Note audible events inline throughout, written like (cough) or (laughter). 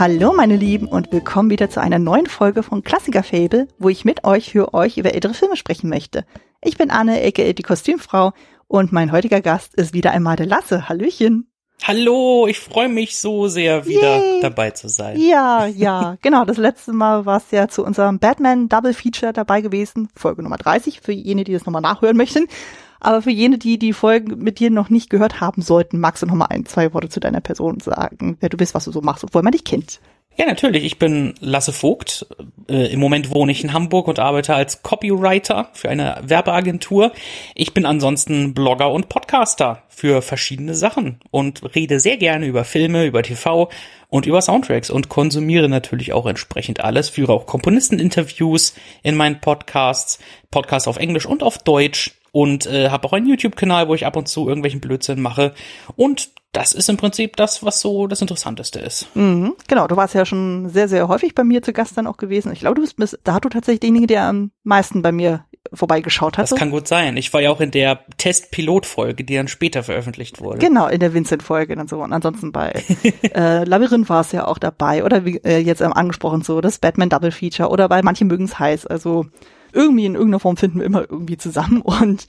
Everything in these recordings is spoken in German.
Hallo meine Lieben und willkommen wieder zu einer neuen Folge von Klassiker Fable, wo ich mit euch für euch über ältere Filme sprechen möchte. Ich bin Anne, aka die Kostümfrau und mein heutiger Gast ist wieder einmal der Lasse. Hallöchen. Hallo, ich freue mich so sehr, wieder Yay. dabei zu sein. Ja, ja, (laughs) genau. Das letzte Mal war es ja zu unserem Batman Double Feature dabei gewesen, Folge Nummer 30, für jene, die das nochmal nachhören möchten. Aber für jene, die die Folgen mit dir noch nicht gehört haben sollten, magst du noch mal ein, zwei Worte zu deiner Person sagen, wer du bist, was du so machst, obwohl man dich kennt. Ja, natürlich. Ich bin Lasse Vogt. Äh, Im Moment wohne ich in Hamburg und arbeite als Copywriter für eine Werbeagentur. Ich bin ansonsten Blogger und Podcaster für verschiedene Sachen und rede sehr gerne über Filme, über TV und über Soundtracks und konsumiere natürlich auch entsprechend alles. Führe auch Komponisteninterviews in meinen Podcasts, Podcasts auf Englisch und auf Deutsch und äh, habe auch einen YouTube-Kanal, wo ich ab und zu irgendwelchen Blödsinn mache. Und das ist im Prinzip das, was so das Interessanteste ist. Mhm, genau, du warst ja schon sehr, sehr häufig bei mir zu Gast dann auch gewesen. Ich glaube, du bist bis dato tatsächlich derjenige, der am meisten bei mir vorbeigeschaut hat. Das kann gut sein. Ich war ja auch in der Test-Pilot-Folge, die dann später veröffentlicht wurde. Genau, in der Vincent-Folge und so. Und ansonsten bei (laughs) äh, Labyrinth war es ja auch dabei. Oder wie äh, jetzt ähm, angesprochen so, das Batman-Double-Feature. Oder bei manchen mögen es heiß. Also irgendwie in irgendeiner Form finden wir immer irgendwie zusammen (laughs) und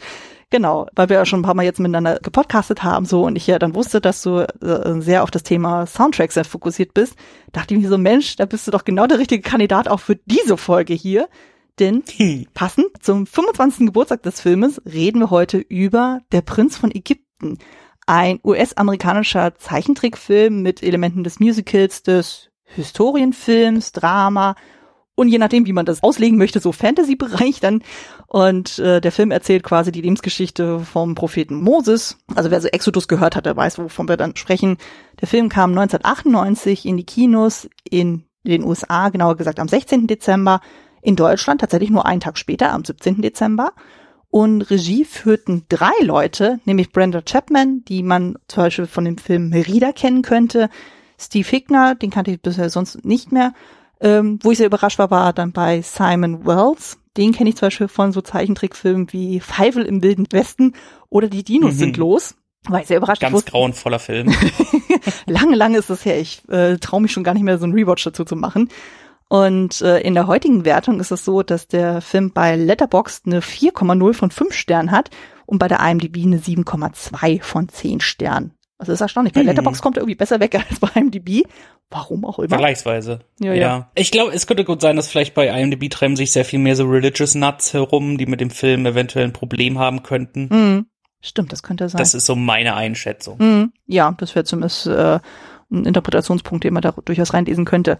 Genau, weil wir ja schon ein paar Mal jetzt miteinander gepodcastet haben so und ich ja dann wusste, dass du äh, sehr auf das Thema Soundtracks sehr fokussiert bist, dachte ich mir so, Mensch, da bist du doch genau der richtige Kandidat auch für diese Folge hier. Denn (laughs) hm. passend zum 25. Geburtstag des Filmes reden wir heute über Der Prinz von Ägypten. Ein US-amerikanischer Zeichentrickfilm mit Elementen des Musicals, des Historienfilms, Drama und je nachdem, wie man das auslegen möchte, so Fantasy-Bereich dann. Und äh, der Film erzählt quasi die Lebensgeschichte vom Propheten Moses. Also wer so Exodus gehört hat, der weiß, wovon wir dann sprechen. Der Film kam 1998 in die Kinos in den USA, genauer gesagt am 16. Dezember. In Deutschland tatsächlich nur einen Tag später, am 17. Dezember. Und Regie führten drei Leute, nämlich Brenda Chapman, die man zum Beispiel von dem Film Merida kennen könnte, Steve Hickner, den kannte ich bisher sonst nicht mehr, ähm, wo ich sehr überrascht war, war dann bei Simon Wells. Den kenne ich zum Beispiel von so Zeichentrickfilmen wie Feivel im Wilden Westen oder Die Dinos mhm. sind los. War ich sehr überrascht. Ganz grauenvoller Film. (laughs) lange, lange ist das her. Ich äh, traue mich schon gar nicht mehr, so einen Rewatch dazu zu machen. Und äh, in der heutigen Wertung ist es so, dass der Film bei Letterboxd eine 4,0 von 5 Sternen hat und bei der IMDb eine 7,2 von 10 Sternen. Also das ist erstaunlich. Bei mhm. Letterboxd kommt er irgendwie besser weg (laughs) als bei IMDb. Warum auch immer. Vergleichsweise. Ja, ja. ja. Ich glaube, es könnte gut sein, dass vielleicht bei IMDb treiben sich sehr viel mehr so Religious Nuts herum, die mit dem Film eventuell ein Problem haben könnten. Mhm. Stimmt, das könnte sein. Das ist so meine Einschätzung. Mhm. Ja, das wäre zumindest äh, ein Interpretationspunkt, den man da durchaus reinlesen könnte.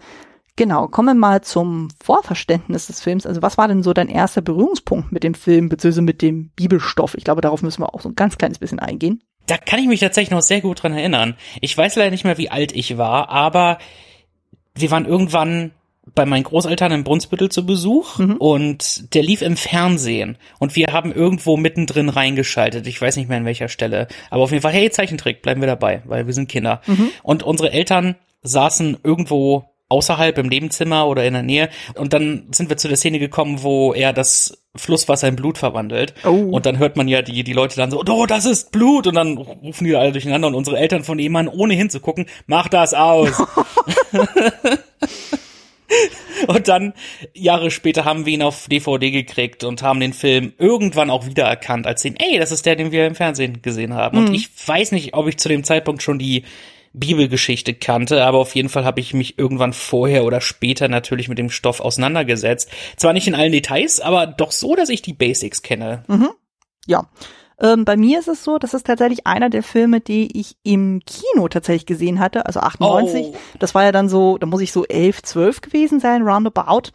Genau, kommen wir mal zum Vorverständnis des Films. Also was war denn so dein erster Berührungspunkt mit dem Film, beziehungsweise mit dem Bibelstoff? Ich glaube, darauf müssen wir auch so ein ganz kleines bisschen eingehen. Da kann ich mich tatsächlich noch sehr gut dran erinnern. Ich weiß leider nicht mehr, wie alt ich war, aber wir waren irgendwann bei meinen Großeltern in Brunsbüttel zu Besuch mhm. und der lief im Fernsehen und wir haben irgendwo mittendrin reingeschaltet. Ich weiß nicht mehr an welcher Stelle, aber auf jeden Fall, hey, Zeichentrick, bleiben wir dabei, weil wir sind Kinder. Mhm. Und unsere Eltern saßen irgendwo außerhalb im Nebenzimmer oder in der Nähe. Und dann sind wir zu der Szene gekommen, wo er das Flusswasser in Blut verwandelt. Oh. Und dann hört man ja die, die Leute dann so, oh, das ist Blut. Und dann rufen die alle durcheinander und unsere Eltern von ihm an, ohne hinzugucken, mach das aus. (laughs) und dann, Jahre später, haben wir ihn auf DVD gekriegt und haben den Film irgendwann auch wiedererkannt als den, ey, das ist der, den wir im Fernsehen gesehen haben. Mhm. Und ich weiß nicht, ob ich zu dem Zeitpunkt schon die Bibelgeschichte kannte, aber auf jeden Fall habe ich mich irgendwann vorher oder später natürlich mit dem Stoff auseinandergesetzt. Zwar nicht in allen Details, aber doch so, dass ich die Basics kenne. Mhm. Ja. Ähm, bei mir ist es so, das ist tatsächlich einer der Filme, die ich im Kino tatsächlich gesehen hatte, also 98. Oh. Das war ja dann so, da muss ich so 11, 12 gewesen sein, roundabout.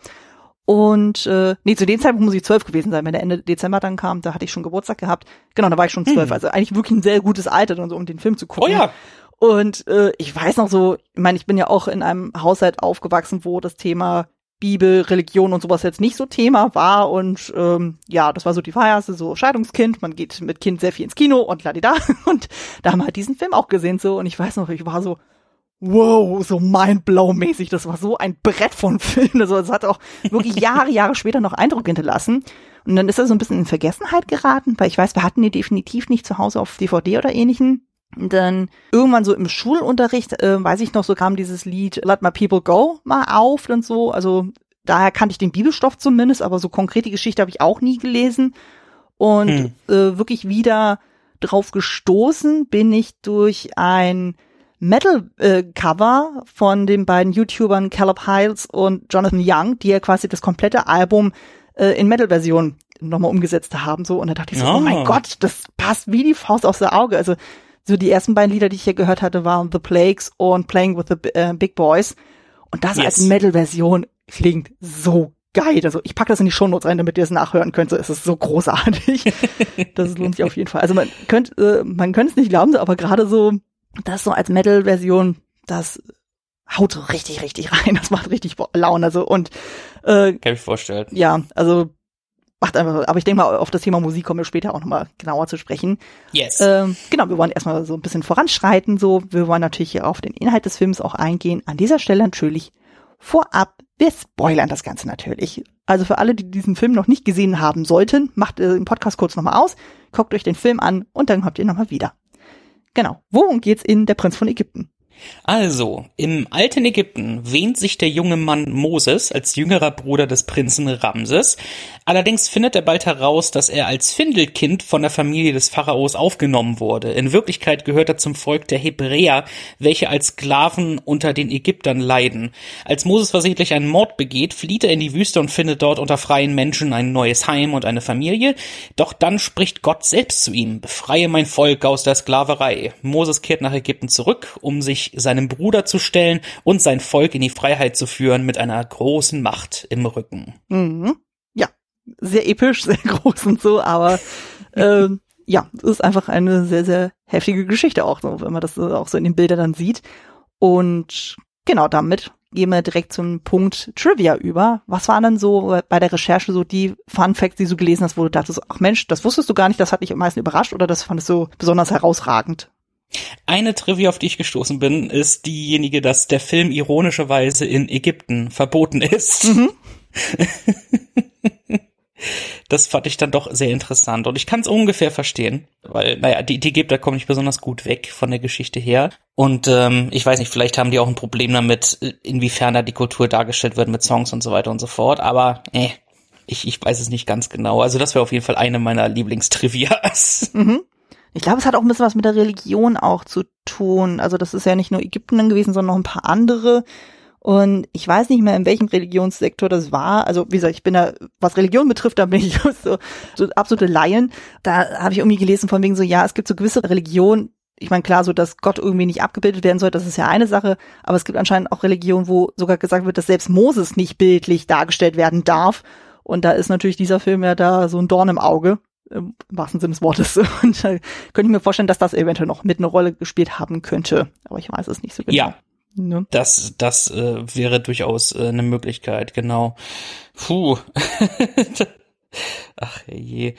Und äh, nee, zu dem Zeitpunkt muss ich zwölf gewesen sein, wenn der Ende Dezember dann kam, da hatte ich schon Geburtstag gehabt. Genau, da war ich schon zwölf. Hm. Also eigentlich wirklich ein sehr gutes Alter, dann so, um den Film zu gucken. Oh ja. Und äh, ich weiß noch so, ich meine, ich bin ja auch in einem Haushalt aufgewachsen, wo das Thema Bibel, Religion und sowas jetzt nicht so Thema war. Und ähm, ja, das war so die Feierste, so Scheidungskind, man geht mit Kind sehr viel ins Kino und ladida. (laughs) Und da haben wir halt diesen Film auch gesehen so. Und ich weiß noch, ich war so, wow, so mindblow-mäßig. Das war so ein Brett von (laughs) Film. Also es hat auch wirklich (laughs) Jahre, Jahre später noch Eindruck hinterlassen. Und dann ist er so ein bisschen in Vergessenheit geraten, weil ich weiß, wir hatten die definitiv nicht zu Hause auf DVD oder ähnlichen. Dann irgendwann so im Schulunterricht, äh, weiß ich noch, so kam dieses Lied Let My People Go mal auf und so. Also daher kannte ich den Bibelstoff zumindest, aber so konkrete Geschichte habe ich auch nie gelesen. Und hm. äh, wirklich wieder drauf gestoßen bin ich durch ein Metal-Cover äh, von den beiden YouTubern Caleb Hiles und Jonathan Young, die ja quasi das komplette Album äh, in Metal-Version nochmal umgesetzt haben. So und da dachte ich so, oh. oh mein Gott, das passt wie die Faust aufs Auge. Also so die ersten beiden Lieder, die ich hier gehört hatte, waren The Plagues und Playing with the äh, Big Boys. Und das yes. als Metal-Version klingt so geil. Also ich packe das in die Shownotes rein, damit ihr es nachhören könnt. Es ist so großartig. (laughs) das lohnt sich auf jeden Fall. Also man könnte, äh, man könnte es nicht glauben, aber gerade so das so als Metal-Version, das haut so richtig, richtig rein. Das macht richtig Laune. Also und äh, kann ich vorstellen. Ja, also macht einfach, aber ich denke mal, auf das Thema Musik kommen wir später auch nochmal genauer zu sprechen. Yes. Ähm, genau, wir wollen erstmal so ein bisschen voranschreiten, so. Wir wollen natürlich hier auf den Inhalt des Films auch eingehen. An dieser Stelle natürlich vorab, wir spoilern das Ganze natürlich. Also für alle, die diesen Film noch nicht gesehen haben sollten, macht äh, den Podcast kurz nochmal aus, guckt euch den Film an und dann kommt ihr nochmal wieder. Genau. Worum geht's in Der Prinz von Ägypten? Also, im alten Ägypten wähnt sich der junge Mann Moses als jüngerer Bruder des Prinzen Ramses. Allerdings findet er bald heraus, dass er als Findelkind von der Familie des Pharaos aufgenommen wurde. In Wirklichkeit gehört er zum Volk der Hebräer, welche als Sklaven unter den Ägyptern leiden. Als Moses versehentlich einen Mord begeht, flieht er in die Wüste und findet dort unter freien Menschen ein neues Heim und eine Familie. Doch dann spricht Gott selbst zu ihm, befreie mein Volk aus der Sklaverei. Moses kehrt nach Ägypten zurück, um sich seinem Bruder zu stellen und sein Volk in die Freiheit zu führen mit einer großen Macht im Rücken. Mhm. Ja, sehr episch, (laughs) sehr groß und so, aber äh, ja, es ist einfach eine sehr, sehr heftige Geschichte auch, so, wenn man das auch so in den Bildern dann sieht. Und genau damit gehen wir direkt zum Punkt Trivia über. Was waren denn so bei der Recherche so die Fun Facts, die du gelesen hast, wo du dachtest, ach Mensch, das wusstest du gar nicht, das hat dich am meisten überrascht oder das fandest du besonders herausragend? Eine Trivia, auf die ich gestoßen bin, ist diejenige, dass der Film ironischerweise in Ägypten verboten ist. Mhm. (laughs) das fand ich dann doch sehr interessant und ich kann es ungefähr verstehen, weil, naja, die, die Ägypter kommen nicht besonders gut weg von der Geschichte her und ähm, ich weiß nicht, vielleicht haben die auch ein Problem damit, inwiefern da die Kultur dargestellt wird mit Songs und so weiter und so fort, aber äh, ich, ich weiß es nicht ganz genau. Also das wäre auf jeden Fall eine meiner Lieblingstrivias. Mhm. Ich glaube, es hat auch ein bisschen was mit der Religion auch zu tun. Also das ist ja nicht nur Ägypten dann gewesen, sondern noch ein paar andere. Und ich weiß nicht mehr, in welchem Religionssektor das war. Also wie gesagt, ich bin da, was Religion betrifft, da bin ich (laughs) so, so absolute Laien. Da habe ich irgendwie gelesen von wegen so, ja, es gibt so gewisse Religionen, ich meine, klar, so dass Gott irgendwie nicht abgebildet werden soll, das ist ja eine Sache, aber es gibt anscheinend auch Religionen, wo sogar gesagt wird, dass selbst Moses nicht bildlich dargestellt werden darf. Und da ist natürlich dieser Film ja da so ein Dorn im Auge im wahrsten Sinne des Wortes. (laughs) Und da könnte ich mir vorstellen, dass das eventuell noch mit eine Rolle gespielt haben könnte. Aber ich weiß es nicht so genau. Ja. Ne? Das, das äh, wäre durchaus äh, eine Möglichkeit, genau. Puh. (laughs) Ach je.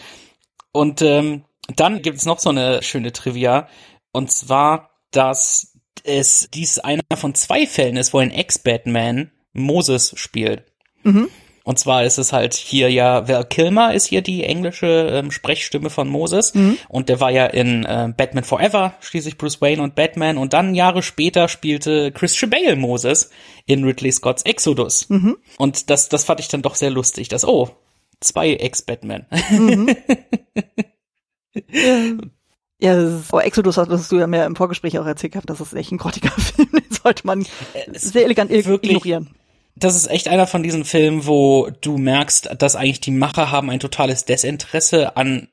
Und ähm, dann gibt es noch so eine schöne Trivia. Und zwar, dass es dies einer von zwei Fällen ist, wo ein Ex-Batman Moses spielt. Mhm. Und zwar ist es halt hier ja, Val Kilmer ist hier die englische ähm, Sprechstimme von Moses. Mhm. Und der war ja in äh, Batman Forever, schließlich Bruce Wayne und Batman. Und dann Jahre später spielte Christian Bale Moses in Ridley Scotts Exodus. Mhm. Und das, das fand ich dann doch sehr lustig, dass, oh, zwei Ex-Batman. Mhm. (laughs) Ja, ist, oh, Exodus hast du ja mehr im Vorgespräch auch erzählt gehabt, das ist echt ein grottiger (laughs) Film, den sollte man äh, sehr elegant wirklich, ignorieren das ist echt einer von diesen Filmen, wo du merkst, dass eigentlich die Macher haben ein totales Desinteresse an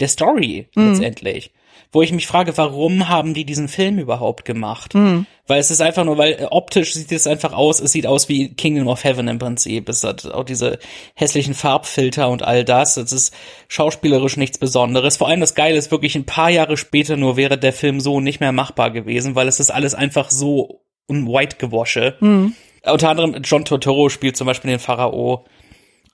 der Story mhm. letztendlich. Wo ich mich frage, warum haben die diesen Film überhaupt gemacht? Mhm. Weil es ist einfach nur, weil äh, optisch sieht es einfach aus, es sieht aus wie Kingdom of Heaven im Prinzip. Es hat auch diese hässlichen Farbfilter und all das. Es ist schauspielerisch nichts Besonderes. Vor allem das Geile ist wirklich ein paar Jahre später nur wäre der Film so nicht mehr machbar gewesen, weil es ist alles einfach so ein White-Gewosche. Mhm. Unter anderem John Turturro spielt zum Beispiel den Pharao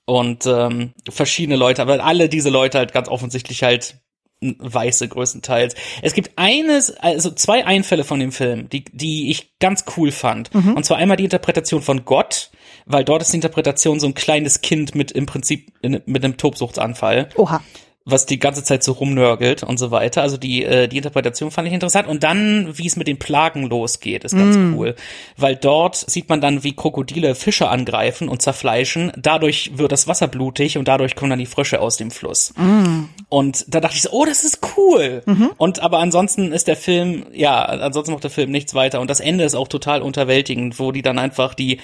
und ähm, verschiedene Leute, aber alle diese Leute halt ganz offensichtlich halt weiße größtenteils. Es gibt eines, also zwei Einfälle von dem Film, die, die ich ganz cool fand. Mhm. Und zwar einmal die Interpretation von Gott, weil dort ist die Interpretation so ein kleines Kind mit im Prinzip in, mit einem Tobsuchtsanfall. Oha. Was die ganze Zeit so rumnörgelt und so weiter. Also die, äh, die Interpretation fand ich interessant. Und dann, wie es mit den Plagen losgeht, ist ganz mm. cool. Weil dort sieht man dann, wie Krokodile Fische angreifen und zerfleischen. Dadurch wird das Wasser blutig und dadurch kommen dann die Frösche aus dem Fluss. Mm. Und da dachte ich so, oh, das ist cool. Mhm. Und aber ansonsten ist der Film, ja, ansonsten macht der Film nichts weiter. Und das Ende ist auch total unterwältigend, wo die dann einfach die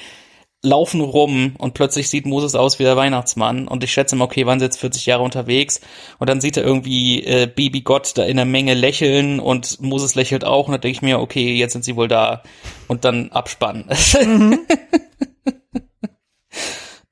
laufen rum und plötzlich sieht Moses aus wie der Weihnachtsmann und ich schätze mal, okay, waren sie jetzt 40 Jahre unterwegs und dann sieht er irgendwie äh, Baby Gott da in der Menge lächeln und Moses lächelt auch und dann denke ich mir, okay, jetzt sind sie wohl da und dann abspannen. Mhm. (laughs)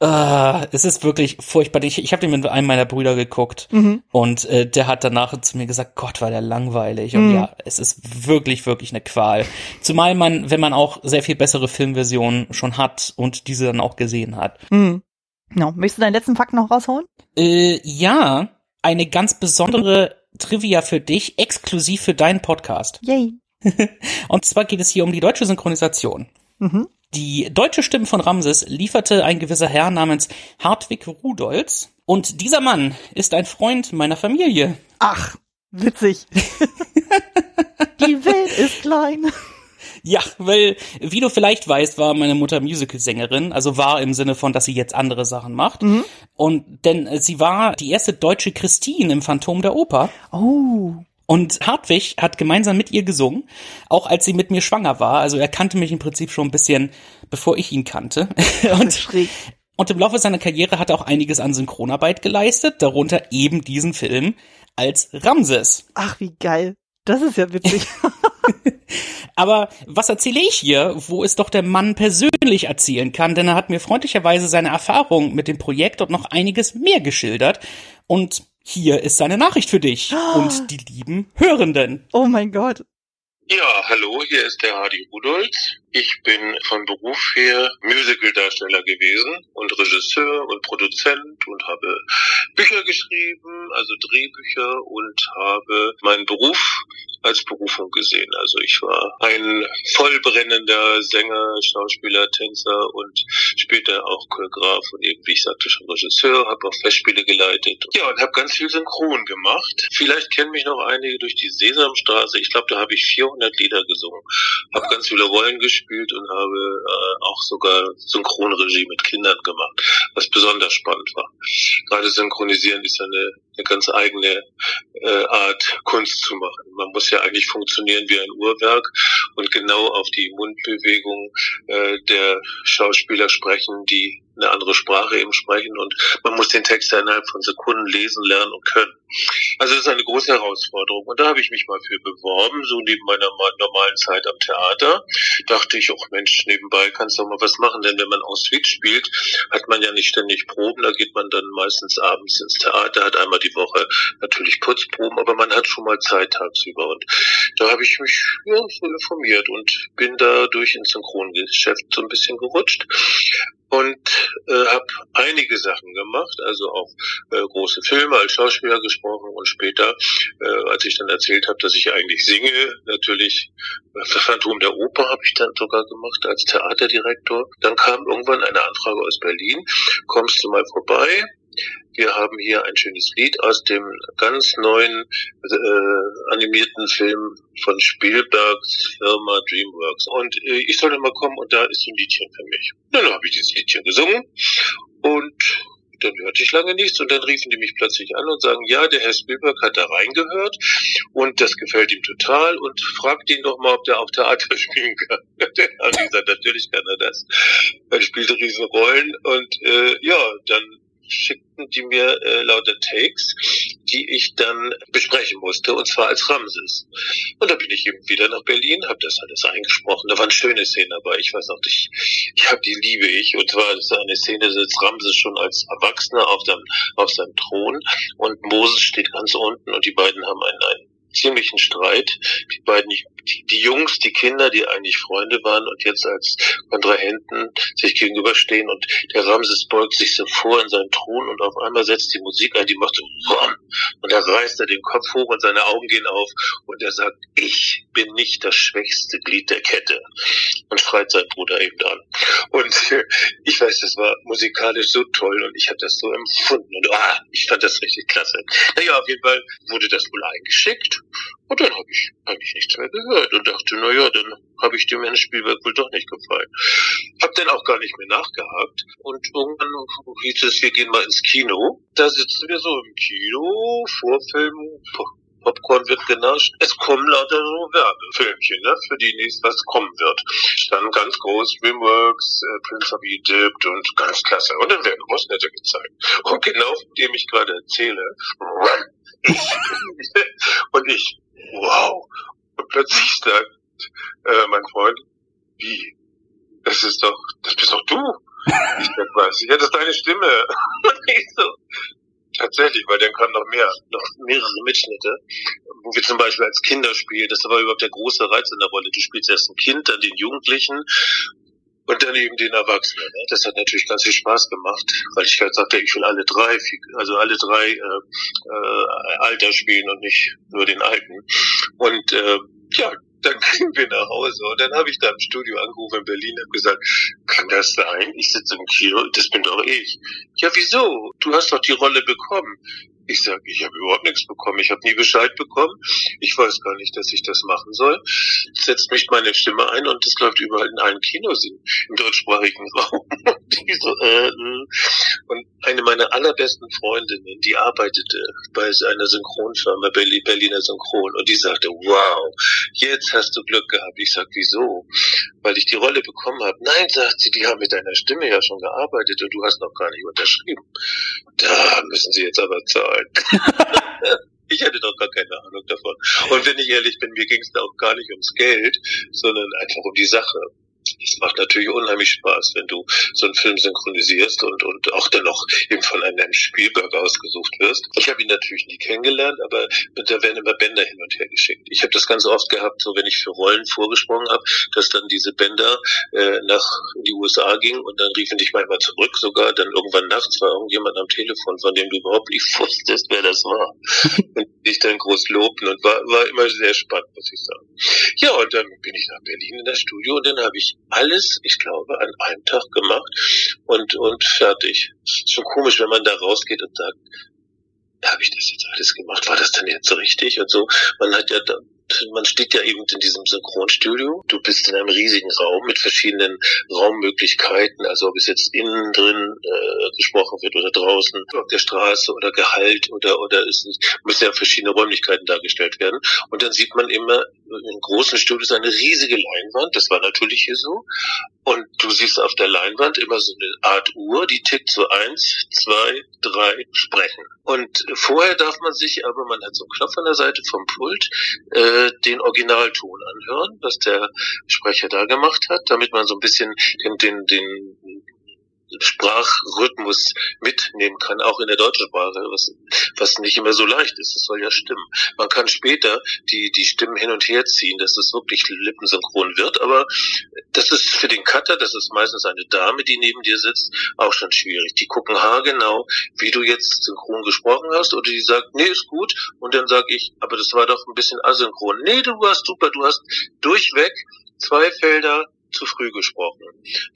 Uh, es ist wirklich furchtbar. Ich, ich habe den mit einem meiner Brüder geguckt mhm. und äh, der hat danach zu mir gesagt, Gott, war der langweilig. Und mhm. ja, es ist wirklich, wirklich eine Qual. Zumal man, wenn man auch sehr viel bessere Filmversionen schon hat und diese dann auch gesehen hat. Mhm. No. Möchtest du deinen letzten Fakt noch rausholen? Äh, ja, eine ganz besondere Trivia für dich, exklusiv für deinen Podcast. Yay. (laughs) und zwar geht es hier um die deutsche Synchronisation. Mhm. Die deutsche Stimme von Ramses lieferte ein gewisser Herr namens Hartwig Rudolz. Und dieser Mann ist ein Freund meiner Familie. Ach, witzig. (laughs) Die Welt ist klein. Ja, weil, wie du vielleicht weißt, war meine Mutter Musicalsängerin, also war im Sinne von, dass sie jetzt andere Sachen macht. Mhm. Und denn sie war die erste deutsche Christine im Phantom der Oper. Oh. Und Hartwig hat gemeinsam mit ihr gesungen, auch als sie mit mir schwanger war. Also er kannte mich im Prinzip schon ein bisschen, bevor ich ihn kannte. (laughs) Und, und im Laufe seiner Karriere hat er auch einiges an Synchronarbeit geleistet, darunter eben diesen Film als Ramses. Ach, wie geil. Das ist ja witzig. (laughs) (laughs) Aber was erzähle ich hier, wo es doch der Mann persönlich erzählen kann, denn er hat mir freundlicherweise seine Erfahrung mit dem Projekt und noch einiges mehr geschildert. Und hier ist seine Nachricht für dich oh. und (gasps) die lieben Hörenden. Oh mein Gott. Ja, hallo, hier ist der Hardy Rudolz. Ich bin von Beruf her Musicaldarsteller gewesen und Regisseur und Produzent und habe Bücher geschrieben, also Drehbücher und habe meinen Beruf als Berufung gesehen. Also ich war ein vollbrennender Sänger, Schauspieler, Tänzer und später auch Choreograf und eben, wie ich sagte, schon Regisseur, habe auch Festspiele geleitet. Ja, und habe ganz viel Synchron gemacht. Vielleicht kennen mich noch einige durch die Sesamstraße. Ich glaube, da habe ich 400 Lieder gesungen, habe ganz viele Rollen gespielt und habe äh, auch sogar Synchronregie mit Kindern gemacht, was besonders spannend war. Gerade synchronisieren ist eine, eine ganz eigene äh, Art, Kunst zu machen. Man muss ja eigentlich funktionieren wie ein Uhrwerk und genau auf die Mundbewegung äh, der Schauspieler sprechen, die eine andere Sprache eben sprechen und man muss den Text innerhalb von Sekunden lesen, lernen und können. Also das ist eine große Herausforderung und da habe ich mich mal für beworben, so neben meiner normalen Zeit am Theater. Dachte ich, auch Mensch, nebenbei kannst du auch mal was machen, denn wenn man suite spielt, hat man ja nicht ständig Proben, da geht man dann meistens abends ins Theater, hat einmal die Woche natürlich Putzproben, aber man hat schon mal Zeit tagsüber und da habe ich mich ja, so informiert und bin da durch ins Synchrongeschäft so ein bisschen gerutscht und äh, habe einige Sachen gemacht, also auch äh, große Filme als Schauspieler gesprochen und später, äh, als ich dann erzählt habe, dass ich eigentlich singe, natürlich äh, Phantom der Oper habe ich dann sogar gemacht als Theaterdirektor. Dann kam irgendwann eine Anfrage aus Berlin, kommst du mal vorbei? Wir haben hier ein schönes Lied aus dem ganz neuen äh, animierten Film von Spielbergs Firma DreamWorks. Und äh, ich soll mal kommen und da ist ein Liedchen für mich. Dann habe ich dieses Liedchen gesungen und dann hörte ich lange nichts und dann riefen die mich plötzlich an und sagen, ja, der Herr Spielberg hat da reingehört und das gefällt ihm total und fragt ihn doch mal, ob der auch Theater (laughs) spielen kann. (laughs) der hat gesagt, natürlich kann er das. Er spielte Riesenrollen und äh, ja, dann schickten die mir äh, lauter Takes, die ich dann besprechen musste, und zwar als Ramses. Und da bin ich eben wieder nach Berlin, habe das alles eingesprochen. Da waren schöne Szenen dabei. Ich weiß noch, ich, ich habe die liebe ich. Und zwar ist eine Szene, sitzt Ramses schon als Erwachsener auf, dem, auf seinem Thron und Moses steht ganz unten und die beiden haben einen, einen ziemlichen Streit. Die beiden, die, die Jungs, die Kinder, die eigentlich Freunde waren und jetzt als Kontrahenten sich gegenüberstehen und der Ramses beugt sich so vor in seinen Thron und auf einmal setzt die Musik ein, die macht so Wom! und da reißt er den Kopf hoch und seine Augen gehen auf und er sagt, ich bin nicht das schwächste Glied der Kette. Und schreit sein Bruder eben an. Und (laughs) ich weiß, das war musikalisch so toll und ich habe das so empfunden. Und ah, ich fand das richtig klasse. Naja, auf jeden Fall wurde das wohl eingeschickt. Und dann habe ich eigentlich nichts mehr gehört und dachte, na ja, dann habe ich dem Spielwerk wohl doch nicht gefallen. Hab dann auch gar nicht mehr nachgehakt. Und irgendwann hieß es, wir gehen mal ins Kino. Da sitzen wir so im Kino, Vorfilm, Popcorn wird genascht. Es kommen lauter so Werbefilmchen, ne, für die nächst was kommen wird. Dann ganz groß Dreamworks, äh, Prince of Egypt und ganz klasse. Und dann werden Großnette gezeigt. Und genau, dem ich gerade erzähle, (laughs) und ich, wow. Und plötzlich sagt äh, mein Freund, wie? Das ist doch, das bist doch du. (laughs) Ich sag, was? Ja, das ist deine Stimme. (laughs) Ich so, Tatsächlich, weil dann kamen noch mehr, noch mehrere Mitschnitte, wo wir zum Beispiel als Kinderspiel, das war überhaupt der große Reiz in der Rolle. Du spielst erst ein Kind, dann den Jugendlichen und dann eben den Erwachsenen. Ne? Das hat natürlich ganz viel Spaß gemacht, weil ich halt sagte, ich will alle drei, also alle drei äh, äh, Alter spielen und nicht nur den alten. Und äh, ja, dann (laughs) gingen wir nach Hause und dann habe ich da im Studio angerufen in Berlin und gesagt, kann das sein? Ich sitze im Kino, das bin doch ich. Ja, wieso? Du hast doch die Rolle bekommen. Ich sage, ich habe überhaupt nichts bekommen. Ich habe nie Bescheid bekommen. Ich weiß gar nicht, dass ich das machen soll. Setzt mich meine Stimme ein und es läuft überall in allen Kinos im, im deutschsprachigen (laughs) Raum. Und, so, äh, und eine meiner allerbesten Freundinnen, die arbeitete bei einer Synchronfirma, Berliner Synchron, und die sagte, wow, jetzt hast du Glück gehabt. Ich sag, wieso? Weil ich die Rolle bekommen habe. Nein, sagt sie, die haben mit deiner Stimme ja schon gearbeitet und du hast noch gar nicht unterschrieben. Da müssen sie jetzt aber zahlen. (laughs) ich hatte doch gar keine Ahnung davon. Und wenn ich ehrlich bin, mir ging es da auch gar nicht ums Geld, sondern einfach um die Sache es macht natürlich unheimlich Spaß, wenn du so einen Film synchronisierst und, und auch dann noch eben von einem Spielberg ausgesucht wirst. Ich habe ihn natürlich nie kennengelernt, aber da werden immer Bänder hin und her geschickt. Ich habe das ganz oft gehabt, so wenn ich für Rollen vorgesprochen habe, dass dann diese Bänder äh, nach die USA gingen und dann riefen dich manchmal zurück, sogar dann irgendwann nachts war irgendjemand am Telefon, von dem du überhaupt nicht (laughs) wusstest, wer das war. (laughs) und dich dann groß lobten und war, war immer sehr spannend, muss ich sagen. Ja, und dann bin ich nach Berlin in das Studio und dann habe ich alles, ich glaube, an einem Tag gemacht und, und fertig. Ist schon komisch, wenn man da rausgeht und sagt, habe ich das jetzt alles gemacht? War das denn jetzt richtig? Und so, man hat ja da, man steht ja eben in diesem Synchronstudio. Du bist in einem riesigen Raum mit verschiedenen Raummöglichkeiten, also ob es jetzt innen drin äh, gesprochen wird oder draußen auf der Straße oder Gehalt oder oder es müssen ja verschiedene Räumlichkeiten dargestellt werden. Und dann sieht man immer in großen Studios eine riesige Leinwand. Das war natürlich hier so. Und du siehst auf der Leinwand immer so eine Art Uhr, die tickt so eins, zwei, drei, sprechen. Und vorher darf man sich, aber man hat so einen Knopf an der Seite vom Pult, äh, den Originalton anhören, was der Sprecher da gemacht hat, damit man so ein bisschen den, den, den Sprachrhythmus mitnehmen kann, auch in der deutschen Sprache, was, was nicht immer so leicht ist. Das soll ja stimmen. Man kann später die, die Stimmen hin und her ziehen, dass es wirklich lippensynchron wird, aber das ist für den Cutter, das ist meistens eine Dame, die neben dir sitzt, auch schon schwierig. Die gucken haargenau, wie du jetzt synchron gesprochen hast, oder die sagt, nee, ist gut, und dann sage ich, aber das war doch ein bisschen asynchron. Nee, du warst super, du hast durchweg zwei Felder zu früh gesprochen.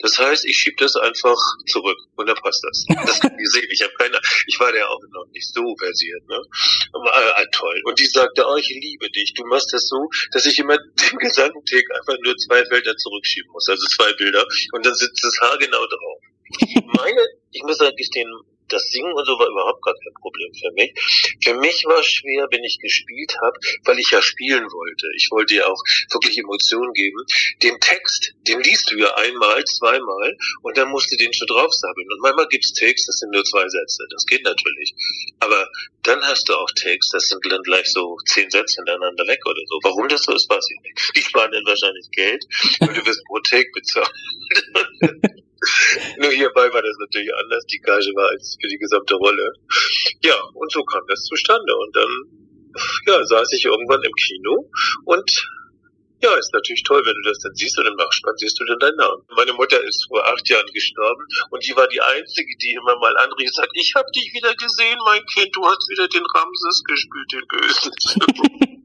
Das heißt, ich schiebe das einfach zurück und dann passt das. Das kann ich sehen. Ich habe keine, ich war ja auch noch nicht so versiert, ne? Aber, äh, toll. Und die sagte, oh, ich liebe dich. Du machst das so, dass ich immer (laughs) den Gesangtag einfach nur zwei Felder zurückschieben muss, also zwei Bilder, und dann sitzt das Haar genau drauf. Meine, ich muss sagen, gestehen, das Singen und so war überhaupt gar kein Problem für mich. Für mich war es schwer, wenn ich gespielt habe, weil ich ja spielen wollte. Ich wollte ja auch wirklich Emotionen geben. Den Text, den liest du ja einmal, zweimal und dann musst du den schon draufsammeln. Und manchmal gibt's Text, das sind nur zwei Sätze. Das geht natürlich. Aber dann hast du auch Text, das sind dann gleich so zehn Sätze hintereinander weg oder so. Warum das so ist, weiß ich nicht. Die sparen dann wahrscheinlich Geld, weil du wirst pro Take bezahlt. (laughs) (laughs) (laughs) Nur hierbei war das natürlich anders. Die Gage war als für die gesamte Rolle. Ja, und so kam das zustande. Und dann, ja, saß ich irgendwann im Kino und ja, ist natürlich toll, wenn du das dann siehst und im Nachspann siehst du dann deinen Namen. Meine Mutter ist vor acht Jahren gestorben und die war die Einzige, die immer mal anrief und sagt, ich hab dich wieder gesehen, mein Kind, du hast wieder den Ramses gespielt, den Bösen. (laughs)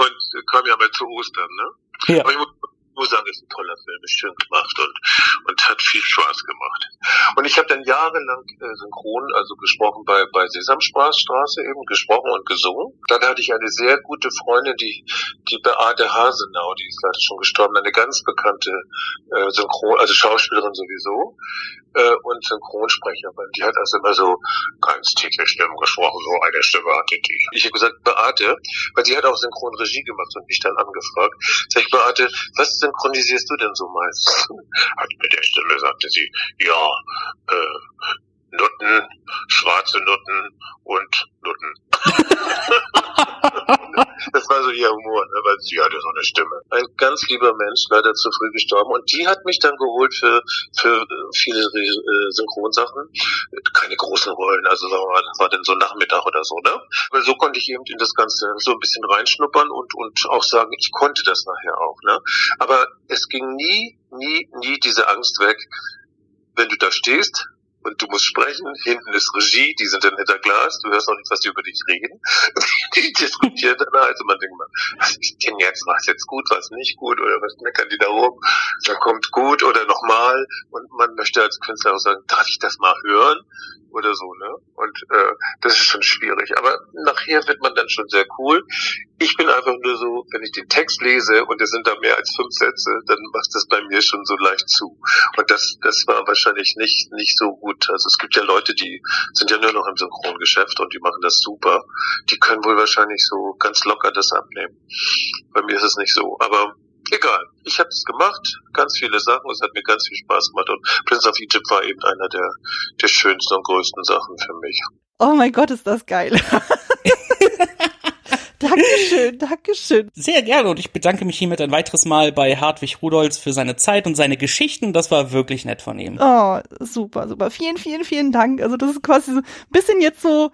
und kam ja mal zu Ostern, ne? Ja. Aber ich muss, muss sagen, ist ein toller Film, ist schön gemacht und, und hat viel Spaß gemacht. Und ich habe dann jahrelang äh, synchron, also gesprochen bei, bei Sesamstraße eben, gesprochen und gesungen. Dann hatte ich eine sehr gute Freundin, die, die Beate Hasenau, die ist leider schon gestorben, eine ganz bekannte äh, Synchron, also Schauspielerin sowieso äh, und Synchronsprecherin. Die hat also immer so ganz tiefe Stimmen gesprochen, so eine Stimme hatte die. Ich habe gesagt, Beate, weil sie hat auch Synchronregie gemacht und mich dann angefragt. Sag ich, Beate, was synchronisierst du denn so meist? Mit der Stimme sagte sie, ja, äh, Nutten, schwarze Nutten und Nutten. (laughs) das war so ihr Humor, ne, weil sie hatte so eine Stimme. Ein ganz lieber Mensch, leider zu früh gestorben. Und die hat mich dann geholt für, für viele äh, Synchronsachen. Keine großen Rollen, also sagen wir mal, das war dann so Nachmittag oder so, ne? Aber so konnte ich eben in das Ganze so ein bisschen reinschnuppern und, und auch sagen, ich konnte das nachher auch, ne? Aber es ging nie, nie, nie diese Angst weg, wenn du da stehst und du musst sprechen, hinten ist Regie, die sind dann hinter Glas, du hörst auch nicht, was die über dich reden. (laughs) die diskutieren dann halt und man denkt mal, was ist denn jetzt, was jetzt gut, was nicht gut oder was meckern die da rum, da kommt gut oder nochmal. Und man möchte als Künstler auch sagen, darf ich das mal hören oder so, ne? Und äh, das ist schon schwierig. Aber nachher wird man dann schon sehr cool. Ich bin einfach nur so, wenn ich den Text lese und es sind da mehr als fünf Sätze, dann macht das bei mir schon so leicht zu. Und das, das war wahrscheinlich nicht, nicht so gut. Also es gibt ja Leute, die sind ja nur noch im Synchrongeschäft und die machen das super. Die können wohl wahrscheinlich so ganz locker das abnehmen. Bei mir ist es nicht so. Aber egal. Ich habe es gemacht, ganz viele Sachen. Es hat mir ganz viel Spaß gemacht und Prince of Egypt war eben einer der, der schönsten und größten Sachen für mich. Oh mein Gott, ist das geil. (laughs) Dankeschön, Dankeschön. Sehr gerne und ich bedanke mich hiermit ein weiteres Mal bei Hartwig Rudolz für seine Zeit und seine Geschichten. Das war wirklich nett von ihm. Oh, super, super. Vielen, vielen, vielen Dank. Also das ist quasi so ein bisschen jetzt so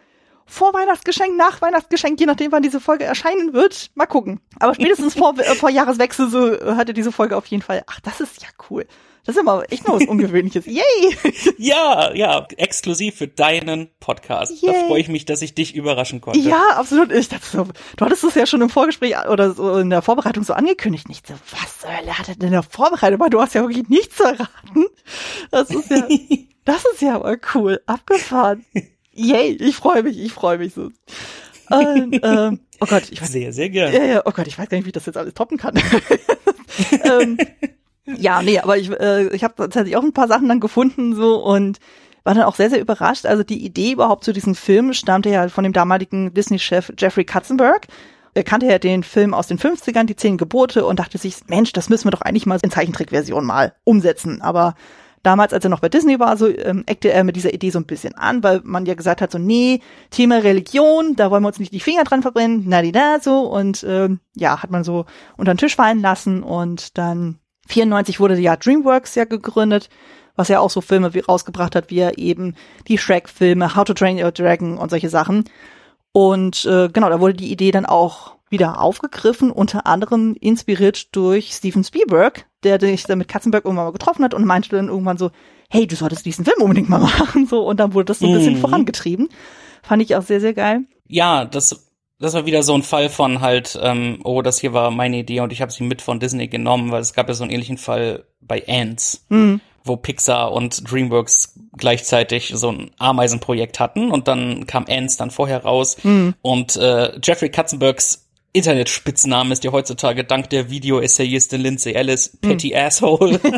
vor Weihnachtsgeschenk, nach Weihnachtsgeschenk, je nachdem, wann diese Folge erscheinen wird. Mal gucken. Aber spätestens vor, äh, vor Jahreswechsel so äh, hatte diese Folge auf jeden Fall. Ach, das ist ja cool. Das ist immer echt noch was (laughs) Ungewöhnliches. Yay! Ja, ja, exklusiv für deinen Podcast. Yay. Da freue ich mich, dass ich dich überraschen konnte. Ja, absolut. Ich dachte so, du hattest es ja schon im Vorgespräch oder so in der Vorbereitung so angekündigt. Nicht so, was zur Hölle hat er denn in der Vorbereitung? Aber du hast ja wirklich nichts verraten. Das ist ja, (laughs) das ist ja aber cool. Abgefahren. Yay, ich freue mich, ich freue mich so. Und, (laughs) ähm, oh Gott, ich weiß, Sehr, sehr gerne. ja, ja, oh Gott, ich weiß gar nicht, wie ich das jetzt alles toppen kann. (laughs) ähm, ja, nee, aber ich, äh, ich habe tatsächlich auch ein paar Sachen dann gefunden so und war dann auch sehr, sehr überrascht. Also die Idee überhaupt zu diesem Film stammte ja von dem damaligen Disney-Chef Jeffrey Katzenberg. Er kannte ja den Film aus den 50ern, die zehn Gebote, und dachte sich, Mensch, das müssen wir doch eigentlich mal in Zeichentrickversion mal umsetzen. Aber damals, als er noch bei Disney war, so ähm, eckte er mit dieser Idee so ein bisschen an, weil man ja gesagt hat, so, nee, Thema Religion, da wollen wir uns nicht die Finger dran verbrennen, na die da so. Und ähm, ja, hat man so unter den Tisch fallen lassen und dann 94 wurde ja DreamWorks ja gegründet, was ja auch so Filme wie rausgebracht hat, wie er eben die Shrek-Filme, How to Train Your Dragon und solche Sachen. Und äh, genau, da wurde die Idee dann auch wieder aufgegriffen, unter anderem inspiriert durch Steven Spielberg, der sich dann mit Katzenberg irgendwann mal getroffen hat und meinte dann irgendwann so, hey, du solltest diesen Film unbedingt mal (laughs) machen, so, und dann wurde das so ein bisschen Mhm. vorangetrieben. Fand ich auch sehr, sehr geil. Ja, das, das war wieder so ein Fall von halt, ähm, oh, das hier war meine Idee und ich habe sie mit von Disney genommen, weil es gab ja so einen ähnlichen Fall bei Ants, Hm. wo Pixar und DreamWorks gleichzeitig so ein Ameisenprojekt hatten und dann kam Ants dann vorher raus Hm. und äh, Jeffrey Katzenbergs Internetspitzname ist ja heutzutage dank der Video-Essayistin Lindsay Ellis Petty Asshole. (laughs)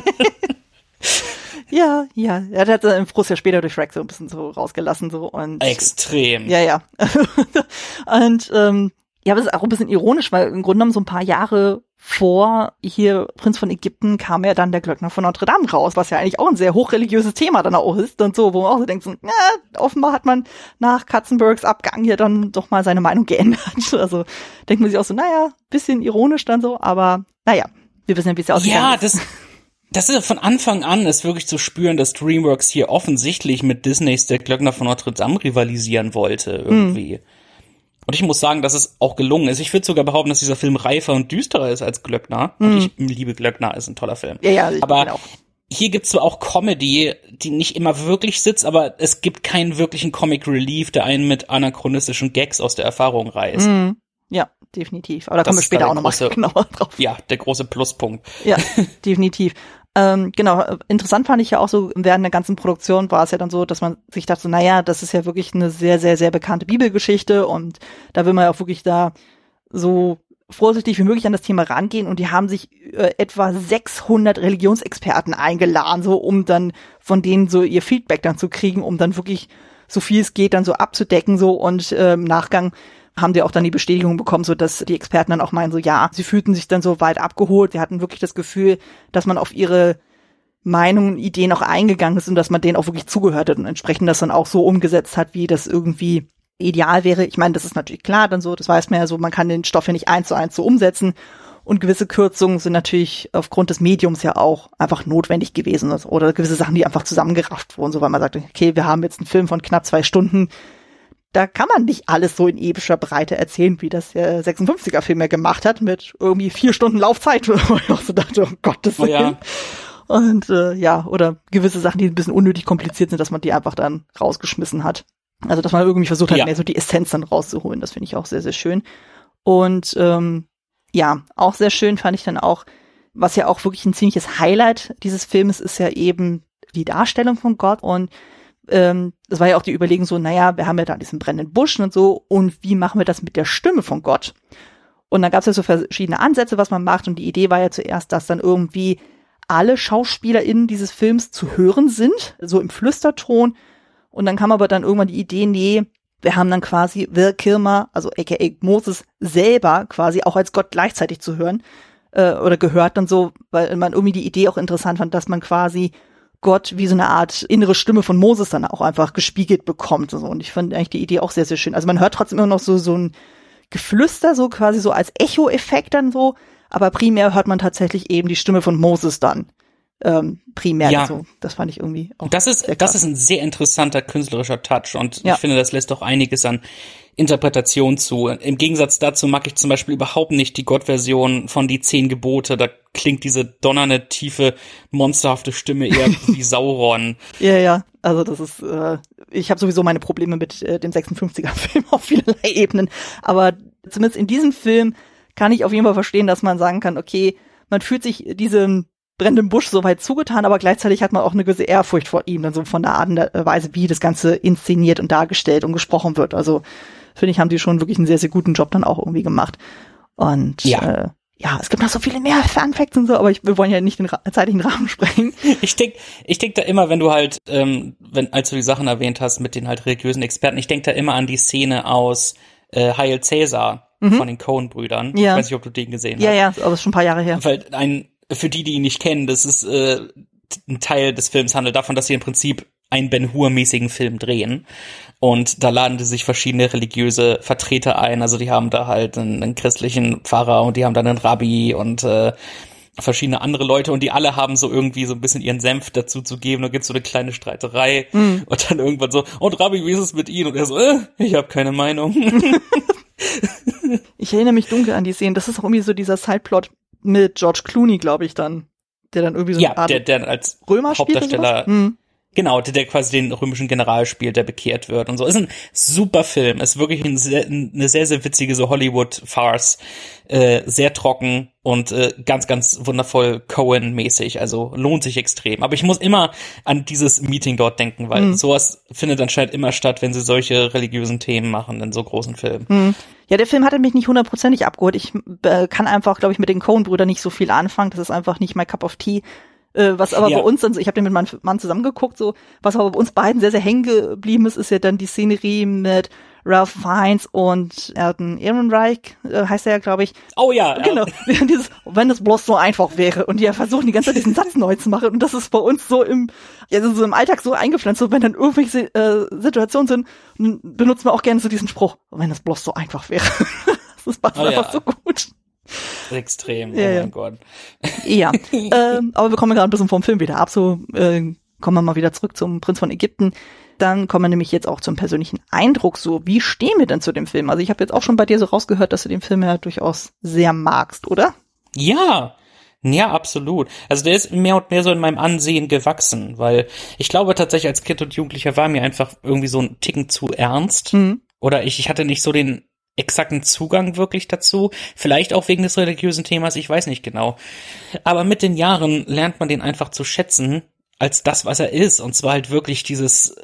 (laughs) Ja, ja. Er hat im Frust ja später durch Shrek so ein bisschen so rausgelassen, so, und. Extrem. Ja, ja. (laughs) und ähm, ja, aber das ist auch ein bisschen ironisch, weil im Grunde genommen so ein paar Jahre vor hier Prinz von Ägypten kam ja dann der Glöckner von Notre Dame raus, was ja eigentlich auch ein sehr hochreligiöses Thema dann auch ist und so, wo man auch so denkt, so, ja, offenbar hat man nach Katzenbergs Abgang hier dann doch mal seine Meinung geändert. (laughs) Also denkt man sich auch so, naja, bisschen ironisch dann so, aber naja, wir wissen ja, wie es ja ausgegangen Ja, das, das ist von Anfang an ist wirklich zu spüren, dass DreamWorks hier offensichtlich mit Disneys Der Glöckner von Notre Dame rivalisieren wollte irgendwie. Und ich muss sagen, dass es auch gelungen ist. Ich würde sogar behaupten, dass dieser Film reifer und düsterer ist als Glöckner. Und ich liebe Glöckner, ist ein toller Film. Ja, ja, aber hier gibt's zwar auch Comedy, die nicht immer wirklich sitzt, aber es gibt keinen wirklichen Comic Relief, der einen mit anachronistischen Gags aus der Erfahrung reißt. Mhm. Ja, definitiv. Aber da kommen wir später auch nochmal (laughs) genauer drauf. Ja, der große Pluspunkt. Ja, (laughs) definitiv. Ähm, genau, interessant fand ich ja auch so, während der ganzen Produktion war es ja dann so, dass man sich dachte, naja, das ist ja wirklich eine sehr, sehr, sehr bekannte Bibelgeschichte und da will man ja auch wirklich da so vorsichtig wie möglich an das Thema rangehen und die haben sich äh, etwa 600 Religionsexperten eingeladen, so um dann von denen so ihr Feedback dann zu kriegen, um dann wirklich so viel es geht dann so abzudecken so und äh, im Nachgang haben die auch dann die Bestätigung bekommen, so dass die Experten dann auch meinen, so ja, sie fühlten sich dann so weit abgeholt, sie hatten wirklich das Gefühl, dass man auf ihre Meinungen, Ideen auch eingegangen ist und dass man denen auch wirklich zugehört hat und entsprechend das dann auch so umgesetzt hat, wie das irgendwie ideal wäre. Ich meine, das ist natürlich klar dann so, das weiß man ja so, man kann den Stoff ja nicht eins zu eins so umsetzen. Und gewisse Kürzungen sind natürlich aufgrund des Mediums ja auch einfach notwendig gewesen. Oder gewisse Sachen, die einfach zusammengerafft wurden, so weil man sagt, okay, wir haben jetzt einen Film von knapp zwei Stunden, da kann man nicht alles so in epischer Breite erzählen, wie das der 56er Film ja gemacht hat, mit irgendwie vier Stunden Laufzeit, (laughs) wo ich auch so dachte, oh Gottes Oh ja. Willen. Und äh, ja, oder gewisse Sachen, die ein bisschen unnötig kompliziert sind, dass man die einfach dann rausgeschmissen hat. Also dass man irgendwie versucht hat, Ja. mehr so die Essenz dann rauszuholen. Das finde ich auch sehr, sehr schön. Und ähm, ja, auch sehr schön fand ich dann auch, was ja auch wirklich ein ziemliches Highlight dieses Filmes ist ja eben die Darstellung von Gott. Und ähm, war ja auch die Überlegung so, naja, wir haben ja da diesen brennenden Busch und so, und wie machen wir das mit der Stimme von Gott? Und dann gab es ja so verschiedene Ansätze, was man macht. Und die Idee war ja zuerst, dass dann irgendwie alle SchauspielerInnen dieses Films zu hören sind, so im Flüsterton. Und dann kam aber dann irgendwann die Idee, nee, wir haben dann quasi Will Kilmer, also aka Moses selber quasi auch als Gott gleichzeitig zu hören äh, oder gehört dann so, weil man irgendwie die Idee auch interessant fand, dass man quasi Gott wie so eine Art innere Stimme von Moses dann auch einfach gespiegelt bekommt und so. Und ich fand eigentlich die Idee auch sehr, sehr schön. Also man hört trotzdem immer noch so, so ein Geflüster, so quasi so als Echo-Effekt dann so, aber primär hört man tatsächlich eben die Stimme von Moses dann. Ähm, primär Ja. so. Das fand ich irgendwie auch. Und das ist, das ist ein sehr interessanter künstlerischer Touch und Ja. ich finde, das lässt auch einiges an Interpretation zu. Im Gegensatz dazu mag ich zum Beispiel überhaupt nicht die Gott-Version von Die Zehn Gebote. Da klingt diese donnernde, tiefe, monsterhafte Stimme eher (laughs) wie Sauron. Ja, ja. Also das ist, äh, ich habe sowieso meine Probleme mit äh, dem 56er-Film (laughs) auf vielerlei Ebenen. Aber zumindest in diesem Film kann ich auf jeden Fall verstehen, dass man sagen kann, okay, man fühlt sich diesem brennenden Busch so weit zugetan, aber gleichzeitig hat man auch eine gewisse Ehrfurcht vor ihm, dann so von der Art und Weise, wie das Ganze inszeniert und dargestellt und gesprochen wird. Also finde ich, haben die schon wirklich einen sehr, sehr guten Job dann auch irgendwie gemacht. Und Ja. äh, ja, es gibt noch so viele mehr Funfacts und so, aber ich, wir wollen ja nicht den Ra zeitlichen Rahmen (laughs) sprengen. Ich denk, ich denk da immer, wenn du halt, ähm, wenn, als du die Sachen erwähnt hast mit den halt religiösen Experten, ich denk da immer an die Szene aus äh, Heil Cäsar von den Coen-Brüdern. Mhm. Ja. Ich weiß nicht, ob du den gesehen Ja, hast. ja, aber das ist schon ein paar Jahre her. Weil ein, für die, die ihn nicht kennen, das ist äh, ein Teil des Films handelt davon, dass sie im Prinzip einen Ben Hur-mäßigen Film drehen. Und da laden die sich verschiedene religiöse Vertreter ein. Also die haben da halt einen, einen christlichen Pfarrer und die haben dann einen Rabbi und äh, verschiedene andere Leute und die alle haben so irgendwie so ein bisschen ihren Senf dazu zu geben. Da gibt's so eine kleine Streiterei und dann irgendwann so, und Rabbi, wie ist es mit Ihnen? Und er so, äh, ich habe keine Meinung. (laughs) Ich erinnere mich dunkel an die Szenen. Das ist auch irgendwie so dieser Sideplot mit George Clooney, glaube ich, dann. Der dann irgendwie so ja, eine Art der, der als Römer spielt Hauptdarsteller? Hm. Genau, der, der quasi den römischen General spielt, der bekehrt wird und so. Ist ein super Film. Ist wirklich ein sehr, eine sehr, sehr witzige so Hollywood-Farce. Äh, sehr trocken und äh, ganz, ganz wundervoll Cohen-mäßig. Also lohnt sich extrem. Aber ich muss immer an dieses Meeting dort denken, weil Mhm. sowas findet anscheinend immer statt, wenn sie solche religiösen Themen machen in so großen Filmen. Hm. Ja, der Film hatte mich nicht hundertprozentig abgeholt. Ich äh, kann einfach, glaube ich, mit den Coen-Brüdern nicht so viel anfangen. Das ist einfach nicht mein Cup of Tea. Äh, was aber Ja. bei uns dann, so- ich habe den mit meinem Mann zusammengeguckt, so, was aber bei uns beiden sehr, sehr hängen geblieben ist, ist ja dann die Szenerie mit Ralph Fiennes und Elton Ehrenreich, äh, heißt er ja, glaube ich. Oh ja, Genau, (laughs) während dieses, wenn das bloß so einfach wäre und die ja versuchen die ganze Zeit diesen Satz neu zu machen und das ist bei uns so im, ja, so im Alltag so eingepflanzt, so wenn dann irgendwelche äh, Situationen sind, benutzen wir auch gerne so diesen Spruch, wenn das bloß so einfach wäre. (laughs) das passt Oh ja. einfach so gut. (laughs) extrem. Ja, oh ja. mein Gott. Ja, (laughs) ähm, aber wir kommen gerade ein bisschen vom Film wieder ab, so äh, kommen wir mal wieder zurück zum Prinz von Ägypten. Dann kommen wir nämlich jetzt auch zum persönlichen Eindruck, so wie stehen wir denn zu dem Film? Also ich habe jetzt auch schon bei dir so rausgehört, dass du den Film ja durchaus sehr magst, oder? Ja, ja, absolut. Also der ist mehr und mehr so in meinem Ansehen gewachsen, weil ich glaube tatsächlich als Kind und Jugendlicher war mir einfach irgendwie so ein Ticken zu ernst. Mhm. Oder ich, ich hatte nicht so den exakten Zugang wirklich dazu. Vielleicht auch wegen des religiösen Themas, ich weiß nicht genau. Aber mit den Jahren lernt man den einfach zu schätzen als das, was er ist. Und zwar halt wirklich dieses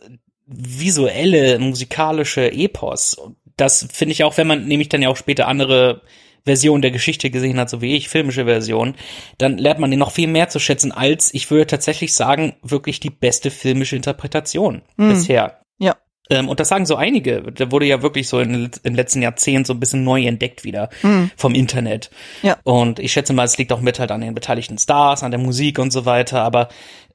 visuelle, musikalische Epos. Das finde ich auch, wenn man nämlich dann ja auch später andere Version der Geschichte gesehen hat, so wie ich, filmische Version, dann lernt man den noch viel mehr zu schätzen als, ich würde tatsächlich sagen, wirklich die beste filmische Interpretation mhm. bisher. Ähm, und das sagen so einige. Der wurde ja wirklich so in, den letzten Jahrzehnten so ein bisschen neu entdeckt wieder mhm. vom Internet. Ja. Und ich schätze mal, es liegt auch mit halt an den beteiligten Stars, an der Musik und so weiter. Aber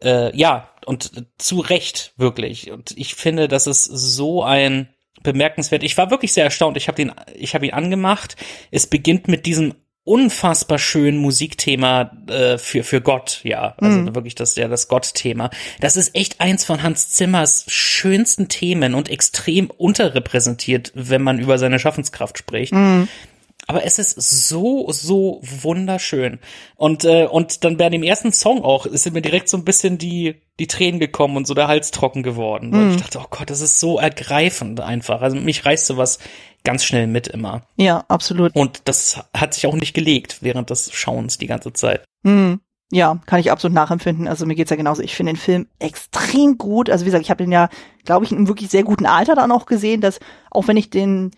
äh, ja, und zu Recht wirklich. Und ich finde, das ist so ein bemerkenswert. Ich war wirklich sehr erstaunt. Ich habe den, ich habe ihn angemacht. Es beginnt mit diesem unfassbar schönen Musikthema äh, für für Gott, ja, also mhm. wirklich das ja das Gott-Thema. Das ist echt eins von Hans Zimmers schönsten Themen und extrem unterrepräsentiert, wenn man über seine Schaffenskraft spricht. Mhm aber es ist so, so wunderschön. Und, äh, und dann bei dem ersten Song auch, sind mir direkt so ein bisschen die, die Tränen gekommen und so der Hals trocken geworden. Mhm. ich dachte, oh Gott, das ist so ergreifend einfach. Also mich reißt sowas ganz schnell mit immer. Ja, absolut. Und das hat sich auch nicht gelegt während des Schauens die ganze Zeit. Mhm. Ja, kann ich absolut nachempfinden. Also mir geht's ja genauso. Ich finde den Film extrem gut. Also wie gesagt, ich habe den ja, glaube ich, in einem wirklich sehr guten Alter dann auch gesehen, dass auch wenn ich den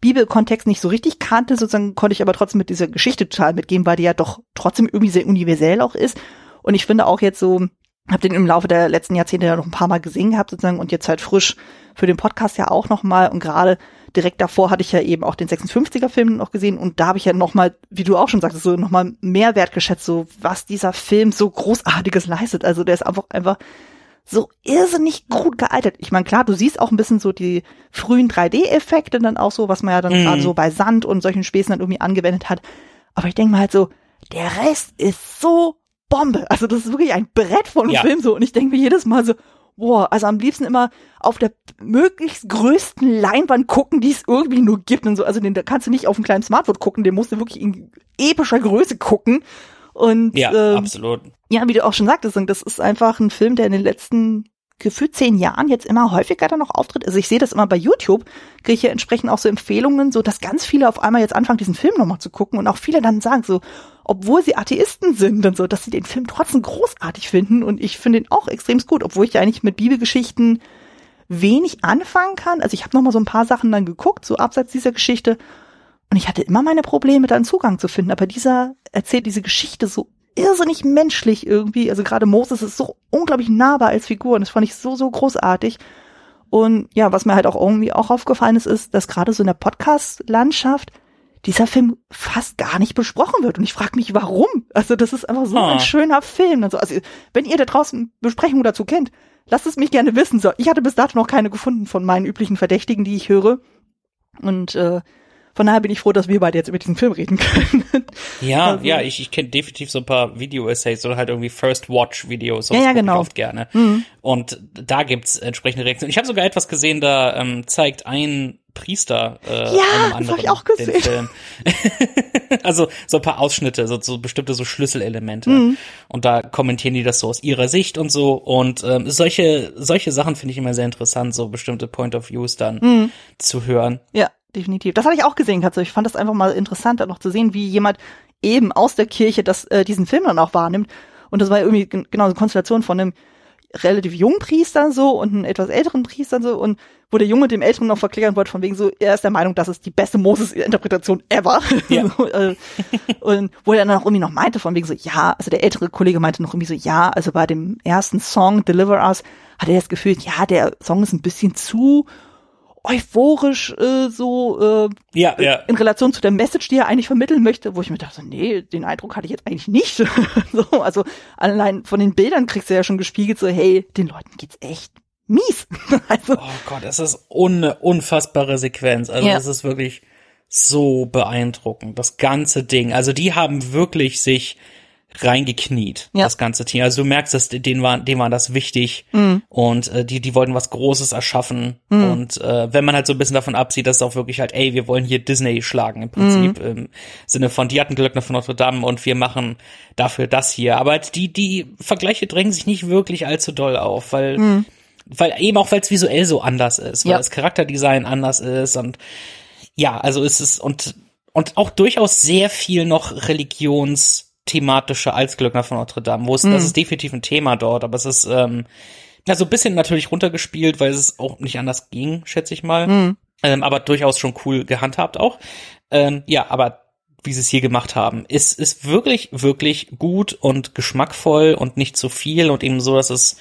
Bibelkontext nicht so richtig kannte, sozusagen konnte ich aber trotzdem mit dieser Geschichte total mitgehen, weil die ja doch trotzdem irgendwie sehr universell auch ist. Und ich finde auch jetzt so, habe den im Laufe der letzten Jahrzehnte ja noch ein paar Mal gesehen gehabt sozusagen und jetzt halt frisch für den Podcast ja auch noch mal und gerade direkt davor hatte ich ja eben auch den 56er Film noch gesehen und da habe ich ja noch mal, wie du auch schon sagtest, so noch mal mehr wertgeschätzt, so was dieser Film so großartiges leistet. Also der ist einfach einfach so irrsinnig gut gealtert. Ich meine, klar, du siehst auch ein bisschen so die frühen 3D-Effekte dann auch so, was man ja dann mm. gerade so bei Sand und solchen Späßen dann irgendwie angewendet hat. Aber ich denke mal halt so, der Rest ist so Bombe. Also das ist wirklich ein Brett von ja. Film so. Und ich denke mir jedes Mal so, boah, also am liebsten immer auf der möglichst größten Leinwand gucken, die es irgendwie nur gibt und so. Also den da kannst du nicht auf einem kleinen Smartphone gucken, den musst du wirklich in epischer Größe gucken. Und ja, ähm, absolut. Ja, wie du auch schon sagtest, das ist einfach ein Film, der in den letzten gefühlt zehn Jahren jetzt immer häufiger dann noch auftritt. Also ich sehe das immer bei YouTube, kriege ich ja entsprechend auch so Empfehlungen, so dass ganz viele auf einmal jetzt anfangen, diesen Film nochmal zu gucken und auch viele dann sagen so, obwohl sie Atheisten sind und so, dass sie den Film trotzdem großartig finden und ich finde ihn auch extrem gut, obwohl ich ja eigentlich mit Bibelgeschichten wenig anfangen kann. Also ich habe nochmal so ein paar Sachen dann geguckt, so abseits dieser Geschichte und ich hatte immer meine Probleme, da einen Zugang zu finden. Aber dieser erzählt diese Geschichte so irrsinnig menschlich irgendwie. Also gerade Moses ist so unglaublich nahbar als Figur und das fand ich so, so großartig. Und ja, was mir halt auch irgendwie auch aufgefallen ist, ist, dass gerade so in der Podcast-Landschaft dieser Film fast gar nicht besprochen wird. Und ich frage mich, warum? Also das ist einfach so oh. ein schöner Film. Also, also wenn ihr da draußen Besprechungen dazu kennt, lasst es mich gerne wissen. So, ich hatte bis dato noch keine gefunden von meinen üblichen Verdächtigen, die ich höre. Und äh, von daher bin ich froh, dass wir beide jetzt über diesen Film reden können. Ja, (laughs) also, ja, ich, ich kenne definitiv so ein paar Video-Essays oder halt irgendwie First-Watch-Videos. Ja, ja, genau. oft gerne. Mhm. Und da gibt's entsprechende Reaktionen. Ich habe sogar etwas gesehen, da ähm, zeigt ein Priester äh, ja, einem anderen das hab ich auch gesehen. (laughs) also so ein paar Ausschnitte, so, so bestimmte so Schlüsselelemente. Mhm. Und da kommentieren die das so aus ihrer Sicht und so. Und ähm, solche solche Sachen finde ich immer sehr interessant, so bestimmte Point of Views dann mhm. zu hören. Ja, definitiv. Das hatte ich auch gesehen, Katze. Ich fand das einfach mal interessant, noch zu sehen, wie jemand eben aus der Kirche das, äh, diesen Film dann auch wahrnimmt. Und das war irgendwie genau eine Konstellation von einem relativ jungen Priester so und einem etwas älteren Priester so und wo der Junge dem Älteren noch verklären wollte, von wegen so, er ist der Meinung, das ist die beste Moses-Interpretation ever. Ja. (laughs) so, äh, und wo er dann auch irgendwie noch meinte, von wegen so, ja, also der ältere Kollege meinte noch irgendwie so, ja, also bei dem ersten Song, Deliver Us, hat er das Gefühl, ja, der Song ist ein bisschen zu euphorisch äh, so äh, ja, ja. in Relation zu der Message, die er eigentlich vermitteln möchte, wo ich mir dachte, nee, den Eindruck hatte ich jetzt eigentlich nicht. (laughs) so, also allein von den Bildern kriegst du ja schon gespiegelt, so hey, den Leuten geht's echt mies. (laughs) also, oh Gott, das ist eine unfassbare Sequenz. Also ja. das ist wirklich so beeindruckend, das ganze Ding. Also die haben wirklich sich reingekniet, ja. das ganze Team. Also du merkst, dass denen war, denen war das wichtig mhm. und äh, die, die wollten was Großes erschaffen. Mhm. Und äh, wenn man halt so ein bisschen davon absieht, dass es auch wirklich halt, ey, wir wollen hier Disney schlagen im Prinzip, mhm. im Sinne von, die hatten Glöckner von Notre Dame und wir machen dafür das hier. Aber die, die Vergleiche drängen sich nicht wirklich allzu doll auf, weil, mhm. weil eben auch, weil es visuell so anders ist, weil ja. das Charakterdesign anders ist und ja, also es ist und und auch durchaus sehr viel noch religionsthematische als Glöckner von Notre Dame, wo es Mhm. das ist definitiv ein Thema dort, aber es ist ähm, ja so ein bisschen natürlich runtergespielt, weil es auch nicht anders ging, schätze ich mal. Mhm. Ähm, aber durchaus schon cool gehandhabt auch. Ähm, ja, aber wie sie es hier gemacht haben, ist ist wirklich wirklich gut und geschmackvoll und nicht zu viel und eben so, dass es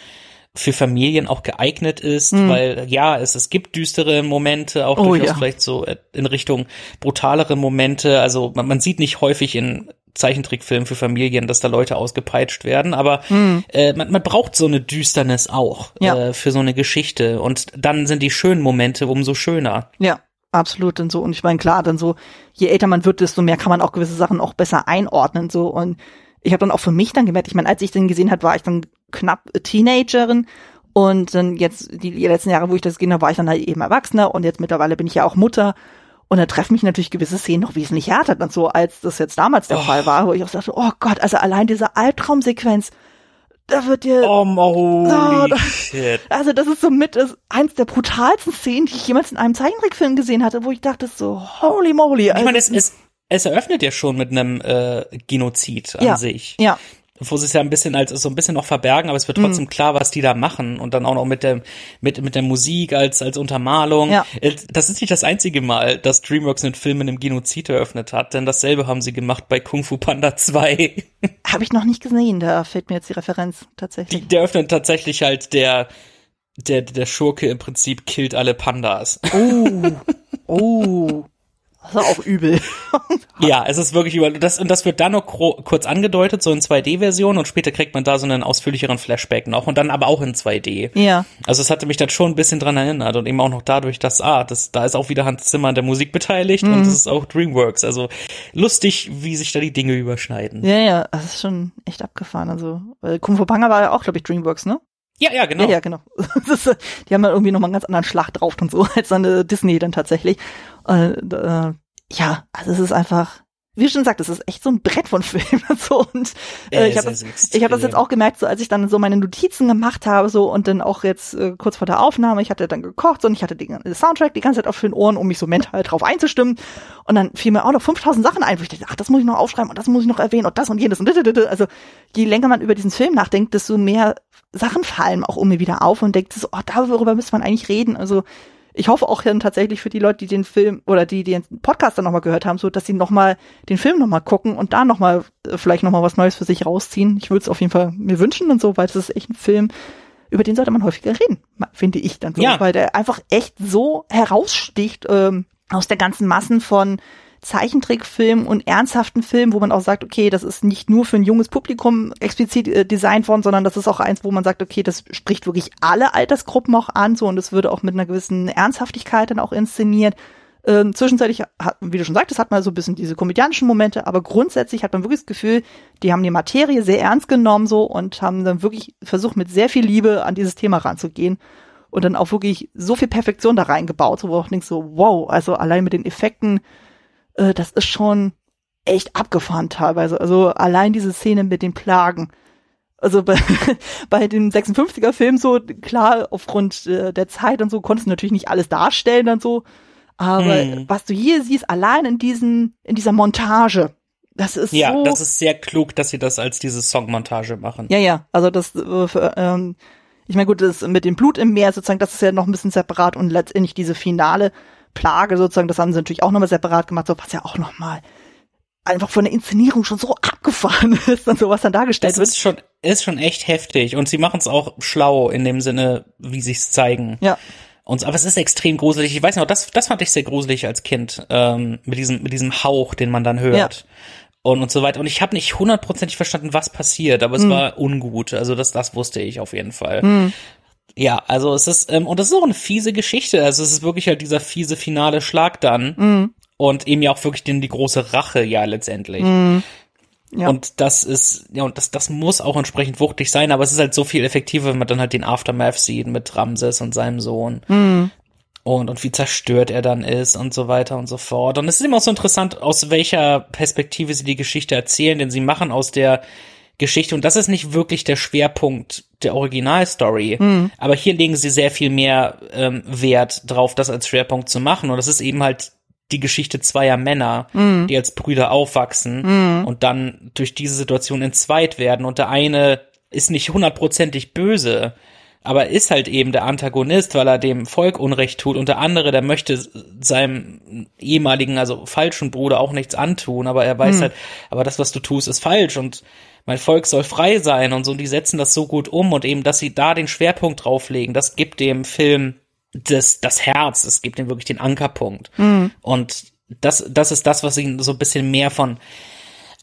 für Familien auch geeignet ist, weil ja, es, es gibt düstere Momente, auch Mhm. Oh, durchaus ja. vielleicht so äh, in Richtung brutalere Momente. Also man, man sieht nicht häufig in Zeichentrickfilmen für Familien, dass da Leute ausgepeitscht werden, aber äh, man, man braucht so eine Düsternis auch Mhm. Ja. äh, für so eine Geschichte und dann sind die schönen Momente umso schöner. Ja, absolut und so. Und ich meine, klar, dann so, je älter man wird, desto mehr kann man auch gewisse Sachen auch besser einordnen. So. Und ich habe dann auch für mich dann gemerkt, ich meine, als ich den gesehen habe, war ich dann knapp Teenagerin. Und dann jetzt, die, die letzten Jahre, wo ich das gesehen habe, war ich dann halt eben Erwachsener und jetzt mittlerweile bin ich ja auch Mutter. Und da treffen mich natürlich gewisse Szenen noch wesentlich härter dann so, als das jetzt damals der Oh. Fall war, wo ich auch dachte, oh Gott, also allein diese Albtraumsequenz, da wird dir, Oh, holy (laughs) Oh, das- shit. also das ist so mit das, eins der brutalsten Szenen, die ich jemals in einem Zeichentrickfilm gesehen hatte, wo ich dachte so, holy moly. Ich meine, es, es, es eröffnet ja schon mit einem äh, Genozid an ja, sich. Ja, wo sie es ja ein bisschen als so ein bisschen noch verbergen, aber es wird trotzdem Mhm. klar, was die da machen und dann auch noch mit der mit mit der Musik als als Untermalung. Ja. Äh, Das ist nicht das einzige Mal, dass DreamWorks einen Film mit einem Genozid eröffnet hat, denn dasselbe haben sie gemacht bei Kung Fu Panda 2. (laughs) habe ich noch nicht gesehen, da fällt mir jetzt die Referenz tatsächlich. Die, der öffnet tatsächlich halt der der der Schurke im Prinzip killt alle Pandas. Oh, (laughs) oh, das war auch übel. (laughs) Ja, es ist wirklich über das und das wird dann noch gro- kurz angedeutet, so in 2D-Version und später kriegt man da so einen ausführlicheren Flashback noch und dann aber auch in 2D. ja, Also es hatte mich dann schon ein bisschen dran erinnert und eben auch noch dadurch, dass, ah, das, da ist auch wieder Hans Zimmer an der Musik beteiligt Mhm. und es ist auch DreamWorks. Also lustig, wie sich da die Dinge überschneiden. ja, ja, das ist schon echt abgefahren. Also weil Kung Fu Panga war ja auch, glaube ich, DreamWorks, ne? Ja, ja, genau. Ja, ja, genau. (laughs) Ist, die haben ja irgendwie noch mal einen ganz anderen Schlag drauf und so (laughs) als dann äh, Disney dann tatsächlich. Äh, äh, ja, also es ist einfach, wie schon gesagt, es ist echt so ein Brett von Filmen (laughs) und so. Und äh, ich habe ist ich habe das jetzt auch gemerkt, so als ich dann so meine Notizen gemacht habe so und dann auch jetzt äh, kurz vor der Aufnahme, ich hatte dann gekocht und ich hatte den den Soundtrack die ganze Zeit auf den Ohren, um mich so mental drauf einzustimmen. Und dann fiel mir auch noch 5000 Sachen ein, wo ich dachte, ach, das muss ich noch aufschreiben und das muss ich noch erwähnen und das und jenes und also je länger man über diesen Film nachdenkt, desto mehr Sachen fallen auch um mir wieder auf und denkt so, oh, darüber müsste man eigentlich reden, also ich hoffe auch dann tatsächlich für die Leute, die den Film oder die, die den Podcast dann nochmal gehört haben, so dass sie nochmal den Film nochmal gucken und da nochmal äh, vielleicht nochmal was Neues für sich rausziehen. Ich würde es auf jeden Fall mir wünschen und so, weil es ist echt ein Film, über den sollte man häufiger reden, finde ich dann so, Ja. weil der einfach echt so heraussticht ähm, aus der ganzen Massen von Zeichentrickfilmen und ernsthaften Filmen, wo man auch sagt, okay, das ist nicht nur für ein junges Publikum explizit äh, designt worden, sondern das ist auch eins, wo man sagt, okay, das spricht wirklich alle Altersgruppen auch an, so und es würde auch mit einer gewissen Ernsthaftigkeit dann auch inszeniert. Ähm, zwischenzeitlich, hat, wie du schon sagtest, hat man so ein bisschen diese komödianischen Momente, aber grundsätzlich hat man wirklich das Gefühl, die haben die Materie sehr ernst genommen so und haben dann wirklich versucht, mit sehr viel Liebe an dieses Thema ranzugehen und dann auch wirklich so viel Perfektion da reingebaut, so wo auch denkst so, wow, also allein mit den Effekten, äh, das ist schon echt abgefahren teilweise. Also allein diese Szene mit den Plagen. Also (laughs) bei, bei dem 56er Film so, klar, aufgrund äh, der Zeit und so konntest du natürlich nicht alles darstellen dann so. Aber Hm. was du hier siehst, allein in diesen, in dieser Montage, das ist Ja, so. das ist sehr klug, dass sie das als diese Songmontage machen. Ja, ja, also das, äh, für, ähm, ich meine, gut, das mit dem Blut im Meer sozusagen, das ist ja noch ein bisschen separat und letztendlich diese finale Plage sozusagen, das haben sie natürlich auch nochmal separat gemacht, so was ja auch nochmal einfach von der Inszenierung schon so (laughs) abgefahren ist und sowas dann dargestellt Das wird. ist schon, ist schon echt heftig und sie machen es auch schlau in dem Sinne, wie sie es zeigen. Ja, Und, aber es ist extrem gruselig. Ich weiß noch, das, das fand ich sehr gruselig als Kind, ähm, mit diesem, mit diesem Hauch, den man dann hört. Und, und so weiter. Und ich habe nicht hundertprozentig verstanden, was passiert, aber es Hm. war ungut. Also das, das wusste ich auf jeden Fall. Ja, also es ist, ähm, und das ist auch eine fiese Geschichte. Also es ist wirklich halt dieser fiese finale Schlag dann. Hm. Und eben ja auch wirklich die, die große Rache, ja, letztendlich. Hm. Ja. Und das ist, ja, und das, das muss auch entsprechend wuchtig sein, aber es ist halt so viel effektiver, wenn man dann halt den Aftermath sieht mit Ramses und seinem Sohn. Hm. Und, und wie zerstört er dann ist und so weiter und so fort. Und es ist immer auch so interessant, aus welcher Perspektive sie die Geschichte erzählen, denn sie machen aus der Geschichte, und das ist nicht wirklich der Schwerpunkt der Originalstory, Hm. aber hier legen sie sehr viel mehr ähm, Wert drauf, das als Schwerpunkt zu machen. Und das ist eben halt die Geschichte zweier Männer, Mhm. die als Brüder aufwachsen und dann durch diese Situation entzweit werden. Und der eine ist nicht hundertprozentig böse, aber ist halt eben der Antagonist, weil er dem Volk Unrecht tut. Und der andere, der möchte seinem ehemaligen, also falschen Bruder auch nichts antun, aber er weiß halt, aber das, was du tust, ist falsch. Und mein Volk soll frei sein und so, und die setzen das so gut um und eben, dass sie da den Schwerpunkt drauflegen, das gibt dem Film das, das Herz, es gibt ihm wirklich den Ankerpunkt. Und das, das ist das, was ihn so ein bisschen mehr von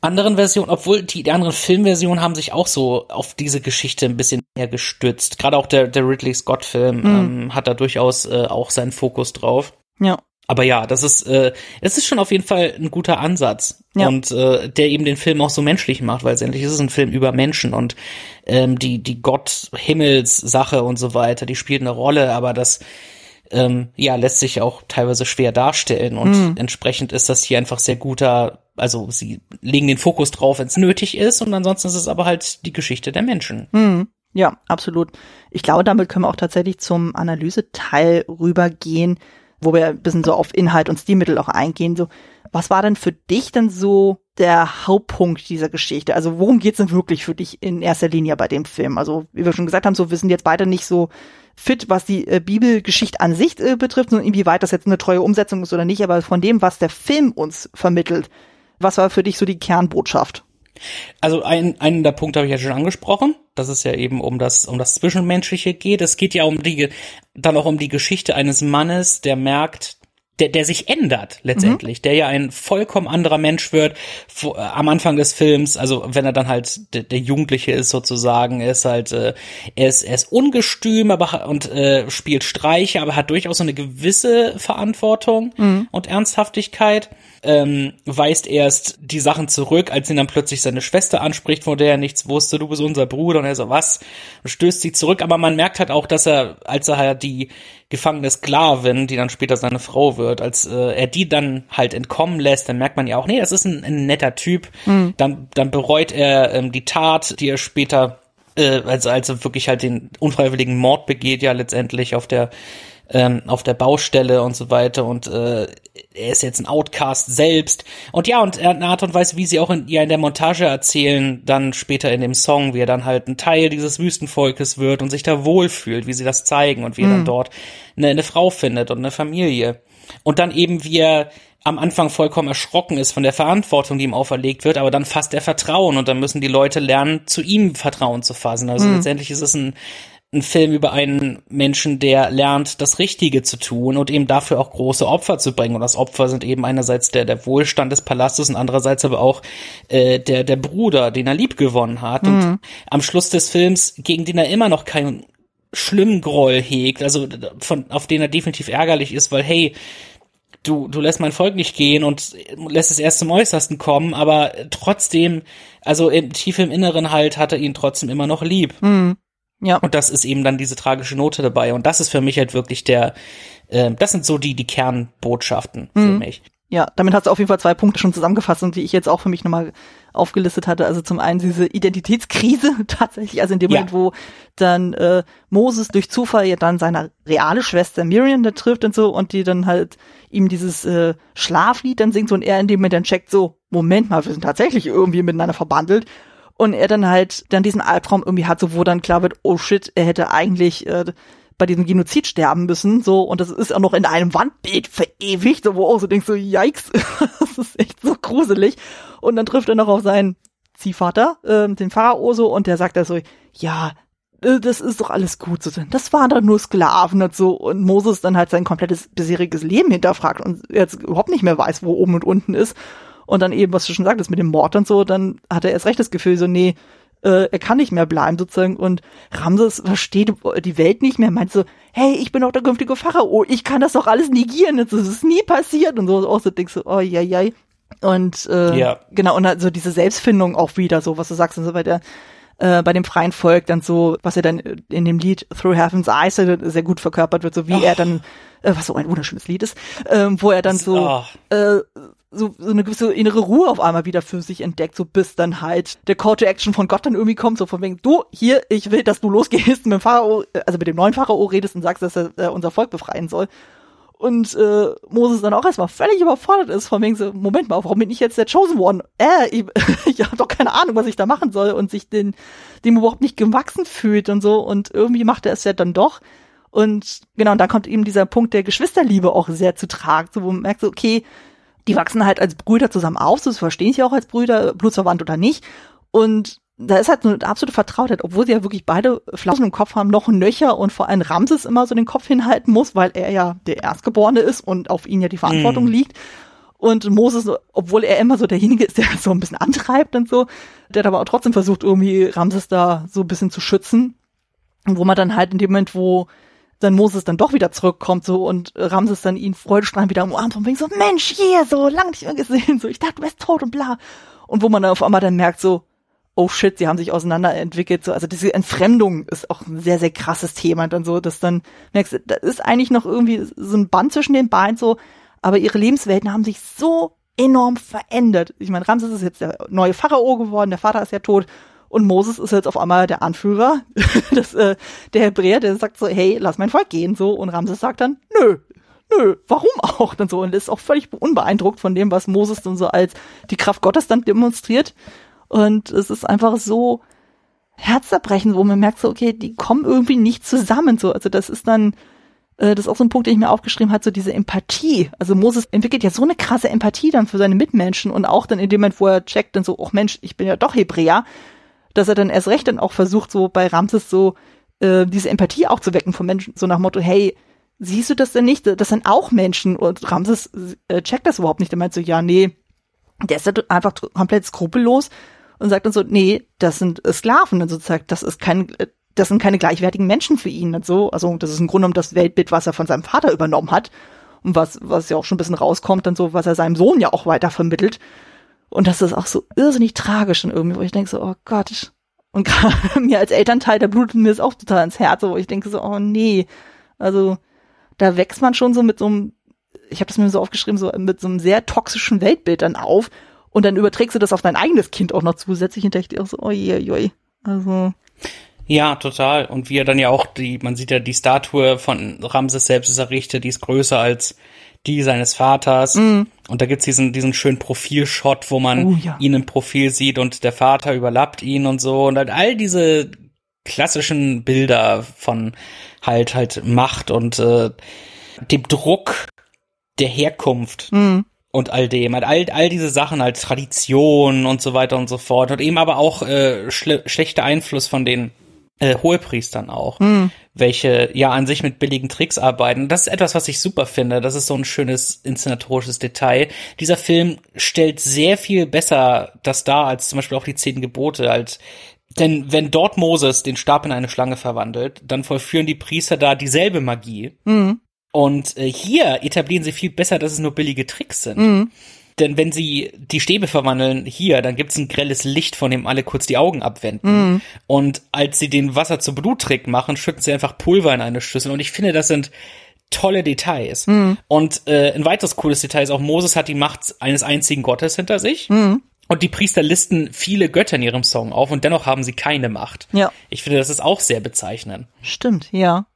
anderen Versionen, obwohl die, die anderen Filmversionen haben sich auch so auf diese Geschichte ein bisschen mehr gestützt. Gerade auch der, der Ridley Scott-Film ähm, hat da durchaus äh, auch seinen Fokus drauf. Ja. Aber ja, das ist, äh, es ist schon auf jeden Fall ein guter Ansatz. Ja. Und äh, der eben den Film auch so menschlich macht, weil letztendlich ist es ein Film über Menschen und ähm, die, die Gott-Himmels-Sache und so weiter, die spielt eine Rolle, aber das ähm, ja, lässt sich auch teilweise schwer darstellen und entsprechend ist das hier einfach sehr guter, also sie legen den Fokus drauf, wenn es nötig ist und ansonsten ist es aber halt die Geschichte der Menschen. Mhm. Ja, absolut. Ich glaube, damit können wir auch tatsächlich zum Analyseteil rübergehen, wo wir ein bisschen so auf Inhalt und Stilmittel auch eingehen. So, was war denn für dich denn so der Hauptpunkt dieser Geschichte? Also worum geht's denn wirklich für dich in erster Linie bei dem Film? Also wie wir schon gesagt haben, so wir sind jetzt beide nicht so fit, was die äh, Bibelgeschichte an sich äh, betrifft, und inwieweit das jetzt eine treue Umsetzung ist oder nicht, aber von dem, was der Film uns vermittelt, was war für dich so die Kernbotschaft? Also ein, einen der Punkte habe ich ja schon angesprochen, dass es ja eben um das um das Zwischenmenschliche geht. Es geht ja um die dann auch um die Geschichte eines Mannes, der merkt, der, der sich ändert letztendlich, der ja ein vollkommen anderer Mensch wird wo, äh, am Anfang des Films, also wenn er dann halt der, der Jugendliche ist sozusagen, er ist halt, äh, er ist, er ist ungestüm, aber und äh, spielt Streiche, aber hat durchaus so eine gewisse Verantwortung und Ernsthaftigkeit. Ähm, weist erst die Sachen zurück, als ihn dann plötzlich seine Schwester anspricht, von der er nichts wusste, du bist unser Bruder, und er so, was? Und stößt sie zurück, aber man merkt halt auch, dass er, als er halt die gefangene Sklavin, die dann später seine Frau wird, als äh, er die dann halt entkommen lässt, dann merkt man ja auch, nee, das ist ein, ein netter Typ. Dann, dann bereut er ähm, die Tat, die er später, äh, also als er wirklich halt den unfreiwilligen Mord begeht, ja letztendlich auf der ähm, auf der Baustelle und so weiter und äh, er ist jetzt ein Outcast selbst. Und ja und eine Art und Weise, wie sie auch in, ja in der Montage erzählen, dann später in dem Song, wie er dann halt ein Teil dieses Wüstenvolkes wird und sich da wohlfühlt, wie sie das zeigen und wie er dann dort eine, eine Frau findet und eine Familie. Und dann eben wie er am Anfang vollkommen erschrocken ist von der Verantwortung, die ihm auferlegt wird, aber dann fasst er Vertrauen und dann müssen die Leute lernen, zu ihm Vertrauen zu fassen. Also letztendlich ist es ein, ein Film über einen Menschen, der lernt, das Richtige zu tun und eben dafür auch große Opfer zu bringen. Und das Opfer sind eben einerseits der, der Wohlstand des Palastes und andererseits aber auch äh, der, der Bruder, den er lieb gewonnen hat. Und am Schluss des Films, gegen den er immer noch keinen schlimmen Groll hegt, also von, auf den er definitiv ärgerlich ist, weil hey, du, du lässt mein Volk nicht gehen und lässt es erst zum Äußersten kommen, aber trotzdem, also im, tief im Inneren halt, hat er ihn trotzdem immer noch lieb. Ja. Und das ist eben dann diese tragische Note dabei. Und das ist für mich halt wirklich der, äh, das sind so die, die Kernbotschaften für mich. Ja, damit hast du auf jeden Fall zwei Punkte schon zusammengefasst und die ich jetzt auch für mich nochmal aufgelistet hatte. Also zum einen diese Identitätskrise (laughs) tatsächlich, also in dem Ja. Moment, wo dann äh, Moses durch Zufall ja dann seine reale Schwester Miriam da trifft und so und die dann halt ihm dieses äh, Schlaflied dann singt so und er in dem Moment dann checkt so, Moment mal, wir sind tatsächlich irgendwie miteinander verbandelt und er dann halt dann diesen Albtraum irgendwie hat, so wo dann klar wird, oh shit, er hätte eigentlich äh, bei diesem Genozid sterben müssen, so, und das ist auch noch in einem Wandbild verewigt, so, wo auch so denkst, so, yikes, (laughs) das ist echt so gruselig. Und dann trifft er noch auf seinen Ziehvater, ähm, den Pharao so, und der sagt da so, ja, äh, das ist doch alles gut so. Das waren doch nur Sklaven und so. Und Moses dann halt sein komplettes bisheriges Leben hinterfragt und jetzt überhaupt nicht mehr weiß, wo oben und unten ist. Und dann eben, was du schon sagtest, mit dem Mord und so, dann hat er erst recht das Gefühl, so, nee, äh, er kann nicht mehr bleiben sozusagen und Ramses versteht die Welt nicht mehr, meint so, hey, ich bin doch der künftige Pharao, ich kann das doch alles negieren, das ist nie passiert und so, auch so denkst du, oh ja, ja. Und äh, Ja. genau, und also diese Selbstfindung auch wieder, so was du sagst, und so bei der äh, bei dem freien Volk dann so, was er dann in dem Lied Through Heaven's Eyes äh, sehr gut verkörpert wird, so wie er dann, äh, was so ein wunderschönes Lied ist, ähm, wo er dann so, Oh. So, so eine gewisse innere Ruhe auf einmal wieder für sich entdeckt, so bis dann halt der Call to Action von Gott dann irgendwie kommt, so von wegen, du, hier, ich will, dass du losgehst mit dem Pharao, äh, also mit dem neuen Pharao redest und sagst, dass er äh, unser Volk befreien soll. Und äh, Moses dann auch erstmal völlig überfordert ist, von wegen so, Moment mal, warum bin ich jetzt der Chosen One? Äh, ich, (laughs) ich habe doch keine Ahnung, was ich da machen soll und sich den, dem überhaupt nicht gewachsen fühlt und so. Und irgendwie macht er es ja dann doch. Und genau, und da kommt eben dieser Punkt der Geschwisterliebe auch sehr zu tragen, so wo man merkt so, okay, die wachsen halt als Brüder zusammen auf, so verstehen sie auch als Brüder, blutsverwandt oder nicht. Und da ist halt so eine absolute Vertrautheit, obwohl sie ja wirklich beide Flausen im Kopf haben, noch ein Nöcher und vor allem Ramses immer so den Kopf hinhalten muss, weil er ja der Erstgeborene ist und auf ihn ja die Verantwortung mm. liegt. Und Moses, obwohl er immer so derjenige ist, der (laughs) so ein bisschen antreibt und so, der hat aber auch trotzdem versucht, irgendwie Ramses da so ein bisschen zu schützen. Und wo man dann halt in dem Moment, wo dann Moses dann doch wieder zurückkommt so und Ramses dann ihn freudestrahlend wieder umarmt und wegen so, Mensch, hier, so, lang nicht mehr gesehen, so, ich dachte, du wärst tot und bla. Und wo man dann auf einmal dann merkt so, oh shit, sie haben sich auseinanderentwickelt. So, also diese Entfremdung ist auch ein sehr, sehr krasses Thema. Dann so, dass dann merkst du, da ist eigentlich noch irgendwie so ein Band zwischen den beiden so, aber ihre Lebenswelten haben sich so enorm verändert. Ich meine, Ramses ist jetzt der neue Pharao geworden, der Vater ist ja tot und Moses ist jetzt auf einmal der Anführer, (laughs) das, äh, der Hebräer, der sagt so, hey, lass mein Volk gehen, so und Ramses sagt dann, nö, nö, warum auch dann so und ist auch völlig unbeeindruckt von dem, was Moses dann so als die Kraft Gottes dann demonstriert und es ist einfach so herzzerbrechend, wo man merkt so, okay, die kommen irgendwie nicht zusammen. So, also das ist dann, äh, das ist auch so ein Punkt, den ich mir aufgeschrieben habe, so diese Empathie. Also Moses entwickelt ja so eine krasse Empathie dann für seine Mitmenschen und auch dann in dem Moment, wo er checkt, dann so, oh Mensch, ich bin ja doch Hebräer, dass er dann erst recht dann auch versucht, so bei Ramses so äh, diese Empathie auch zu wecken von Menschen, so nach Motto, hey, siehst du das denn nicht? Das sind auch Menschen und Ramses äh, checkt das überhaupt nicht. Er meint so, ja, nee, der ist ja einfach komplett skrupellos und sagt dann so, nee, das sind Sklaven und so sagt, das ist kein, das sind keine gleichwertigen Menschen für ihn und so. Also das ist im Grunde genommen das Weltbild, was er von seinem Vater übernommen hat und was, was ja auch schon ein bisschen rauskommt, dann so, was er seinem Sohn ja auch weiter vermittelt. Und das ist auch so irrsinnig tragisch und irgendwie, wo ich denke so, oh Gott. Und gerade (laughs) mir als Elternteil, da blutet mir das auch total ins Herz, wo ich denke so, oh nee. Also da wächst man schon so mit so einem, ich habe das mir so aufgeschrieben, so mit so einem sehr toxischen Weltbild dann auf und dann überträgst du das auf dein eigenes Kind auch noch zusätzlich und denke dir auch so, oi, oi, oi. Also. Ja, total. Und wie er dann ja auch die, man sieht ja die Statue von Ramses selbst ist errichtet, die ist größer als die seines Vaters. Mm. Und da gibt's diesen, diesen schönen Profilshot, wo man oh, ja. ihn im Profil sieht und der Vater überlappt ihn und so. Und halt all diese klassischen Bilder von halt, halt Macht und äh, dem Druck der Herkunft. Mm und all dem, halt all, all diese Sachen, halt Tradition und so weiter und so fort und eben aber auch äh, schle schlechter Einfluss von den äh, Hohepriestern auch, mhm. welche ja an sich mit billigen Tricks arbeiten. Das ist etwas, was ich super finde. Das ist so ein schönes inszenatorisches Detail. Dieser Film stellt sehr viel besser das dar als zum Beispiel auch die zehn Gebote. Halt, denn wenn dort Moses den Stab in eine Schlange verwandelt, dann vollführen die Priester da dieselbe Magie. Mhm. Und äh, hier etablieren sie viel besser, dass es nur billige Tricks sind. Mhm. Denn wenn sie die Stäbe verwandeln hier, dann gibt's ein grelles Licht, von dem alle kurz die Augen abwenden. Mhm. Und als sie den Wasser zu Bluttrick machen, schütten sie einfach Pulver in eine Schüssel. Und ich finde, das sind tolle Details. Mhm. Und äh, ein weiteres cooles Detail ist auch, Moses hat die Macht eines einzigen Gottes hinter sich. Mhm. Und die Priester listen viele Götter in ihrem Song auf und dennoch haben sie keine Macht. Ja. Ich finde, das ist auch sehr bezeichnend. Stimmt, ja.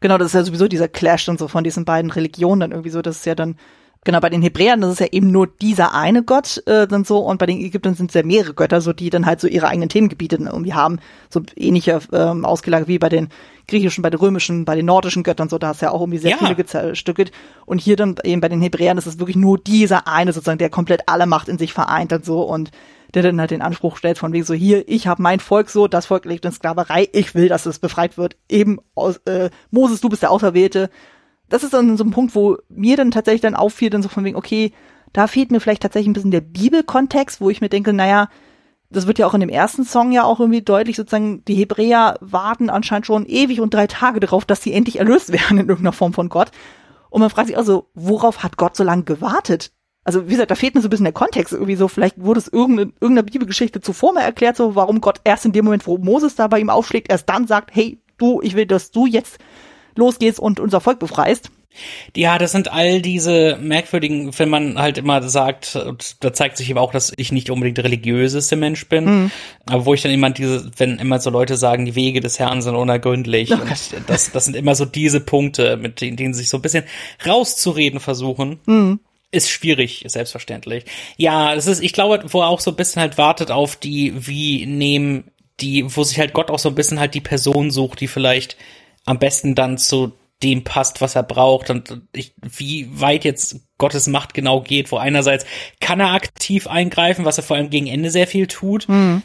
Genau, das ist ja sowieso dieser Clash und so von diesen beiden Religionen dann irgendwie so, das ist ja dann, genau, bei den Hebräern, das ist ja eben nur dieser eine Gott äh, dann so und bei den Ägyptern sind es ja mehrere Götter, so die dann halt so ihre eigenen Themengebiete irgendwie haben, so ähnliche ähm, ausgelagert wie bei den griechischen, bei den römischen, bei den nordischen Göttern, so da ist ja auch irgendwie sehr ja. viele gezerstückelt und hier dann eben bei den Hebräern ist es wirklich nur dieser eine sozusagen, der komplett alle Macht in sich vereint und so und der dann halt den Anspruch stellt von wegen so, hier, ich habe mein Volk so, das Volk lebt in Sklaverei, ich will, dass es befreit wird. Eben aus, äh, Moses, du bist der Auserwählte. Das ist dann so ein Punkt, wo mir dann tatsächlich dann auffiel, dann so von wegen, okay, da fehlt mir vielleicht tatsächlich ein bisschen der Bibelkontext, wo ich mir denke, naja, das wird ja auch in dem ersten Song ja auch irgendwie deutlich, sozusagen, die Hebräer warten anscheinend schon ewig und drei Tage darauf, dass sie endlich erlöst (laughs) werden in irgendeiner Form von Gott. Und man fragt sich also, worauf hat Gott so lange gewartet? also wie gesagt, da fehlt mir so ein bisschen der Kontext irgendwie so. Vielleicht wurde es irgendeine, irgendeiner Bibelgeschichte zuvor mal erklärt, so warum Gott erst in dem Moment, wo Moses da bei ihm aufschlägt, erst dann sagt, hey, du, ich will, dass du jetzt losgehst und unser Volk befreist. Ja, das sind all diese merkwürdigen, wenn man halt immer sagt, und da zeigt sich eben auch, dass ich nicht unbedingt der religiöseste Mensch bin, mhm. aber wo ich dann immer diese, wenn immer so Leute sagen, die Wege des Herrn sind unergründlich, oh und das, das sind immer so diese Punkte, mit denen, denen sich so ein bisschen rauszureden versuchen. Mhm ist schwierig, selbstverständlich. Ja, es ist, ich glaube, wo er auch so ein bisschen halt wartet auf die, wie nehmen die, wo sich halt Gott auch so ein bisschen halt die Person sucht, die vielleicht am besten dann zu dem passt, was er braucht und ich, wie weit jetzt Gottes Macht genau geht, wo einerseits kann er aktiv eingreifen, was er vor allem gegen Ende sehr viel tut. Mhm.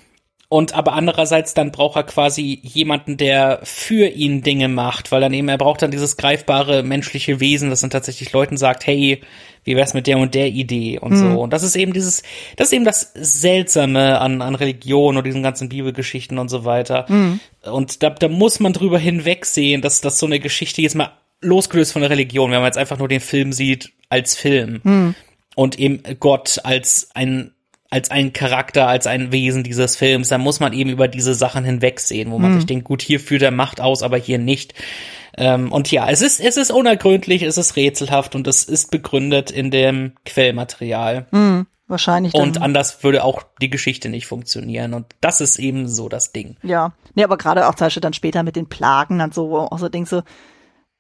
Und aber andererseits dann braucht er quasi jemanden, der für ihn Dinge macht, weil dann eben er braucht dann dieses greifbare menschliche Wesen, das dann tatsächlich Leuten sagt, hey, wie wär's mit der und der Idee und mhm. so. Und das ist eben dieses, das ist eben das Seltsame an, an Religion und diesen ganzen Bibelgeschichten und so weiter. Mhm. Und da, da muss man drüber hinwegsehen, dass, dass so eine Geschichte jetzt mal losgelöst von der Religion, wenn man jetzt einfach nur den Film sieht als Film mhm. und eben Gott als ein als ein Charakter, als ein Wesen dieses Films, dann muss man eben über diese Sachen hinwegsehen, wo man mhm. sich denkt, gut, hier führt er Macht aus, aber hier nicht. Ähm, und ja, es ist, es ist unergründlich, es ist rätselhaft und es ist begründet in dem Quellmaterial. Mhm, wahrscheinlich. Dann. Und anders würde auch die Geschichte nicht funktionieren. Und das ist eben so das Ding. Ja. Nee, aber gerade auch zum Beispiel dann später mit den Plagen dann so, auch so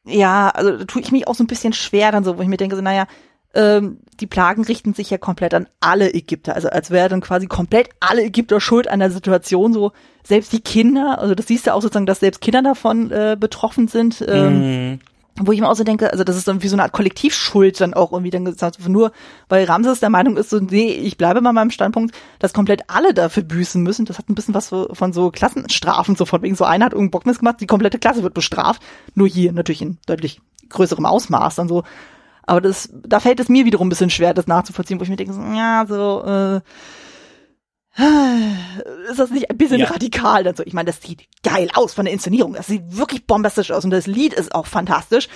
ja, also da tue ich mich auch so ein bisschen schwer dann so, wo ich mir denke so, naja, ähm, die Plagen richten sich ja komplett an alle Ägypter. Also als wäre dann quasi komplett alle Ägypter schuld an der Situation, so selbst die Kinder, also das siehst du auch sozusagen, dass selbst Kinder davon äh, betroffen sind. Ähm, mm. Wo ich mir auch so denke, also das ist irgendwie so eine Art Kollektivschuld dann auch irgendwie dann gesagt, nur weil Ramses der Meinung ist, so, nee, ich bleibe mal meinem Standpunkt, dass komplett alle dafür büßen müssen. Das hat ein bisschen was von so Klassenstrafen, so von wegen so einer hat irgendeinen Bockmist gemacht, die komplette Klasse wird bestraft. Nur hier natürlich in deutlich größerem Ausmaß dann so. Aber das, da fällt es mir wiederum ein bisschen schwer, das nachzuvollziehen, wo ich mir denke, so, ja, so, äh, (sighs) ist das nicht ein bisschen ja. radikal? Dann so, ich meine, das sieht geil aus von der Inszenierung. Das sieht wirklich bombastisch aus und das Lied ist auch fantastisch.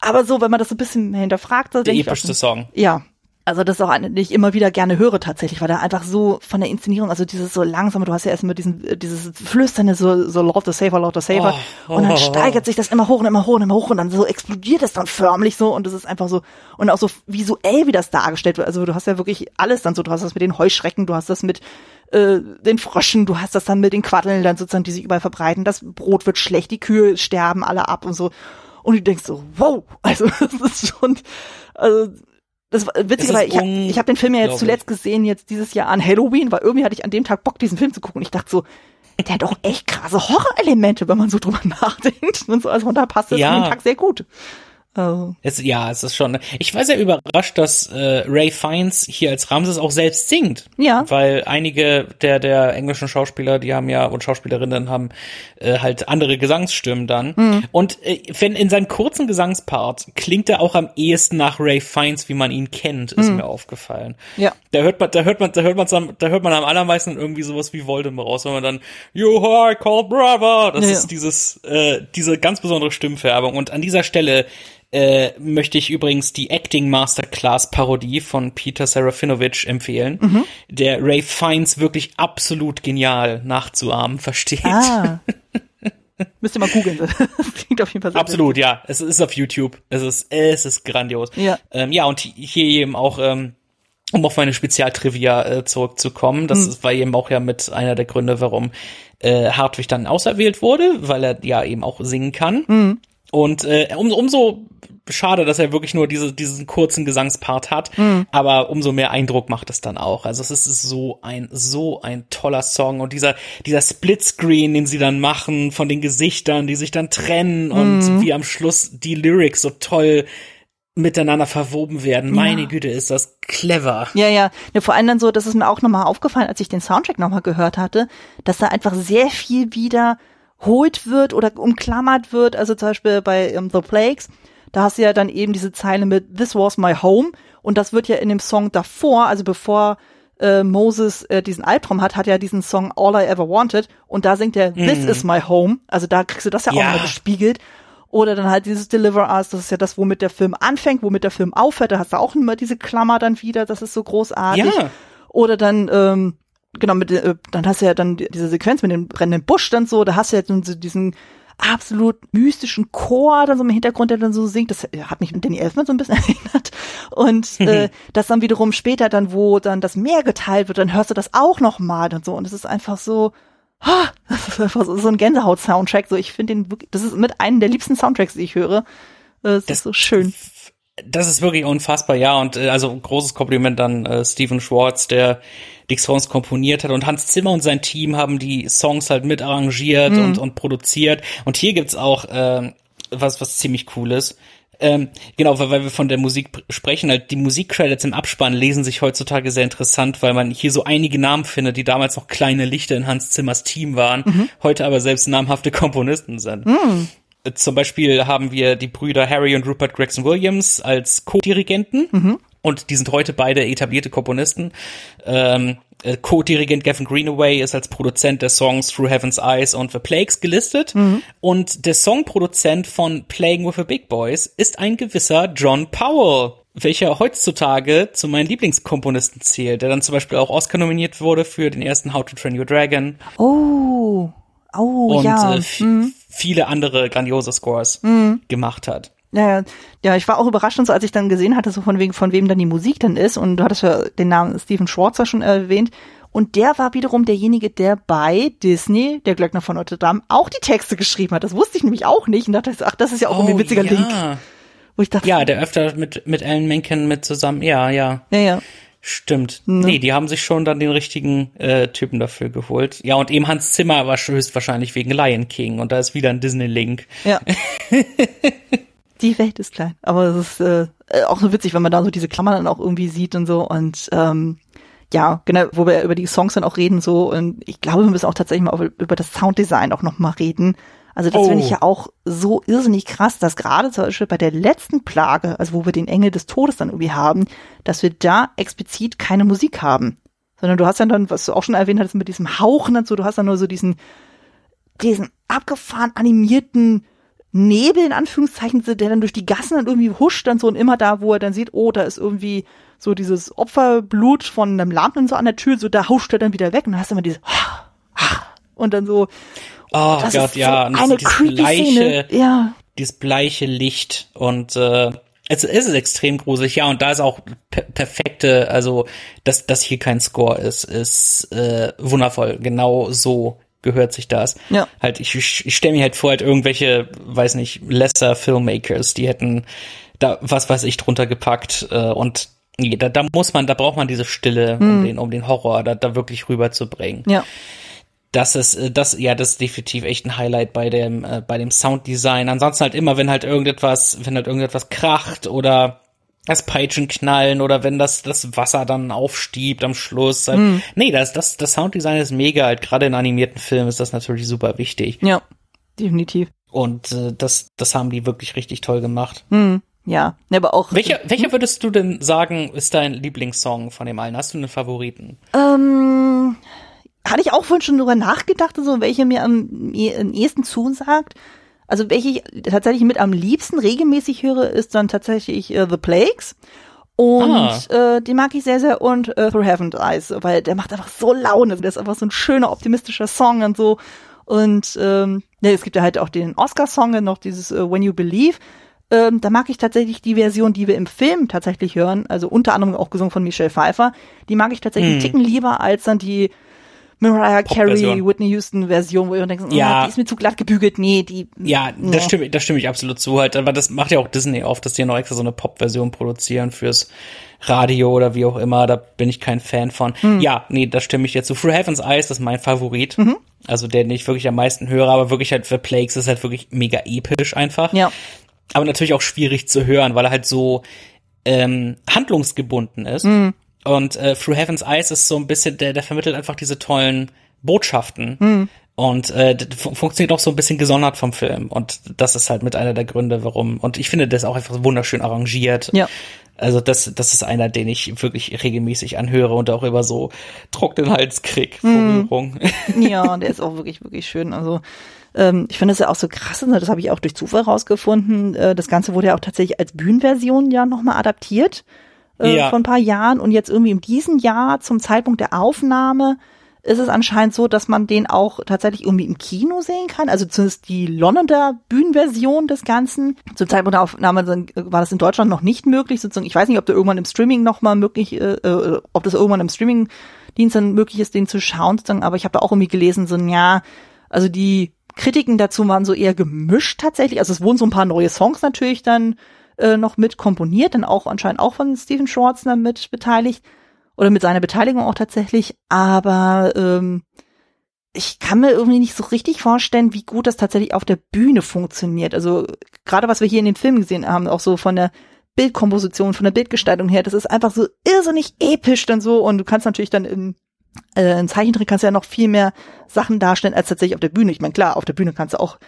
Aber so, wenn man das so ein bisschen hinterfragt, der epischste Song. Ja, also das ist auch eine, die ich immer wieder gerne höre tatsächlich, weil da einfach so von der Inszenierung, also dieses so langsame, du hast ja erst immer diesen, äh, dieses Flüsternde, so, so Lord the Saver, Lord the Saver. Oh, und dann oh, steigert sich das immer hoch und immer hoch und immer hoch und dann so explodiert es dann förmlich so und das ist einfach so, und auch so visuell, wie das dargestellt wird. Also du hast ja wirklich alles dann so, du hast das mit den Heuschrecken, du hast das mit äh, den Fröschen, du hast das dann mit den Quaddeln dann sozusagen, die sich überall verbreiten, das Brot wird schlecht, die Kühe sterben alle ab und so. Und du denkst so, wow, (laughs) also das ist schon, also das war witzig, weil ich, ich habe den Film ja jetzt zuletzt gesehen, jetzt dieses Jahr an Halloween, weil irgendwie hatte ich an dem Tag Bock, diesen Film zu gucken. Und ich dachte so, der hat doch echt krasse Horrorelemente, wenn man so drüber (laughs) nachdenkt. Und so, also da passt das ja. an dem Tag sehr gut. Oh. Es, ja, es ist schon. Ich war sehr überrascht, dass äh, Ray Fiennes hier als Ramses auch selbst singt. Ja. Weil einige der der englischen Schauspieler, die haben ja und Schauspielerinnen haben äh, halt andere Gesangsstimmen dann. Mhm. Und äh, wenn in seinem kurzen Gesangspart klingt er auch am ehesten nach Ray Fiennes, wie man ihn kennt, ist mhm. mir aufgefallen. Ja. Da hört man, da hört man, da hört man, da hört man am allermeisten irgendwie sowas wie Voldemort raus, wenn man dann You are called brother. Das ja. ist dieses äh, diese ganz besondere Stimmfärbung. Und an dieser Stelle äh, möchte ich übrigens die Acting Masterclass Parodie von Peter Serafinovich empfehlen, mhm. der Ray Fiennes wirklich absolut genial nachzuahmen versteht. Ah. (laughs) Müsst ihr mal googeln. Das (laughs) klingt auf jeden Fall sehr Absolut, ja. Es ist auf YouTube. Es ist, es ist grandios. Ja. Ähm, ja, und hier eben auch, ähm, um auf meine Spezialtrivia äh, zurückzukommen, das mhm. war eben auch ja mit einer der Gründe, warum äh, Hartwig dann auserwählt wurde, weil er ja eben auch singen kann. Mhm. Und äh, um, umso schade, dass er wirklich nur diese, diesen kurzen Gesangspart hat, mhm. aber umso mehr Eindruck macht es dann auch. Also es ist so ein, so ein toller Song und dieser, dieser Splitscreen, den sie dann machen von den Gesichtern, die sich dann trennen und mhm. wie am Schluss die Lyrics so toll miteinander verwoben werden. Ja. Meine Güte, ist das clever. Ja, ja. ja. Vor allem dann so, das ist mir auch nochmal aufgefallen, als ich den Soundtrack nochmal gehört hatte, dass da einfach sehr viel wieder holt wird oder umklammert wird. Also zum Beispiel bei um, The Plagues, da hast du ja dann eben diese Zeile mit This was my home und das wird ja in dem Song davor, also bevor äh, Moses äh, diesen Albtraum hat, hat ja diesen Song All I Ever Wanted und da singt er This mm. is my home. Also da kriegst du das ja, ja. auch mal gespiegelt. Oder dann halt dieses Deliver Us, das ist ja das, womit der Film anfängt, womit der Film aufhört. Da hast du auch immer diese Klammer dann wieder, das ist so großartig. Ja. Oder dann ähm, genau, mit, äh, dann hast du ja dann diese Sequenz mit dem brennenden Busch dann so, da hast du ja dann so diesen absolut mystischen Chor dann so im Hintergrund, der dann so singt. Das hat mich an Danny Elfman so ein bisschen (laughs) erinnert. Und (laughs) äh, das dann wiederum später dann, wo dann das Meer geteilt wird, dann hörst du das auch noch mal und so. Und es ist einfach so, ah, (laughs) das ist einfach so, so ein Gänsehaut-Soundtrack. So, ich finde den wirklich, das ist mit einem der liebsten Soundtracks, die ich höre. Das, das ist so schön. Das ist wirklich unfassbar, ja. Und äh, also großes Kompliment an äh, Steven Schwartz, der die Songs komponiert hat. Und Hans Zimmer und sein Team haben die Songs halt mit arrangiert mhm. und, und produziert. Und hier gibt's auch äh, was, was ziemlich cooles. Ähm, genau, weil, weil wir von der Musik sprechen, halt die Musikcredits im Abspann lesen sich heutzutage sehr interessant, weil man hier so einige Namen findet, die damals noch kleine Lichter in Hans Zimmers Team waren, mhm. heute aber selbst namhafte Komponisten sind. Mhm. Zum Beispiel haben wir die Brüder Harry und Rupert Gregson Williams als Co-Dirigenten. Mhm. Und die sind heute beide etablierte Komponisten. Ähm, äh, Co-Dirigent Gavin Greenaway ist als Produzent der Songs Through Heaven's Eyes und The Plagues gelistet. Mhm. Und der Songproduzent von Playing with the Big Boys ist ein gewisser John Powell welcher heutzutage zu meinen Lieblingskomponisten zählt, der dann zum Beispiel auch Oscar nominiert wurde für den ersten How to Train Your Dragon. Oh, oh, und, ja. Äh, mhm viele andere grandiose Scores mhm. gemacht hat. Ja, ja, ich war auch überrascht und so, als ich dann gesehen hatte, so von wegen, von wem dann die Musik dann ist. Und du hattest ja den Namen Steven Schwarzer schon erwähnt. Und der war wiederum derjenige, der bei Disney, der Glöckner von Notre Dame, auch die Texte geschrieben hat. Das wusste ich nämlich auch nicht. Und dachte, ach, das ist ja auch oh, irgendwie ein witziger ja. Link. Wo ich dachte, ja, der öfter mit, mit Alan Menken mit zusammen, ja, ja. Ja, ja. Stimmt. Ne? Nee, die haben sich schon dann den richtigen äh, Typen dafür geholt. Ja, und eben Hans Zimmer war höchstwahrscheinlich wegen Lion King und da ist wieder ein Disney-Link. Ja. (laughs) die Welt ist klein. Aber es ist äh, auch so witzig, wenn man da so diese Klammern dann auch irgendwie sieht und so. Und ähm, ja, genau, wo wir über die Songs dann auch reden so. Und ich glaube, wir müssen auch tatsächlich mal über das Sounddesign auch noch mal reden. Also das oh. finde ich ja auch so irrsinnig krass, dass gerade zum Beispiel bei der letzten Plage, also wo wir den Engel des Todes dann irgendwie haben, dass wir da explizit keine Musik haben. Sondern du hast ja dann, was du auch schon erwähnt hast, mit diesem Hauchen und so, du hast dann nur so diesen, diesen abgefahren animierten Nebel in Anführungszeichen, der dann durch die Gassen dann irgendwie huscht dann so und immer da, wo er dann sieht, oh, da ist irgendwie so dieses Opferblut von einem Lampen so an der Tür, so da huscht er dann wieder weg und dann hast du immer dieses und dann so Oh das Gott, ja. So eine creepy bleiche, Szene. Ja. Dieses bleiche Licht und äh, es, es ist extrem gruselig, ja, und da ist auch per perfekte, also dass dass hier kein Score ist, ist äh, wundervoll. Genau so gehört sich das. Ja. Halt, ich, ich, stelle mir halt vor, halt irgendwelche, weiß nicht, lesser Filmmakers, die hätten da was weiß ich drunter gepackt äh, und nee, da, da muss man, da braucht man diese Stille, um den, um den Horror da, da wirklich rüberzubringen. Ja das ist äh, das ja das ist definitiv echt ein Highlight bei dem äh, bei dem Sounddesign. Ansonsten halt immer, wenn halt irgendetwas, wenn halt irgendetwas kracht oder das Peitschen knallen oder wenn das das Wasser dann aufstiebt am Schluss. Halt, mm. Nee, das das das Sounddesign ist mega. Halt gerade in animierten Filmen ist das natürlich super wichtig. Ja, definitiv. Und äh, das das haben die wirklich richtig toll gemacht. Mm. Ja, aber auch. Welcher, welcher würdest du denn sagen, ist dein Lieblingssong von dem allen? Hast du einen Favoriten? Ähm, hatte ich auch vorhin schon drüber nachgedacht, so welche mir am, am ehesten zusagt. Also welche ich tatsächlich mit am liebsten regelmäßig höre, ist dann tatsächlich äh, The Plagues. Und ah. äh, den mag ich sehr, sehr und äh, Through Heaven's Eyes, weil der macht einfach so Laune. Der ist einfach so ein schöner, optimistischer Song und so. Und ähm, ja, es gibt ja halt auch den Oscar-Song, noch dieses äh, When You Believe. Ähm, da mag ich tatsächlich die Version, die wir im Film tatsächlich hören, also unter anderem auch gesungen von Michelle Pfeiffer. Die mag ich tatsächlich hm. einen Ticken lieber als dann die Mariah Carey, Whitney Houston Version, wo ihr denkt, ja. Oh, die ist mir zu glatt gebügelt. Nee, die. Ja, das nee. stimme, das stimme ich absolut zu halt. Aber das macht ja auch Disney oft, dass die noch extra so eine Pop-Version produzieren fürs Radio oder wie auch immer. Da bin ich kein Fan von. Hm. Ja, nee, da stimme ich jetzt zu. Through Heaven's Eyes, das ist mein Favorit. Mhm. Also der, den ich wirklich am meisten höre, aber wirklich halt für Plagues ist halt wirklich mega episch einfach. Ja. Aber natürlich auch schwierig zu hören, weil er halt so ähm, handlungsgebunden ist. Mhm. Und äh, Through Heaven's Eyes ist so ein bisschen, der, der vermittelt einfach diese tollen Botschaften. Mhm. Und äh, fun funktioniert auch so ein bisschen gesondert vom Film. Und das ist halt mit einer der Gründe, warum. Und ich finde das auch einfach wunderschön arrangiert. Ja. Also das, das ist einer, den ich wirklich regelmäßig anhöre und auch über so trockenen Hals krieg mm. (laughs) Ja, der ist auch wirklich, wirklich schön. Also ähm, ich finde es ja auch so krass, ne? das habe ich auch durch Zufall rausgefunden. Äh, das Ganze wurde ja auch tatsächlich als Bühnenversion ja nochmal adaptiert äh, ja. von ein paar Jahren und jetzt irgendwie in diesem Jahr zum Zeitpunkt der Aufnahme ist es anscheinend so, dass man den auch tatsächlich irgendwie im Kino sehen kann. Also zumindest die Londoner Bühnenversion des Ganzen. Zum Zeitpunkt der Aufnahme war das in Deutschland noch nicht möglich. Sozusagen, ich weiß nicht, ob der irgendwann im Streaming nochmal möglich, äh, äh, ob das irgendwann im Streaming-Dienst dann möglich ist, den zu schauen. Sozusagen. Aber ich habe da auch irgendwie gelesen, so, ja, also die Kritiken dazu waren so eher gemischt tatsächlich. Also es wurden so ein paar neue Songs natürlich dann äh, noch mit komponiert, dann auch anscheinend auch von Stephen Schwartzner mit beteiligt oder mit seiner Beteiligung auch tatsächlich, aber ähm, ich kann mir irgendwie nicht so richtig vorstellen, wie gut das tatsächlich auf der Bühne funktioniert. Also gerade was wir hier in den Filmen gesehen haben, auch so von der Bildkomposition, von der Bildgestaltung her, das ist einfach so irrsinnig episch dann so und du kannst natürlich dann in äh, in Zeichentrick kannst du ja noch viel mehr Sachen darstellen als tatsächlich auf der Bühne. Ich meine, klar, auf der Bühne kannst du auch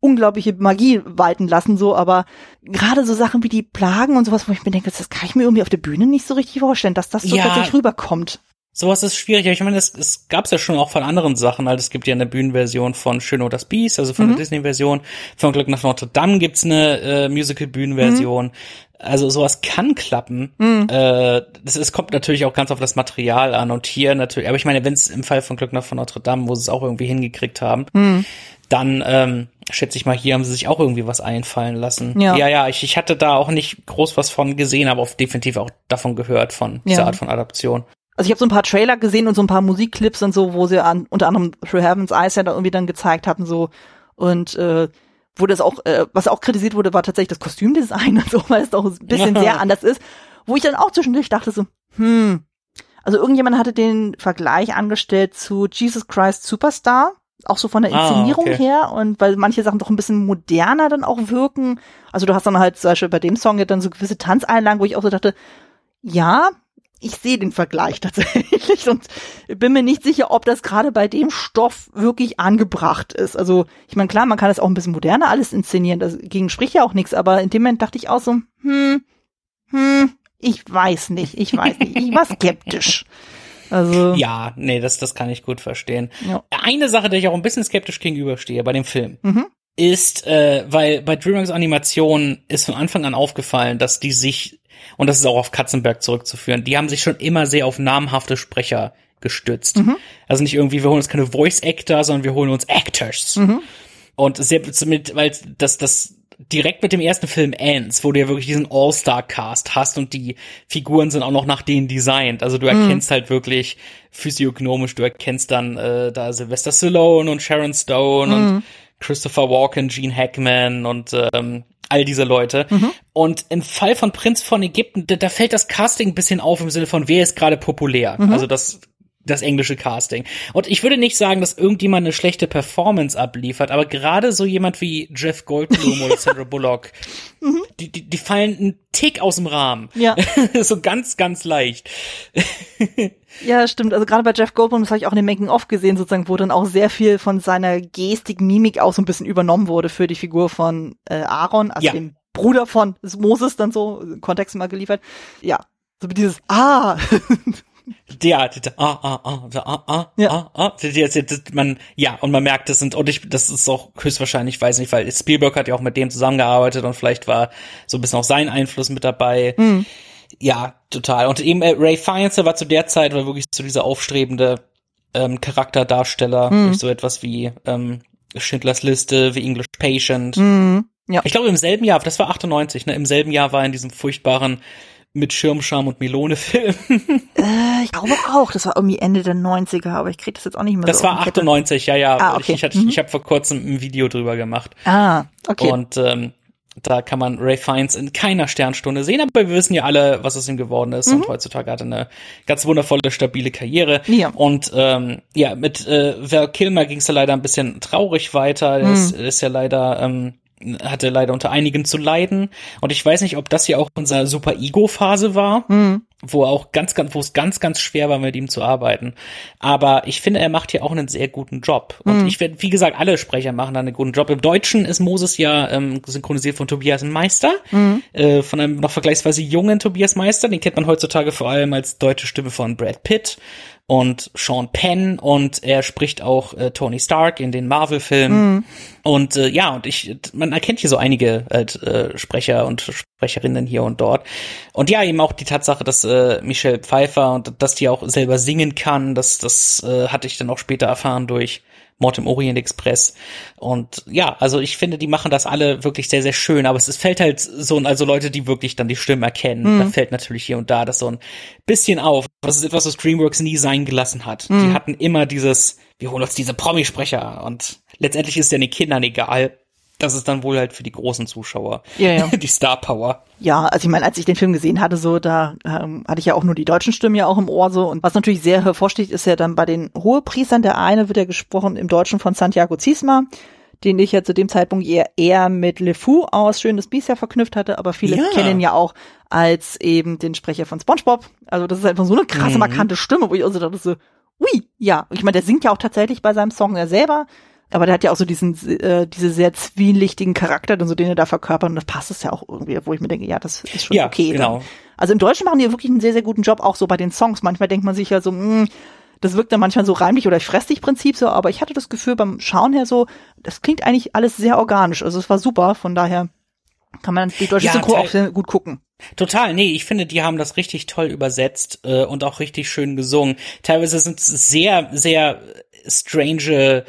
unglaubliche Magie walten lassen, so, aber gerade so Sachen wie die Plagen und sowas, wo ich mir denke, das kann ich mir irgendwie auf der Bühne nicht so richtig vorstellen, dass das so ja, tatsächlich rüberkommt. Sowas ist schwierig. Ich meine, es, es gab es ja schon auch von anderen Sachen. Also es gibt ja eine Bühnenversion von Schön oder das Biest, also von mhm. der Disney-Version. Von Glück nach Notre Dame gibt's eine äh, Musical-Bühnenversion. Mhm. Also sowas kann klappen. Mhm. Äh, das, es kommt natürlich auch ganz auf das Material an und hier natürlich. Aber ich meine, wenn es im Fall von Glück nach von Notre Dame, wo sie es auch irgendwie hingekriegt haben, mhm dann ähm, schätze ich mal, hier haben sie sich auch irgendwie was einfallen lassen. Ja, ja, ja ich, ich hatte da auch nicht groß was von gesehen, aber auch definitiv auch davon gehört, von dieser ja. Art von Adaption. Also ich habe so ein paar Trailer gesehen und so ein paar Musikclips und so, wo sie an, unter anderem Through Heaven's Eyes ja da irgendwie dann gezeigt hatten, so und äh, wo das auch, äh, was auch kritisiert wurde, war tatsächlich das Kostümdesign (laughs) und so, weil es doch ein bisschen (laughs) sehr anders ist. Wo ich dann auch zwischendurch dachte so, hm, also irgendjemand hatte den Vergleich angestellt zu Jesus Christ Superstar auch so von der ah, Inszenierung ah, okay. her und weil manche Sachen doch ein bisschen moderner dann auch wirken. Also du hast dann halt zum Beispiel bei dem Song ja dann so gewisse Tanzeinlagen, wo ich auch so dachte, ja, ich sehe den Vergleich (laughs) tatsächlich und bin mir nicht sicher, ob das gerade bei dem Stoff wirklich angebracht ist. Also ich meine, klar, man kann das auch ein bisschen moderner alles inszenieren, dagegen spricht ja auch nichts, aber in dem Moment dachte ich auch so, hm, hm, ich weiß nicht, ich weiß nicht, (laughs) ich war skeptisch. Also ja, nee, das das kann ich gut verstehen. Ja. Eine Sache, der ich auch ein bisschen skeptisch gegenüberstehe bei dem Film, mhm. ist, äh, weil bei DreamWorks Animation ist von Anfang an aufgefallen, dass die sich und das ist auch auf Katzenberg zurückzuführen, die haben sich schon immer sehr auf namhafte Sprecher gestützt. Mhm. Also nicht irgendwie, wir holen uns keine Voice Actor, sondern wir holen uns Actors. Mhm. Und sehr mit, weil das, das direkt mit dem ersten Film Ends, wo du ja wirklich diesen All-Star-Cast hast und die Figuren sind auch noch nach denen designt. Also du erkennst mhm. halt wirklich physiognomisch, du erkennst dann äh, da Sylvester Stallone und Sharon Stone mhm. und Christopher Walken, Gene Hackman und ähm, all diese Leute. Mhm. Und im Fall von Prinz von Ägypten, da, da, fällt das Casting ein bisschen auf im Sinne von, wer ist gerade populär. Mhm. Also das das englische Casting. Und ich würde nicht sagen, dass irgendjemand eine schlechte Performance abliefert, aber gerade so jemand wie Jeff Goldblum oder Sandra Bullock, (laughs) mhm. die, die, die fallen einen Tick aus dem Rahmen. Ja. (laughs) so ganz, ganz leicht. (laughs) ja, stimmt. Also gerade bei Jeff Goldblum, das habe ich auch in dem Making-of gesehen, sozusagen, wo dann auch sehr viel von seiner Gestik, Mimik auch so ein bisschen übernommen wurde für die Figur von äh, Aaron, also ja. dem Bruder von Moses, dann so Kontext mal geliefert. Ja, so wie dieses Ah. Ja, ah, ah, ah, ah, ah, ja. ah, ah, man, ja, und man merkt, das sind, und ich, das ist auch höchstwahrscheinlich, weiß nicht, weil Spielberg hat ja auch mit dem zusammengearbeitet und vielleicht war so ein bisschen auch sein Einfluss mit dabei. Mhm. Ja, total. Und eben äh, Ray Fiennes war zu der Zeit war wirklich so dieser aufstrebende ähm, Charakterdarsteller mhm. durch so etwas wie ähm, Schindlers Liste, wie English Patient. Mhm. Ja. Ich glaube im selben Jahr, das war 98, ne, im selben Jahr war in diesem furchtbaren mit Schirmscham und Melone-Film. (laughs) äh, ich glaube auch, das war irgendwie Ende der 90er, aber ich krieg das jetzt auch nicht mehr Das so war 98, ja, ja. Ah, okay. Ich, ich, mhm. ich habe vor kurzem ein Video drüber gemacht. Ah, okay. Und ähm, da kann man Ray Fiennes in keiner Sternstunde sehen, aber wir wissen ja alle, was aus ihm geworden ist. Mhm. Und heutzutage hat er eine ganz wundervolle, stabile Karriere. Ja. Und ähm, ja, mit äh, Val Kilmer ging es ja leider ein bisschen traurig weiter. Mhm. Er ist, ist ja leider ähm, hatte leider unter einigen zu leiden. Und ich weiß nicht, ob das hier auch unser Super-Ego-Phase war, mhm. wo auch ganz, ganz, wo es ganz, ganz schwer war, mit ihm zu arbeiten. Aber ich finde, er macht hier auch einen sehr guten Job. Und mhm. ich werde, wie gesagt, alle Sprecher machen da einen guten Job. Im Deutschen ist Moses ja ähm, synchronisiert von Tobias Meister, mhm. äh, von einem noch vergleichsweise jungen Tobias Meister. Den kennt man heutzutage vor allem als deutsche Stimme von Brad Pitt und Sean Penn und er spricht auch äh, Tony Stark in den Marvel-Filmen. Mhm. Und äh, ja, und ich, man erkennt hier so einige halt, äh, Sprecher und Sprecherinnen hier und dort. Und ja, eben auch die Tatsache, dass äh, Michelle Pfeiffer und dass die auch selber singen kann, das, das äh, hatte ich dann auch später erfahren durch Mord im Orient Express. Und ja, also ich finde, die machen das alle wirklich sehr, sehr schön. Aber es, es fällt halt so, also Leute, die wirklich dann die Stimmen erkennen, mhm. da fällt natürlich hier und da das so ein bisschen auf. Das ist etwas, was DreamWorks nie sein gelassen hat. Mhm. Die hatten immer dieses, wir holen uns diese Promisprecher und letztendlich ist ja den Kindern egal, das ist dann wohl halt für die großen Zuschauer. Ja, ja. (laughs) Die Star Power. Ja, also ich meine, als ich den Film gesehen hatte, so, da ähm, hatte ich ja auch nur die deutschen Stimmen ja auch im Ohr so. Und was natürlich sehr hervorsticht, ist ja dann bei den Hohepriestern. Der eine wird ja gesprochen im Deutschen von Santiago Ziesma, den ich ja zu dem Zeitpunkt eher, eher mit Le Fou aus Schönes Biest ja verknüpft hatte, aber viele ja. kennen ihn ja auch als eben den Sprecher von SpongeBob. Also das ist einfach so eine krasse, mhm. markante Stimme, wo ich auch so dachte, so, ui, ja. Ich meine, der singt ja auch tatsächlich bei seinem Song ja selber. Aber der hat ja auch so diesen, äh, diese sehr zwielichtigen Charakter, dann so den er da verkörpert und das passt es ja auch irgendwie, wo ich mir denke, ja, das ist schon ja, okay. Genau. Dann. Also im Deutschen machen die wirklich einen sehr, sehr guten Job, auch so bei den Songs. Manchmal denkt man sich ja so, mh, hm, das wirkt dann manchmal so reimlich oder ich fress dich Prinzip so, aber ich hatte das Gefühl beim Schauen her so, das klingt eigentlich alles sehr organisch. Also es war super, von daher kann man die deutsche ja, Synchro auch sehr gut gucken. Total, nee, ich finde, die haben das richtig toll übersetzt äh, und auch richtig schön gesungen. Teilweise sind es sehr, sehr strange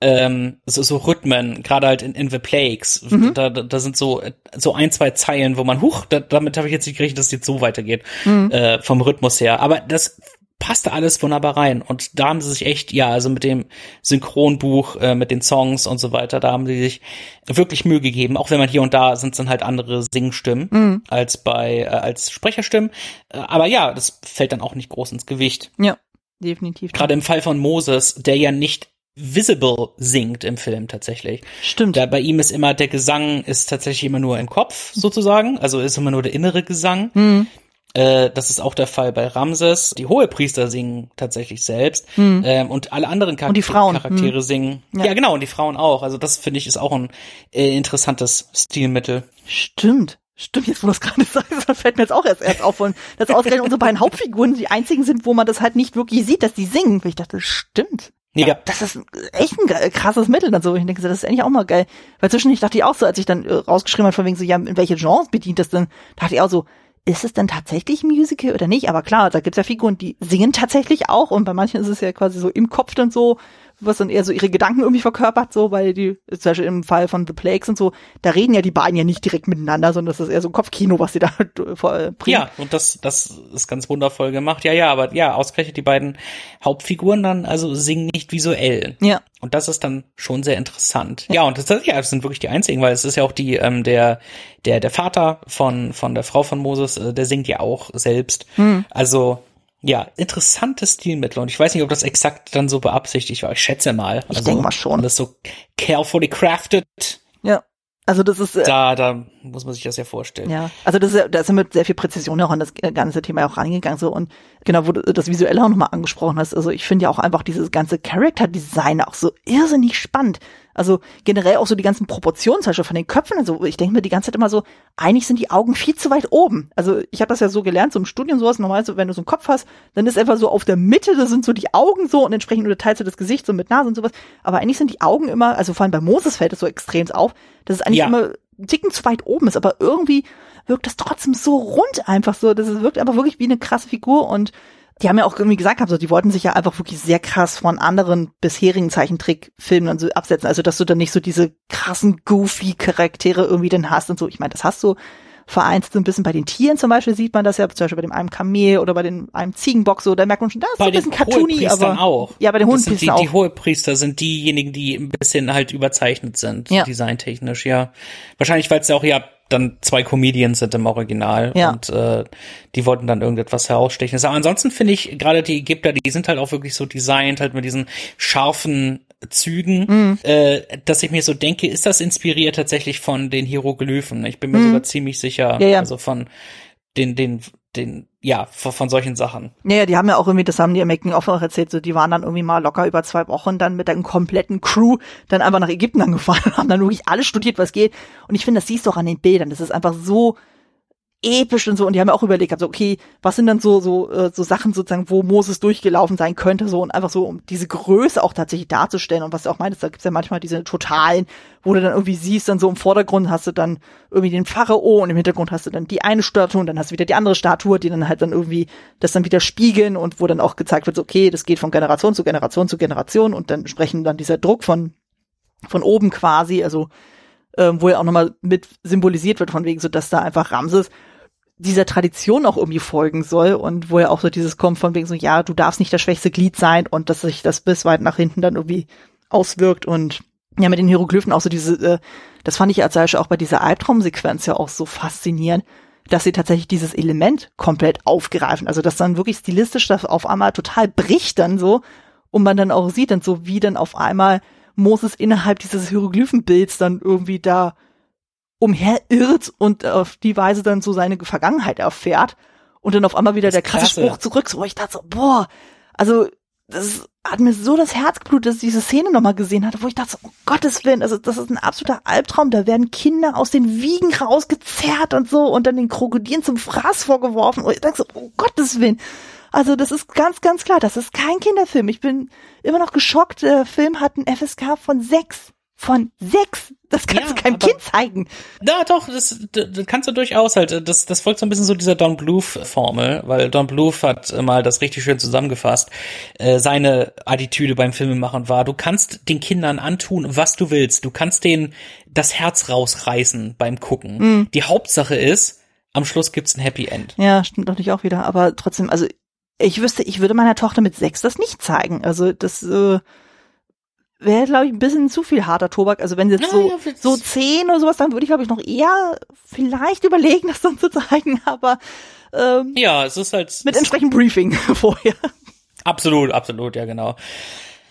ähm, so, so Rhythmen, gerade halt in, in The Plagues. Mhm. Da, da sind so, so ein, zwei Zeilen, wo man, huch, da, damit habe ich jetzt nicht gerechnet, dass es jetzt so weitergeht, mhm. äh, vom Rhythmus her. Aber das passte alles wunderbar rein. Und da haben sie sich echt, ja, also mit dem Synchronbuch, äh, mit den Songs und so weiter, da haben sie sich wirklich Mühe gegeben, auch wenn man hier und da sind dann halt andere Singstimmen mhm. als bei, äh, als Sprecherstimmen. Äh, aber ja, das fällt dann auch nicht groß ins Gewicht. Ja, definitiv. Gerade im Fall von Moses, der ja nicht visible singt im Film tatsächlich. Stimmt. Da bei ihm ist immer der Gesang ist tatsächlich immer nur im Kopf sozusagen, also ist immer nur der innere Gesang. Mhm. Äh, das ist auch der Fall bei Ramses. Die Hohepriester singen tatsächlich selbst mhm. ähm, und alle anderen Char Charaktere mhm. singen. Ja. ja. genau und die Frauen auch. Also das finde ich ist auch ein äh, interessantes Stilmittel. Stimmt. Stimmt, jetzt wo du es gerade (laughs) sagst, das fällt mir jetzt auch erst, erst auf, dass ausgerechnet unsere beiden Hauptfiguren die einzigen sind, wo man das halt nicht wirklich sieht, dass die singen. Ich dachte, stimmt. Ja. Das ist echt ein krasses Mittel dann so. Ich denke, das ist eigentlich auch mal geil. Weil zwischendurch dachte ich auch so, als ich dann äh, rausgeschrieben habe, von wegen so, ja, in welche Genres bedient das denn, dachte ich auch so, ist es denn tatsächlich Musical oder nicht? Aber klar, da gibt's ja Figuren, die singen tatsächlich auch und bei manchen ist es ja quasi so im Kopf dann so, was dann eher so ihre Gedanken irgendwie verkörpert, so, weil die, zum Beispiel im Fall von The Plagues und so, da reden ja die beiden ja nicht direkt miteinander, sondern das ist eher so ein Kopfkino, was sie da (laughs) äh, bringen. Ja, und das, das ist ganz wundervoll gemacht. Ja, ja, aber ja, ausgerechnet die beiden Hauptfiguren dann, also singen nicht visuell. Ja. Und das ist dann schon sehr interessant. Ja, ja und das, ja, das sind wirklich die einzigen, weil es ist ja auch die, ähm, der, der, der Vater von, von der Frau von Moses, äh, der singt ja auch selbst. Hm. Also, ja, interessantes Stilmittel. Und ich weiß nicht, ob das exakt dann so beabsichtigt war. Ich schätze mal. Ich also, denke mal schon. Das so carefully crafted. Ja. Also das ist äh, da, da muss man sich das ja vorstellen. Ja, also das ist, da sind mit sehr viel Präzision auch an das ganze Thema auch reingegangen so und genau, wo du das Visuelle auch nochmal angesprochen hast. Also ich finde ja auch einfach dieses ganze Character Design auch so irrsinnig spannend. Also generell auch so die ganzen Proportionen zum Beispiel von den Köpfen. Also ich denke mir die ganze Zeit immer so, eigentlich sind die Augen viel zu weit oben. Also ich habe das ja so gelernt, so im Studium sowas, normal so, wenn du so einen Kopf hast, dann ist einfach so auf der Mitte, da sind so die Augen so und entsprechend unterteilst du das Gesicht so mit Nase und sowas. Aber eigentlich sind die Augen immer, also vor allem bei Moses fällt es so extrem auf, dass es eigentlich ja. immer einen Ticken zu weit oben ist, aber irgendwie wirkt das trotzdem so rund einfach so. Das wirkt einfach wirklich wie eine krasse Figur und die haben ja auch irgendwie gesagt, die wollten sich ja einfach wirklich sehr krass von anderen bisherigen Zeichentrickfilmen und so absetzen. Also, dass du dann nicht so diese krassen, goofy Charaktere irgendwie dann hast und so. Ich meine, das hast du vereinzelt so ein bisschen bei den Tieren zum Beispiel sieht man das ja, zum Beispiel bei dem einen Kamel oder bei dem einem Ziegenbock so, da merkt man schon, das ist bei ein bisschen cartoony, aber auch. Ja, bei den Hohenpriestern auch. Die Hohepriester sind diejenigen, die ein bisschen halt überzeichnet sind, ja. designtechnisch, ja. Wahrscheinlich, weil es ja auch ja dann zwei Comedians sind im Original ja. und äh, die wollten dann irgendetwas herausstechen. Aber ansonsten finde ich gerade die Ägypter, die sind halt auch wirklich so designt, halt mit diesen scharfen Zügen, mm. äh, dass ich mir so denke, ist das inspiriert tatsächlich von den Hieroglyphen? Ich bin mir mm. sogar ziemlich sicher, ja, ja. also von den, den, den, ja, von, von solchen Sachen. Naja, die haben ja auch irgendwie, das haben die im Making of auch erzählt, so, die waren dann irgendwie mal locker über zwei Wochen dann mit der kompletten Crew dann einfach nach Ägypten (laughs) angefahren und haben dann wirklich alles studiert, was geht. Und ich finde, das siehst du auch an den Bildern. Das ist einfach so episch und so. Und die haben ja auch überlegt, also okay, was sind dann so so äh, so Sachen sozusagen, wo Moses durchgelaufen sein könnte, so und einfach so, um diese Größe auch tatsächlich darzustellen. Und was du auch meintest, da gibt's ja manchmal diese totalen, wo du dann irgendwie siehst, dann so im Vordergrund hast du dann irgendwie den Pharao und im Hintergrund hast du dann die eine Statue und dann hast du wieder die andere Statue, die dann halt dann irgendwie das dann wieder spiegeln und wo dann auch gezeigt wird, so, okay, das geht von Generation zu Generation zu Generation und dann sprechen dann dieser Druck von von oben quasi, also ähm, wo ja auch nochmal mit symbolisiert wird, von wegen so, dass da einfach Ramses dieser Tradition auch irgendwie folgen soll und wo ja auch so dieses kommt von wegen so, ja, du darfst nicht das schwächste Glied sein und dass sich das bis weit nach hinten dann irgendwie auswirkt und ja, mit den Hieroglyphen auch so diese, äh, das fand ich als Beispiel auch bei dieser Albtraumsequenz ja auch so faszinierend, dass sie tatsächlich dieses Element komplett aufgreifen. Also dass dann wirklich stilistisch das auf einmal total bricht dann so und man dann auch sieht dann so, wie dann auf einmal Moses innerhalb dieses Hieroglyphenbilds dann irgendwie da umherirrt und auf die Weise dann so seine Vergangenheit erfährt und dann auf einmal wieder der krasse Spruch zurück, so wo ich dachte so, boah, also das hat mir so das Herz geblutet, dass ich diese Szene nochmal gesehen hatte, wo ich dachte, so, um Gottes Willen, also das ist ein absoluter Albtraum, da werden Kinder aus den Wiegen rausgezerrt und so und dann den Krokodilen zum Fraß vorgeworfen und ich dachte so, um Gottes Willen. Also das ist ganz, ganz klar, das ist kein Kinderfilm. Ich bin immer noch geschockt, der Film hat ein FSK von sechs von sechs. Das kannst ja, du keinem Kind zeigen. Ja, doch, das, das kannst du durchaus halt. Das, das folgt so ein bisschen so dieser Don Bluth-Formel, weil Don Bluth hat mal das richtig schön zusammengefasst. Äh, seine Attitüde beim Filmemachen war, du kannst den Kindern antun, was du willst. Du kannst denen das Herz rausreißen beim Gucken. Mhm. Die Hauptsache ist, am Schluss gibt's ein Happy End. Ja, stimmt natürlich auch wieder. Aber trotzdem, also ich wüsste, ich würde meiner Tochter mit sechs das nicht zeigen. Also das äh, wäre, glaube ich, ein bisschen zu viel harter Tobak. Also wenn jetzt ja, so, ja, so zehn oder sowas, dann würde ich, glaube ich, noch eher vielleicht überlegen, (laughs) das dann zu zeigen, aber ähm, ja, es ist halt mit entsprechendem Briefing (laughs) vorher. Absolut, absolut, ja genau.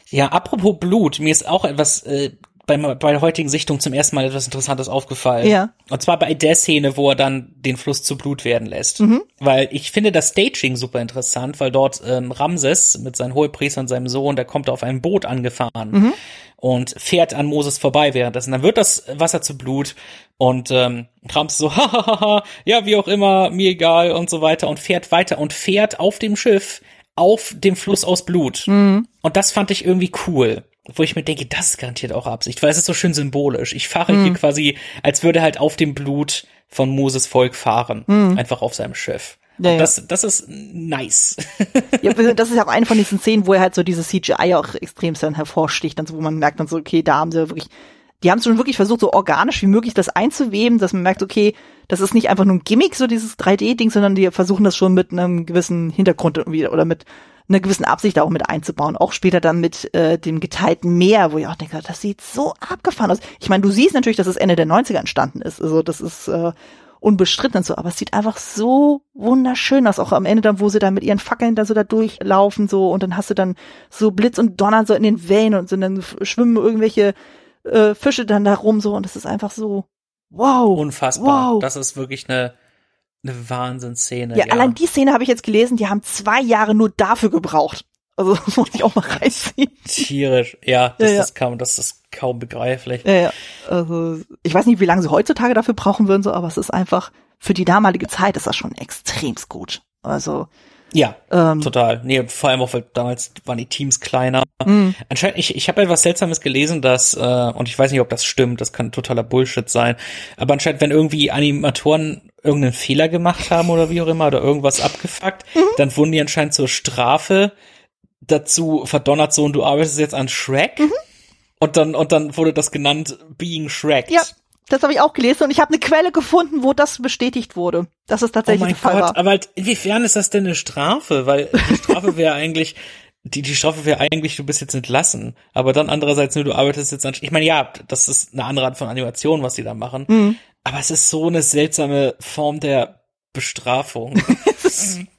Ja, apropos Blut, mir ist auch etwas äh, bei, bei der heutigen Sichtung zum ersten Mal etwas Interessantes aufgefallen. Ja. Und zwar bei der Szene, wo er dann den Fluss zu Blut werden lässt. Mhm. Weil ich finde das Staging super interessant, weil dort ähm, Ramses mit seinen Hohepriester und seinem Sohn, der kommt auf einem Boot angefahren mhm. und fährt an Moses vorbei währenddessen. Dann wird das Wasser zu Blut und ähm, Ramses so, (laughs) hahaha, ja, wie auch immer, mir egal und so weiter und fährt weiter und fährt auf dem Schiff auf dem Fluss aus Blut. Mhm. Und das fand ich irgendwie cool wo ich mir denke, das ist garantiert auch Absicht, weil es ist so schön symbolisch. Ich fahre mhm. hier quasi, als würde halt auf dem Blut von Moses Volk fahren, mhm. einfach auf seinem Schiff. Ja, ja. Das, das ist nice. (laughs) ja, das ist ja auch eine von diesen Szenen, wo er halt so dieses CGI auch extrem dann hervorsticht, dann so, wo man merkt dann so, okay, da haben sie wirklich, die haben es schon wirklich versucht, so organisch wie möglich das einzuweben, dass man merkt, okay, das ist nicht einfach nur ein Gimmick, so dieses 3D-Ding, sondern die versuchen das schon mit einem gewissen Hintergrund irgendwie oder mit einer gewissen Absicht auch mit einzubauen. Auch später dann mit äh, dem geteilten Meer, wo ich auch denke, das sieht so abgefahren aus. Ich meine, du siehst natürlich, dass es Ende der 90er entstanden ist. Also das ist äh, unbestritten und so, aber es sieht einfach so wunderschön aus. Auch am Ende dann, wo sie dann mit ihren Fackeln da so da durchlaufen so und dann hast du dann so Blitz und Donner so in den Wellen und so, und dann schwimmen irgendwelche äh, Fische dann da rum so und das ist einfach so wow. Unfassbar. Wow. Das ist wirklich eine eine Wahnsinnsszene. Ja, ja, allein die Szene habe ich jetzt gelesen, die haben zwei Jahre nur dafür gebraucht. Also (laughs) das muss ich auch mal reinziehen. Tierisch, ja, das ja, ja. ist kaum, das ist kaum begreiflich. Ja, ja. Also ich weiß nicht, wie lange sie heutzutage dafür brauchen würden, so, aber es ist einfach für die damalige Zeit ist das schon extremst gut. Also ja, ähm, total. Nee, vor allem auch, weil damals waren die Teams kleiner. Mhm. Anscheinend, ich, ich habe etwas Seltsames gelesen, dass, äh, und ich weiß nicht, ob das stimmt, das kann totaler Bullshit sein, aber anscheinend, wenn irgendwie Animatoren irgendeinen Fehler gemacht haben oder wie auch immer, oder irgendwas abgefuckt, mhm. dann wurden die anscheinend zur Strafe dazu verdonnert, so, und du arbeitest jetzt an Shrek. Mhm. Und dann, und dann wurde das genannt Being Shrek. Ja. Das habe ich auch gelesen und ich habe eine Quelle gefunden, wo das bestätigt wurde. Das ist tatsächlich oh mein Fall Gott, war. aber halt, inwiefern ist das denn eine Strafe? Weil die Strafe wäre eigentlich, die, die Strafe wäre eigentlich, du bist jetzt entlassen. Aber dann andererseits nur, du arbeitest jetzt an, ich meine, ja, das ist eine andere Art von Animation, was die da machen. Mhm. Aber es ist so eine seltsame Form der Bestrafung. (laughs)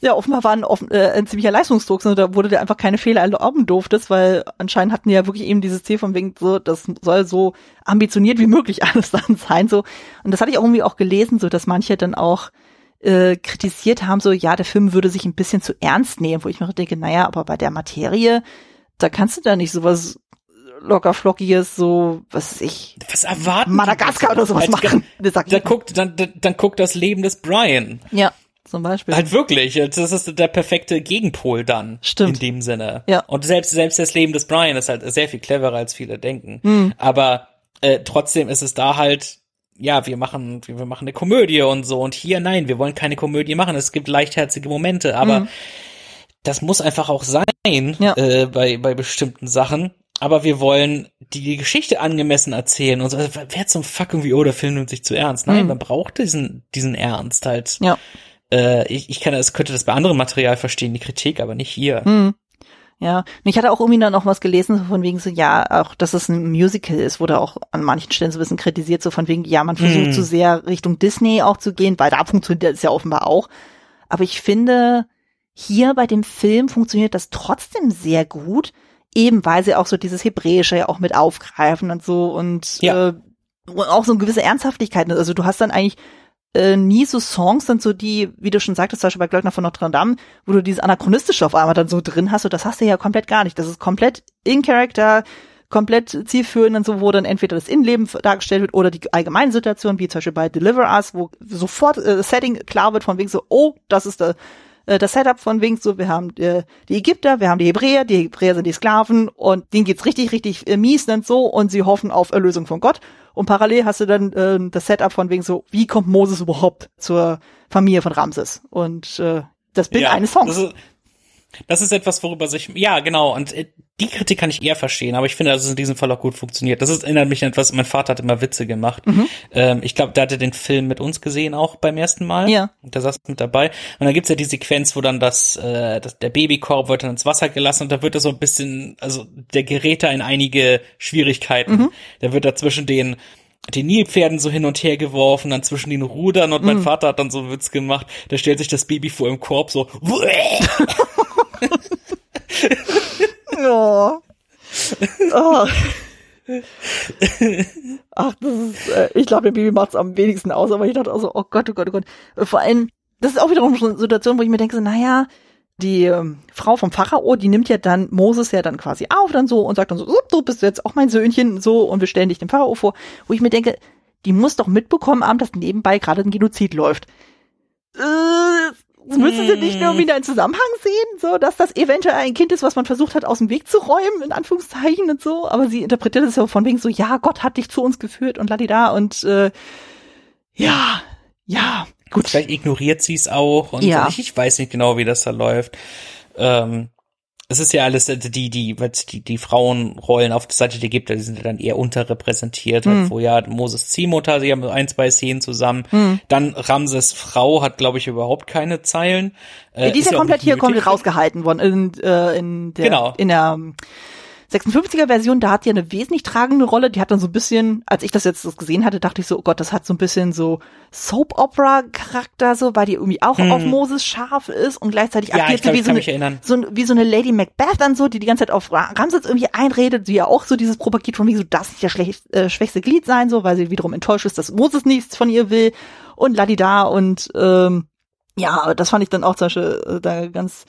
Ja, offenbar war ein, offen, äh, ein ziemlicher Leistungsdruck, sondern da wurde der einfach keine Fehler erlauben durftest, weil anscheinend hatten die ja wirklich eben dieses Ziel von wegen so, das soll so ambitioniert wie möglich (laughs) alles dann sein, so. Und das hatte ich auch irgendwie auch gelesen, so, dass manche dann auch äh, kritisiert haben, so, ja, der Film würde sich ein bisschen zu ernst nehmen, wo ich mir denke, naja, aber bei der Materie, da kannst du da nicht sowas locker flockiges, so, was ich, Was erwarten Madagaskar oder sowas machen. Das sagt Da niemand. guckt, dann, dann, dann guckt das Leben des Brian. Ja, zum Beispiel. Halt wirklich, das ist der perfekte Gegenpol dann. Stimmt. In dem Sinne. Ja. Und selbst, selbst das Leben des Brian ist halt sehr viel cleverer, als viele denken. Hm. Aber äh, trotzdem ist es da halt, ja, wir machen, wir machen eine Komödie und so. Und hier, nein, wir wollen keine Komödie machen. Es gibt leichtherzige Momente, aber das muss einfach auch sein. Ja. äh, bei, bei bestimmten Sachen. Aber wir wollen die Geschichte angemessen erzählen und so. Wer zum Fuck irgendwie, oh, der Film nimmt sich zu ernst. Nein, Hm. man braucht diesen, diesen Ernst halt. Ja. Äh, ich, ich kann das, könnte das bei anderem Material verstehen, die Kritik, aber nicht hier. Hm. Ja, und ich hatte auch irgendwie dann noch was gelesen, so von wegen so, ja, auch, dass es ein Musical ist, wurde auch an manchen Stellen so ein bisschen kritisiert, so von wegen, ja, man versucht Hm. zu sehr Richtung Disney auch zu gehen, weil da funktioniert es ja offenbar auch. Aber ich finde, hier bei dem Film funktioniert das trotzdem sehr gut, eben weil sie auch so dieses Hebräische ja auch mit aufgreifen und so und Ja. äh, und auch so eine gewisse Ernsthaftigkeit. Also du hast dann eigentlich äh, nie so Songs dann so die, wie du schon sagtest, zum Beispiel bei Glöckner von Notre Dame, wo du dieses Anachronistische auf einmal dann so drin hast, und das hast du ja komplett gar nicht. Das ist komplett in Character, komplett zielführend und so, wo dann entweder das Innenleben dargestellt wird oder die allgemeine Situation, wie zum Beispiel bei Deliver Us, wo sofort äh, Setting klar wird von wegen so, oh, das ist der äh, das Setup von wegen so, wir haben äh, die Ägypter, wir haben die Hebräer, die Hebräer sind die Sklaven und denen geht's richtig, richtig äh, mies und so und sie hoffen auf Erlösung von Gott. Und parallel hast du dann äh, das Setup von wegen so, wie kommt Moses überhaupt zur Familie von Ramses? Und äh, das Bild eines Songs. Das ist, das ist etwas, worüber sich, ja, genau, und äh, die Kritik kann ich eher verstehen, aber ich finde, dass es in diesem Fall auch gut funktioniert. Das ist, erinnert mich an etwas, mein Vater hat immer Witze gemacht. Mhm. Ähm, ich glaube, der hatte den Film mit uns gesehen, auch beim ersten Mal. Ja. Und der saß mit dabei. Und dann gibt's ja die Sequenz, wo dann das, äh, das der Babykorb wird dann ins Wasser gelassen und da wird er so ein bisschen, also der gerät da in einige Schwierigkeiten. Mhm. Der wird da zwischen den den Nilpferden so hin und her geworfen, dann zwischen den Rudern und mein Mhm. Vater hat dann so einen Witz gemacht, da stellt sich das Baby vor im Korb so, (laughs) Ja. oh. Ach, das ist, äh, ich glaube, der Baby macht's am wenigsten aus, aber ich dachte auch so, oh Gott, oh Gott, oh Gott. Vor allem, das ist auch wiederum so eine Situation, wo ich mir denke, so, naja, die ähm, Frau vom Pharao, die nimmt ja dann Moses ja dann quasi auf, dann so und sagt dann so, "So, du bist jetzt auch mein Söhnchen, so und wir stellen dich dem Pharao vor, wo ich mir denke, die muss doch mitbekommen haben, dass nebenbei gerade ein Genozid läuft. Äh, müssen sie nicht nur wieder einen Zusammenhang sehen, so dass das eventuell ein Kind ist, was man versucht hat, aus dem Weg zu räumen, in Anführungszeichen und so, aber sie interpretiert es ja von wegen so, ja, Gott hat dich zu uns geführt und ladida und äh, ja, ja, gut. Vielleicht ignoriert sie es auch und Ja. ich, ich weiß nicht genau, wie das da läuft. Ähm, es ist ja alles, äh, die, die, die, die Frauenrollen auf der Seite der Ägypter, die sind ja dann eher unterrepräsentiert, Hm. halt, wo ja Moses Ziehmutter, sie haben so ein, zwei Szenen zusammen. Hm. Dann Ramses Frau hat, glaube ich, überhaupt keine Zeilen. Äh, die ist ja komplett hier komplett rausgehalten worden in, äh, in der Genau. in der ähm, 56er Version, da hat die eine wesentlich tragende Rolle. Die hat dann so ein bisschen, als ich das jetzt so gesehen hatte, dachte ich so, oh Gott, das hat so ein bisschen so Soap Opera Charakter so, weil die irgendwie auch auf Moses scharf ist und gleichzeitig Hm. Ja, agiert glaub, wie so eine, so, wie so eine Lady Macbeth dann so, die die ganze Zeit auf Ra- Ramses irgendwie einredet, die ja auch so dieses propagiert von wegen so, das nicht der schlecht, äh, schwächste Glied sein, so, weil sie wiederum enttäuscht ist, dass Moses nichts von ihr will und ladida und ähm, ja, das fand ich dann auch zum Beispiel äh, da ganz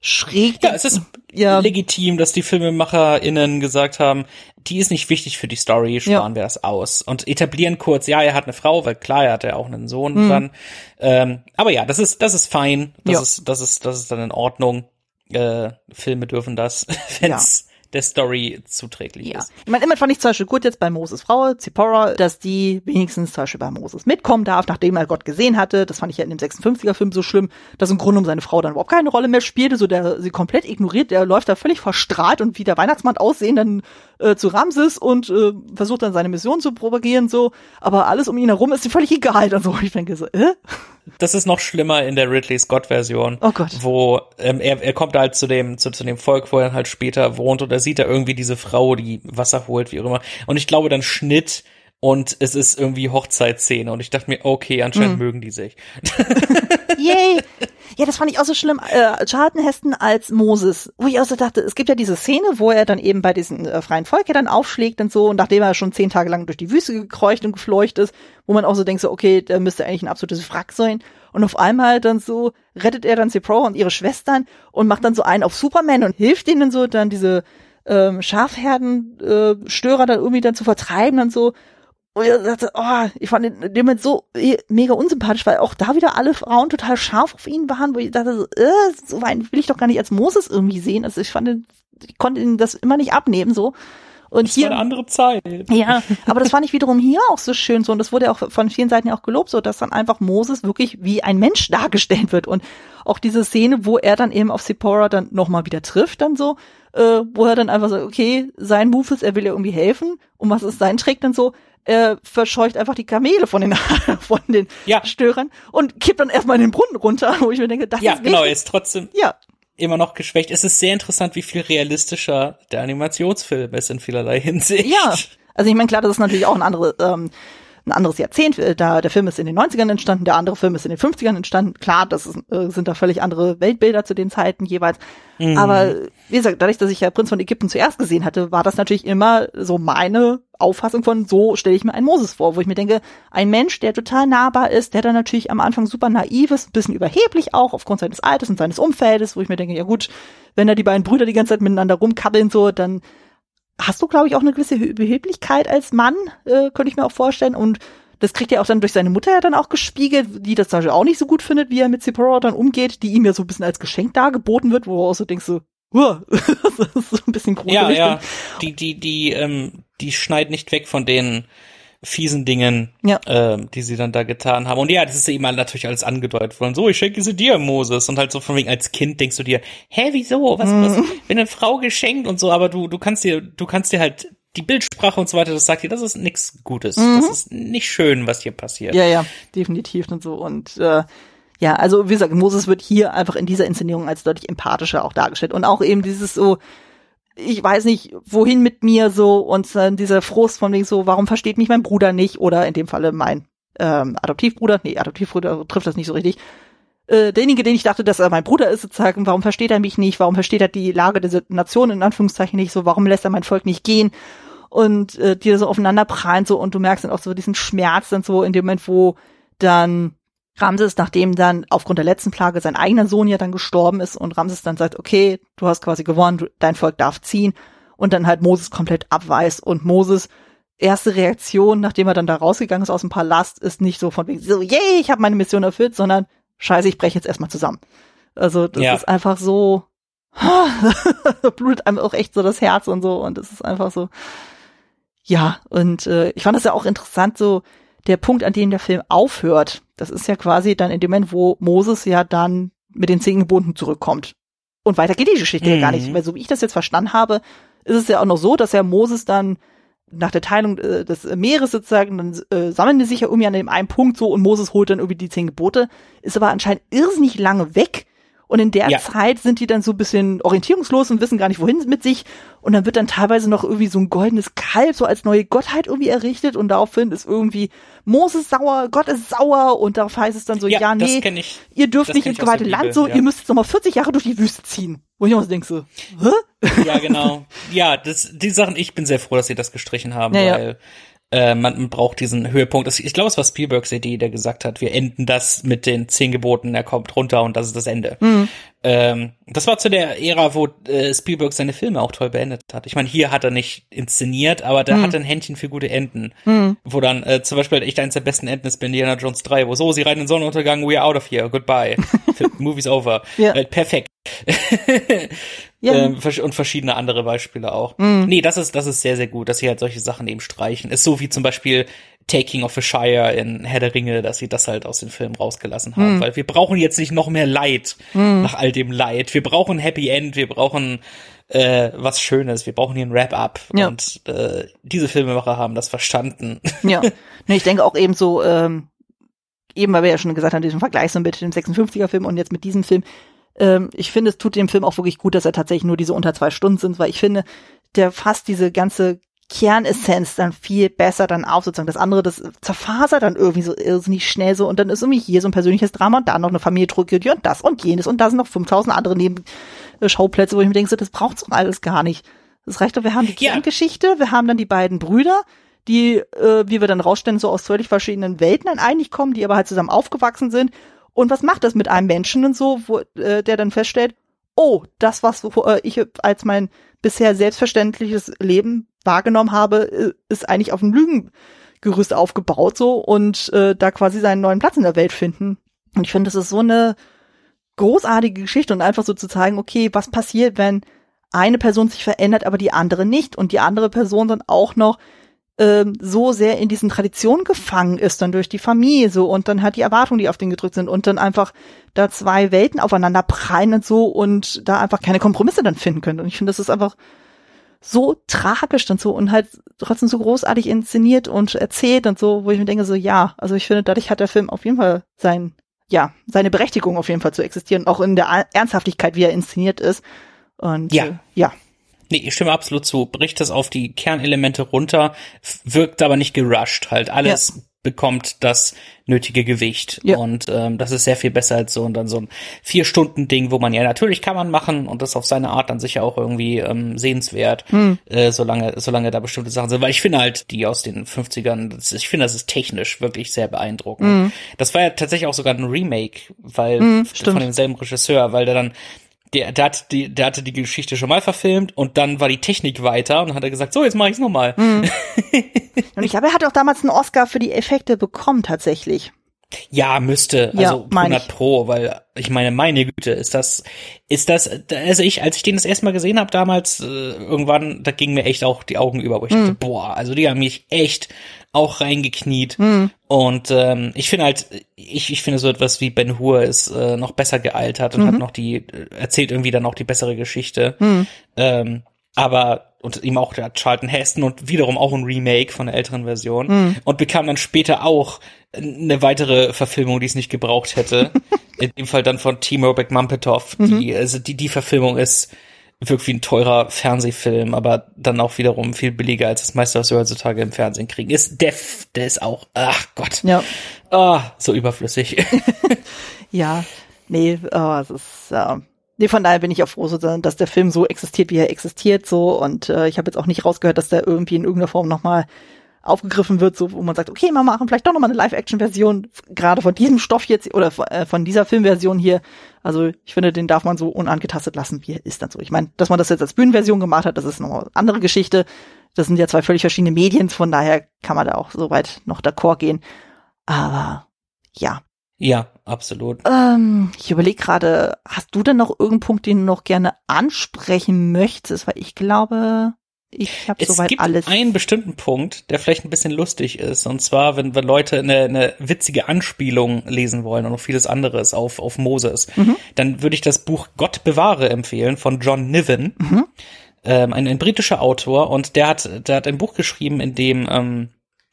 schräg. Ja, es ist Ja. legitim, dass die FilmemacherInnen gesagt haben, die ist nicht wichtig für die Story, sparen Ja. wir das aus. Und etablieren kurz, ja, er hat eine Frau, weil klar, er hat ja auch einen Sohn Hm. dann. Ähm, aber ja, das ist, das ist fein. Das Ja. ist, das ist, das ist dann in Ordnung. Äh, Filme dürfen das, (laughs) wenn's der Story zuträglich Ja. ist. Ich meine, immer fand ich zum Beispiel gut jetzt bei Moses Frau, Zipporah, dass die wenigstens zum Beispiel bei Moses mitkommen darf, nachdem er Gott gesehen hatte. Das fand ich ja in dem 56er-Film so schlimm, dass im Grunde um seine Frau dann überhaupt keine Rolle mehr spielte, so der sie komplett ignoriert, der läuft da völlig verstrahlt und wie der Weihnachtsmann aussehen dann äh, zu Ramses und äh, versucht dann seine Mission zu propagieren, so. Aber alles um ihn herum ist ihm völlig egal. Dann so, (laughs) ich denke so, äh? Das ist noch schlimmer in der Ridley Scott-Version. Oh Gott. Wo ähm, er, er kommt halt zu dem, zu, zu dem Volk, wo er halt später wohnt und da sieht er irgendwie diese Frau, die Wasser holt, wie auch immer. Und ich glaube dann Schnitt und es ist irgendwie Hochzeitsszene und ich dachte mir, okay, anscheinend Mhm. mögen die sich. (laughs) Yay! Ja, das fand ich auch so schlimm. Äh, Charlton Heston als Moses, wo ich auch so dachte, es gibt ja diese Szene, wo er dann eben bei diesem äh, freien Volk ja dann aufschlägt und so, und nachdem er schon zehn Tage lang durch die Wüste gekreucht und gefleucht ist, wo man auch so denkt, so, okay, der müsste eigentlich ein absolutes Wrack sein. Und auf einmal dann so rettet er dann Zipporah und ihre Schwestern und macht dann so einen auf Superman und hilft ihnen so dann diese ähm, Schafherden-Störer äh, dann irgendwie dann zu vertreiben dann so. Und ich dachte, oh, ich fand den, den Moment so äh, mega unsympathisch, weil auch da wieder alle Frauen total scharf auf ihn waren, wo ich dachte, so, äh, so weit will ich doch gar nicht als Moses irgendwie sehen. Also ich fand, den, ich konnte ihn das immer nicht abnehmen so. Und Das hier, war eine andere Zeit. ja, aber das fand ich wiederum hier auch so schön so und das wurde ja auch von vielen Seiten ja auch gelobt, so dass dann einfach Moses wirklich wie ein Mensch dargestellt wird und auch diese Szene, wo er dann eben auf Sephora dann nochmal wieder trifft, dann so, äh, wo er dann einfach so, okay, sein Move ist, er will ja irgendwie helfen und was ist sein Trick dann so, er verscheucht einfach die Kamele von den, (laughs) von den Ja. Störern und kippt dann erstmal in den Brunnen runter, wo ich mir denke, das Ja, ist genau, er ist trotzdem Ja, immer noch geschwächt. Es ist sehr interessant, wie viel realistischer der Animationsfilm ist in vielerlei Hinsicht. Ja, also ich meine, klar, das ist natürlich auch ein, andere, ähm, ein anderes Jahrzehnt. Äh, Da der Film ist in den 90ern entstanden, der andere Film ist in den 50ern entstanden. Klar, das ist, äh, sind da völlig andere Weltbilder zu den Zeiten jeweils. Mhm. Aber wie gesagt, dadurch, dass ich ja Prinz von Ägypten zuerst gesehen hatte, war das natürlich immer so meine Auffassung von, so stelle ich mir einen Moses vor, wo ich mir denke, ein Mensch, der total nahbar ist, der dann natürlich am Anfang super naiv ist, ein bisschen überheblich auch aufgrund seines Alters und seines Umfeldes, wo ich mir denke, ja gut, wenn da die beiden Brüder die ganze Zeit miteinander rumkabbeln, so, dann hast du, glaube ich, auch eine gewisse Überheblichkeit als Mann, äh, könnte ich mir auch vorstellen. Und das kriegt er auch dann durch seine Mutter ja dann auch gespiegelt, die das zum Beispiel auch nicht so gut findet, wie er mit Zipporah dann umgeht, die ihm ja so ein bisschen als Geschenk dargeboten wird, wo du auch so denkst so, Huah, (laughs) das ist so ein bisschen gruselig. Ja, ja. Die, die, die, ähm, die schneidet nicht weg von den fiesen Dingen, Ja. ähm, die sie dann da getan haben. Und ja, das ist eben halt natürlich alles angedeutet worden. So, ich schenke sie dir, Moses. Und halt so von wegen als Kind denkst du dir, hä, wieso? Was, was, Mhm. wenn eine Frau geschenkt und so, aber du, du kannst dir, du kannst dir halt die Bildsprache und so weiter, das sagt dir, das ist nichts Gutes. Das ist nicht schön, was hier passiert. Mhm. Ja, ja, definitiv und so. Und äh, ja, also wie gesagt, Moses wird hier einfach in dieser Inszenierung als deutlich empathischer auch dargestellt. Und auch eben dieses so, ich weiß nicht, wohin mit mir so und dann dieser Frust von wegen so, warum versteht mich mein Bruder nicht? Oder in dem Falle mein ähm, Adoptivbruder, nee, Adoptivbruder trifft das nicht so richtig. Äh, derjenige, den ich dachte, dass er mein Bruder ist, sozusagen, warum versteht er mich nicht? Warum versteht er die Lage der Nation in Anführungszeichen nicht so? Warum lässt er mein Volk nicht gehen? Und äh, die so aufeinander prallen so und du merkst dann auch so diesen Schmerz dann so in dem Moment, wo dann Ramses, nachdem dann aufgrund der letzten Plage sein eigener Sohn ja dann gestorben ist und Ramses dann sagt, okay, du hast quasi gewonnen, du, dein Volk darf ziehen und dann halt Moses komplett abweist und Moses erste Reaktion, nachdem er dann da rausgegangen ist aus dem Palast, ist nicht so von wegen so, yay, ich habe meine Mission erfüllt, sondern scheiße, ich breche jetzt erstmal zusammen. Also das Ja. ist einfach so, (laughs) blutet einem auch echt so das Herz und so und es ist einfach so, ja, und äh, ich fand das ja auch interessant, so der Punkt, an dem der Film aufhört, das ist ja quasi dann in dem Moment, wo Moses ja dann mit den zehn Geboten zurückkommt. Und weiter geht die Geschichte ja gar nicht. Mhm. Weil so wie ich das jetzt verstanden habe, ist es ja auch noch so, dass ja Moses dann nach der Teilung äh, des Meeres sozusagen, dann äh, sammeln die sich ja irgendwie an dem einen Punkt so und Moses holt dann irgendwie die zehn Gebote, ist aber anscheinend irrsinnig lange weg. Und in der Ja. Zeit sind die dann so ein bisschen orientierungslos und wissen gar nicht, wohin mit sich. Und dann wird dann teilweise noch irgendwie so ein goldenes Kalb so als neue Gottheit irgendwie errichtet und daraufhin ist irgendwie Moses sauer, Gott ist sauer und darauf heißt es dann so, ja, das nee, ihr dürft das nicht ins geweihte Land so, ja. ihr müsst jetzt noch mal 40 Jahre durch die Wüste ziehen. Wo ich auch so denke so, hä? Ja, genau. ja, das, die Sachen, ich bin sehr froh, dass sie das gestrichen haben, Ja, ja. weil äh, man braucht diesen Höhepunkt. Ich glaube, es war Spielbergs Idee, der gesagt hat, wir enden das mit den zehn Geboten, er kommt runter und das ist das Ende. Mhm. Ähm, das war zu der Ära, wo äh, Spielberg seine Filme auch toll beendet hat. Ich meine, hier hat er nicht inszeniert, aber der hatte ein Händchen für gute Enden. Mhm. Wo dann äh, zum Beispiel echt eines der besten Enden ist bei Indiana Jones 3, wo so, sie reiten in den Sonnenuntergang, we're out of here, goodbye. (laughs) Movie's over. Ja. Äh, perfekt. (laughs) Ja. Ähm, und verschiedene andere Beispiele auch. Nee, das ist, das ist sehr, sehr gut, dass sie halt solche Sachen eben streichen. Ist so wie zum Beispiel Taking of a Shire in Herr der Ringe, dass sie das halt aus den Filmen rausgelassen haben. Weil wir brauchen jetzt nicht noch mehr Leid nach all dem Leid. Wir brauchen Happy End, wir brauchen äh, was Schönes, wir brauchen hier ein Wrap-up. Ja. Und äh, diese Filmemacher haben das verstanden. (laughs) Ja. Nee, ich denke auch eben so, ähm, eben weil wir ja schon gesagt haben, diesen Vergleich so mit dem 56er Film und jetzt mit diesem Film, ähm, ich finde, es tut dem Film auch wirklich gut, dass er tatsächlich nur diese unter zwei Stunden sind, weil ich finde, der fasst diese ganze Kernessenz dann viel besser dann auf, sozusagen. Das andere, das zerfasert dann irgendwie so irrsinnig schnell so und dann ist irgendwie hier so ein persönliches Drama und da noch eine Familientragödie und das und jenes und da sind noch 5000 andere Nebenschauplätze, wo ich mir denke, so, das braucht's doch alles gar nicht. Das reicht doch, wir haben die Ja. Kerngeschichte, wir haben dann die beiden Brüder, die, äh, wie wir dann rausstellen, so aus völlig verschiedenen Welten dann eigentlich kommen, die aber halt zusammen aufgewachsen sind. Und was macht das mit einem Menschen und so, wo, äh, der dann feststellt, oh, das, was äh, ich als mein bisher selbstverständliches Leben wahrgenommen habe, äh, ist eigentlich auf einem Lügengerüst aufgebaut so und äh, da quasi seinen neuen Platz in der Welt finden. Und ich finde, das ist so eine großartige Geschichte und einfach so zu zeigen, okay, was passiert, wenn eine Person sich verändert, aber die andere nicht und die andere Person dann auch noch ähm, so sehr in diesen Traditionen gefangen ist, dann durch die Familie so und dann hat die Erwartungen, die auf den gedrückt sind und dann einfach da zwei Welten aufeinander prallen und so und da einfach keine Kompromisse dann finden können. Und ich finde, das ist einfach so tragisch und so und halt trotzdem so großartig inszeniert und erzählt und so, wo ich mir denke, so ja, also ich finde, dadurch hat der Film auf jeden Fall sein, ja, seine Berechtigung auf jeden Fall zu existieren, auch in der Ernsthaftigkeit, wie er inszeniert ist. Und ja. Äh, ja. Nee, ich stimme absolut zu. Bricht das auf die Kernelemente runter, wirkt aber nicht gerusht. Halt alles ja. Bekommt das nötige Gewicht. Ja. Und ähm, das ist sehr viel besser als so und dann so ein Vier-Stunden-Ding, wo man ja natürlich kann man machen und das auf seine Art dann sicher auch irgendwie ähm, sehenswert, hm. äh, solange, solange da bestimmte Sachen sind. Weil ich finde halt, die aus den 50ern, ist, ich finde, das ist technisch wirklich sehr beeindruckend. Hm. Das war ja tatsächlich auch sogar ein Remake, weil hm, von demselben Regisseur, weil der dann der, der, hat die, der hatte die Geschichte schon mal verfilmt und dann war die Technik weiter und hat er gesagt, so, jetzt mache ich's nochmal. Mhm. (laughs) und ich glaube, er hat auch damals einen Oscar für die Effekte bekommen, tatsächlich. Ja, müsste. Ja, also 100 Pro, weil ich meine, meine Güte, ist das, ist das, also ich, als ich den das erste Mal gesehen habe damals, äh, irgendwann, da gingen mir echt auch die Augen über, wo ich mhm. dachte, boah, also die haben mich echt auch reingekniet. Mhm. Und ähm, ich finde halt, ich, ich finde so etwas wie Ben Hur ist äh, noch besser gealtert und mhm. hat noch die, erzählt irgendwie dann auch die bessere Geschichte. Mhm. Ähm, aber und ihm auch der Charlton Heston und wiederum auch ein Remake von der älteren Version mhm. und bekam dann später auch eine weitere Verfilmung, die es nicht gebraucht hätte. (laughs) In dem Fall dann von Timo Beckmampetoff. Mhm. Die, also die, die Verfilmung ist wirkt wie ein teurer Fernsehfilm, aber dann auch wiederum viel billiger als das meiste, was wir heutzutage im Fernsehen kriegen. Ist Def, der ist auch, ach Gott. Ja. Ah, so überflüssig. (laughs) ja, nee, oh, es ist, äh, nee, von daher bin ich auch froh, dass der Film so existiert, wie er existiert, so, und äh, ich habe jetzt auch nicht rausgehört, dass der irgendwie in irgendeiner Form nochmal aufgegriffen wird, so wo man sagt, okay, wir machen vielleicht doch nochmal eine Live-Action-Version, gerade von diesem Stoff jetzt oder äh, von dieser Filmversion hier. Also ich finde, den darf man so unangetastet lassen, wie er ist dann so. Ich meine, dass man das jetzt als Bühnenversion gemacht hat, das ist nochmal eine andere Geschichte. Das sind ja zwei völlig verschiedene Medien, von daher kann man da auch so weit noch d'accord gehen. Aber ja. Ja, absolut. Ähm, ich überlege gerade, hast du denn noch irgendeinen Punkt, den du noch gerne ansprechen möchtest? Weil ich glaube, ich habe soweit alles. Es gibt einen bestimmten Punkt, der vielleicht ein bisschen lustig ist. Und zwar, wenn, wenn Leute eine, eine witzige Anspielung lesen wollen und noch vieles anderes auf, auf Moses, mhm. dann würde ich das Buch Gott bewahre empfehlen von John Niven. Mhm. Ähm, ein, ein britischer Autor und der hat, der hat ein Buch geschrieben, in dem ähm,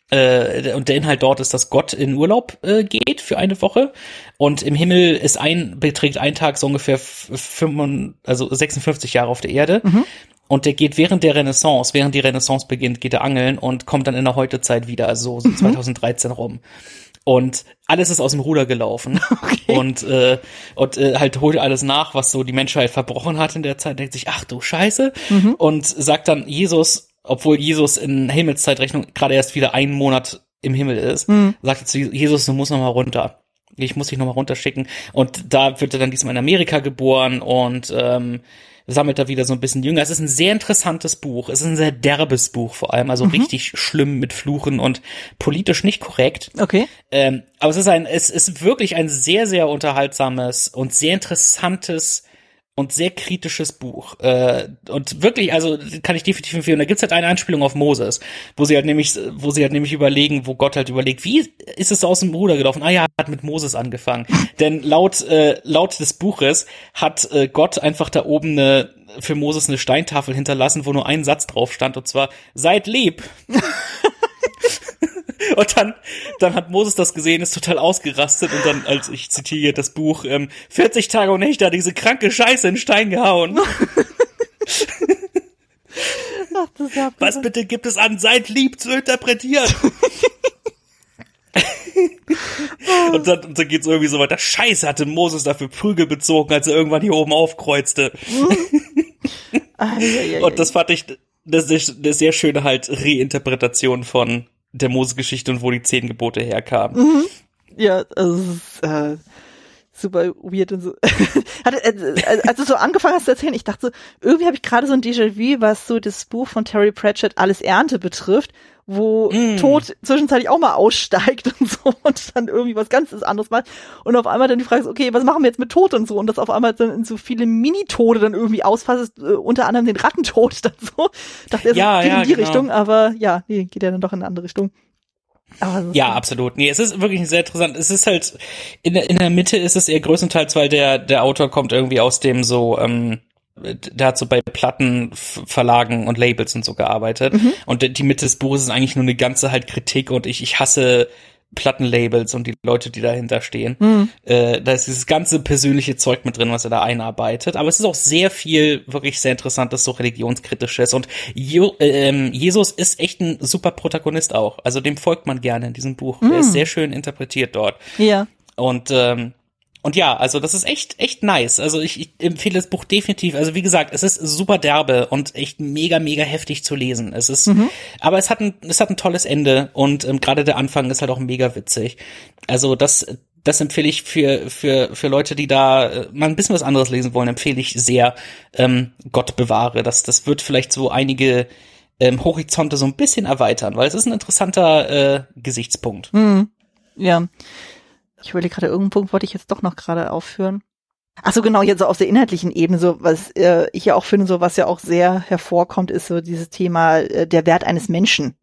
äh, und der Inhalt dort ist, dass Gott in Urlaub äh, geht für eine Woche und im Himmel ist ein beträgt ein Tag so ungefähr 5, also 56 Jahre auf der Erde mhm. Und der geht während der Renaissance, während die Renaissance beginnt, geht er angeln und kommt dann in der Heutezeit wieder, also so, so 2013 mhm. rum. Und alles ist aus dem Ruder gelaufen. (laughs) Okay. Und, äh, und äh, halt holt alles nach, was so die Menschheit verbrochen hat in der Zeit, denkt sich, ach du Scheiße. Mhm. Und sagt dann Jesus, obwohl Jesus in Himmelszeitrechnung gerade erst wieder einen Monat im Himmel ist, mhm. sagt er zu Jesus, du musst noch mal runter. Ich muss dich noch mal runterschicken. Und da wird er dann diesmal in Amerika geboren und ähm, sammelt da wieder so ein bisschen jünger. Es ist ein sehr interessantes Buch. Es ist ein sehr derbes Buch vor allem, also mhm. richtig schlimm mit Fluchen und politisch nicht korrekt. Okay. Ähm, aber es ist ein, es ist wirklich ein sehr, sehr unterhaltsames und sehr interessantes und sehr kritisches Buch. Äh, und wirklich, also kann ich definitiv empfehlen. Da gibt's halt eine Anspielung auf Moses, wo sie halt nämlich, wo sie halt nämlich überlegen, wo Gott halt überlegt, wie ist es aus dem Ruder gelaufen? Ah ja, hat mit Moses angefangen. Denn laut äh, laut des Buches hat äh, Gott einfach da oben eine für Moses eine Steintafel hinterlassen, wo nur ein Satz drauf stand, und zwar seid lieb. (laughs) (laughs) Und dann, dann hat Moses das gesehen, ist total ausgerastet und dann, als ich zitiere das Buch, ähm, 40 Tage und Nächte hat diese kranke Scheiße in den Stein gehauen. (laughs) Ach, Was bitte gibt es an, seid lieb zu interpretieren? (laughs) und, dann, und dann geht's irgendwie so weiter. Scheiße, hatte Moses dafür Prügel bezogen, als er irgendwann hier oben aufkreuzte. und das fand ich, das ist eine sehr schöne halt Reinterpretation von der Mose-Geschichte und wo die zehn Gebote herkamen. Mhm. Ja, also, äh, super weird und so. (laughs) Hatte, äh, als du so angefangen hast zu erzählen, ich dachte so, irgendwie habe ich gerade so ein Déjà-vu, was so das Buch von Terry Pratchett Alles Ernte betrifft, wo mm. Tod zwischenzeitlich auch mal aussteigt (laughs) und so und dann irgendwie was ganz anderes macht und auf einmal dann die Frage ist, okay, was machen wir jetzt mit Tod und so und das auf einmal dann in so viele Mini-Tode dann irgendwie ausfasst, äh, unter anderem den Rattentod (laughs) dann so. Dachte er so, ja, geht ja, in die genau. Richtung, aber ja, nee, geht ja dann doch in eine andere Richtung. Aber so- Ja, absolut. Nee, es ist wirklich sehr interessant. Es ist halt, in der, in der Mitte ist es eher größtenteils, weil der, der Autor kommt irgendwie aus dem so, ähm, der hat so bei Plattenverlagen und Labels und so gearbeitet. Und die Mitte des Buches ist eigentlich nur eine ganze halt Kritik und ich, ich hasse Plattenlabels und die Leute, die dahinter stehen. Äh, da ist dieses ganze persönliche Zeug mit drin, was er da einarbeitet. Aber es ist auch sehr viel wirklich sehr interessantes, so religionskritisches. Und jo, ähm, Jesus ist echt ein super Protagonist auch. Also dem folgt man gerne in diesem Buch. Er ist sehr schön interpretiert dort. ja. Und ähm, und ja, also das ist echt echt nice. Also ich, ich empfehle das Buch definitiv. Also wie gesagt, es ist super derbe und echt mega mega heftig zu lesen. Es ist, aber es hat ein es hat ein tolles Ende und ähm, gerade der Anfang ist halt auch mega witzig. Also das das empfehle ich für für für Leute, die da äh, mal ein bisschen was anderes lesen wollen, empfehle ich sehr. Ähm, Gott bewahre. Das das wird vielleicht so einige ähm, Horizonte so ein bisschen erweitern, weil es ist ein interessanter äh, Gesichtspunkt. Ja. Ich überlege gerade, irgendeinen Punkt wollte ich jetzt doch noch gerade aufführen. Ach so, genau, jetzt so auf der inhaltlichen Ebene, so was äh, ich ja auch finde, so was ja auch sehr hervorkommt, ist so dieses Thema äh, der Wert eines Menschen.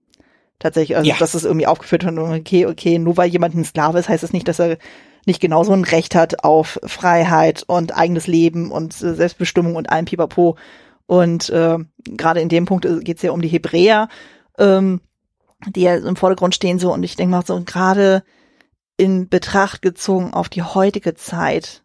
Tatsächlich, also Ja. dass es irgendwie aufgeführt wird, okay, okay, nur weil jemand ein Sklave ist, heißt das nicht, dass er nicht genauso ein Recht hat auf Freiheit und eigenes Leben und äh, Selbstbestimmung und allem Pipapo. Und äh, gerade in dem Punkt geht es ja um die Hebräer, ähm, die ja im Vordergrund stehen so. Und ich denke mal so, gerade in Betracht gezogen auf die heutige Zeit,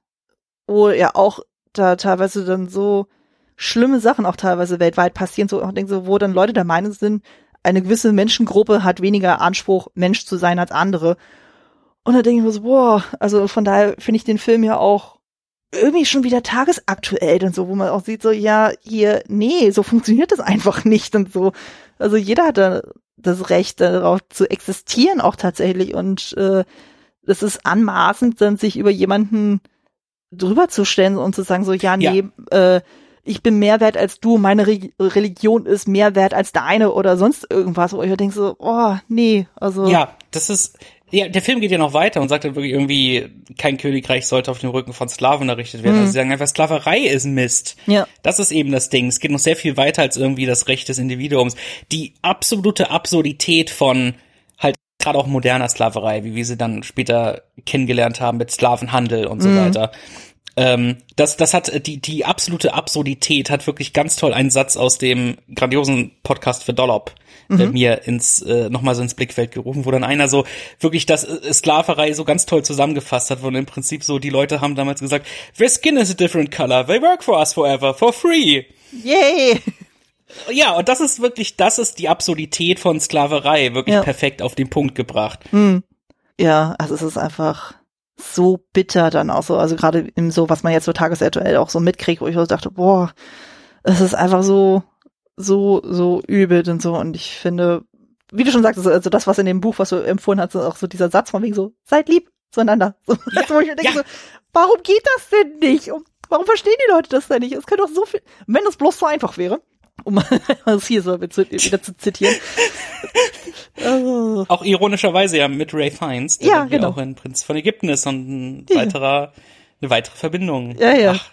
wo ja auch da teilweise dann so schlimme Sachen auch teilweise weltweit passieren, so, ich denke so, wo dann Leute der Meinung sind, eine gewisse Menschengruppe hat weniger Anspruch, Mensch zu sein als andere. Und da denke ich mir so, boah, also von daher finde ich den Film ja auch irgendwie schon wieder tagesaktuell und so, wo man auch sieht, so, ja, hier, nee, so funktioniert das einfach nicht und so. Also jeder hat da das Recht darauf zu existieren auch tatsächlich und äh, es ist anmaßend, dann sich über jemanden drüber zu stellen und zu sagen so, ja, nee, Äh, ich bin mehr wert als du, meine Re Religion ist mehr wert als deine oder sonst irgendwas, wo ich denke so, oh, nee, also. Ja, das ist, ja, der Film geht ja noch weiter und sagt dann wirklich irgendwie, kein Königreich sollte auf dem Rücken von Sklaven errichtet werden. Mhm. Also sie sagen einfach, Sklaverei ist Mist. Ja. Das ist eben das Ding. Es geht noch sehr viel weiter als irgendwie das Recht des Individuums. Die absolute Absurdität von halt gerade auch moderner Sklaverei, wie wir sie dann später kennengelernt haben mit Sklavenhandel und so weiter. Ähm, das, das hat die, die absolute Absurdität hat wirklich ganz toll einen Satz aus dem grandiosen Podcast für Dollop äh, mir ins äh, nochmal so ins Blickfeld gerufen, wo dann einer so wirklich das äh, Sklaverei so ganz toll zusammengefasst hat, wo im Prinzip so die Leute haben damals gesagt, their skin is a different color, they work for us forever, for free. Yay! Ja, und das ist wirklich, das ist die Absurdität von Sklaverei, wirklich Ja. perfekt auf den Punkt gebracht. Ja, also es ist einfach so bitter dann auch so, also gerade im so, was man jetzt so tagesaktuell auch so mitkriegt, wo ich so dachte, boah, es ist einfach so, so, so übel und so und ich finde, wie du schon sagtest, also das, was in dem Buch, was du empfohlen hast, auch so dieser Satz von wegen so, seid lieb zueinander. (laughs) So, Ja, wo ich mir denke ja. so, warum geht das denn nicht? Und warum verstehen die Leute das denn nicht? Es könnte doch so viel, wenn es bloß so einfach wäre, um (laughs) es hier so wieder zu zitieren. Also, (laughs) Auch ironischerweise ja mit Ray Fiennes, der Ja, genau. auch ein Prinz von Ägypten ist und ein Ja. weiterer, eine weitere Verbindung. Ja, ja. Ach,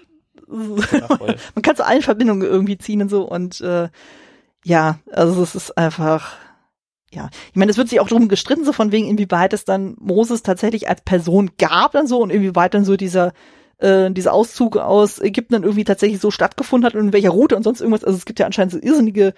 (laughs) man kann zu allen Verbindungen irgendwie ziehen und so und äh, ja, also es ist einfach ja, ich meine, es wird sich auch darum gestritten, so von wegen, inwieweit es dann Moses tatsächlich als Person gab dann so und inwieweit dann so dieser äh, dieser Auszug aus Ägypten dann irgendwie tatsächlich so stattgefunden hat und in welcher Route und sonst irgendwas. Also es gibt ja anscheinend so irrsinnige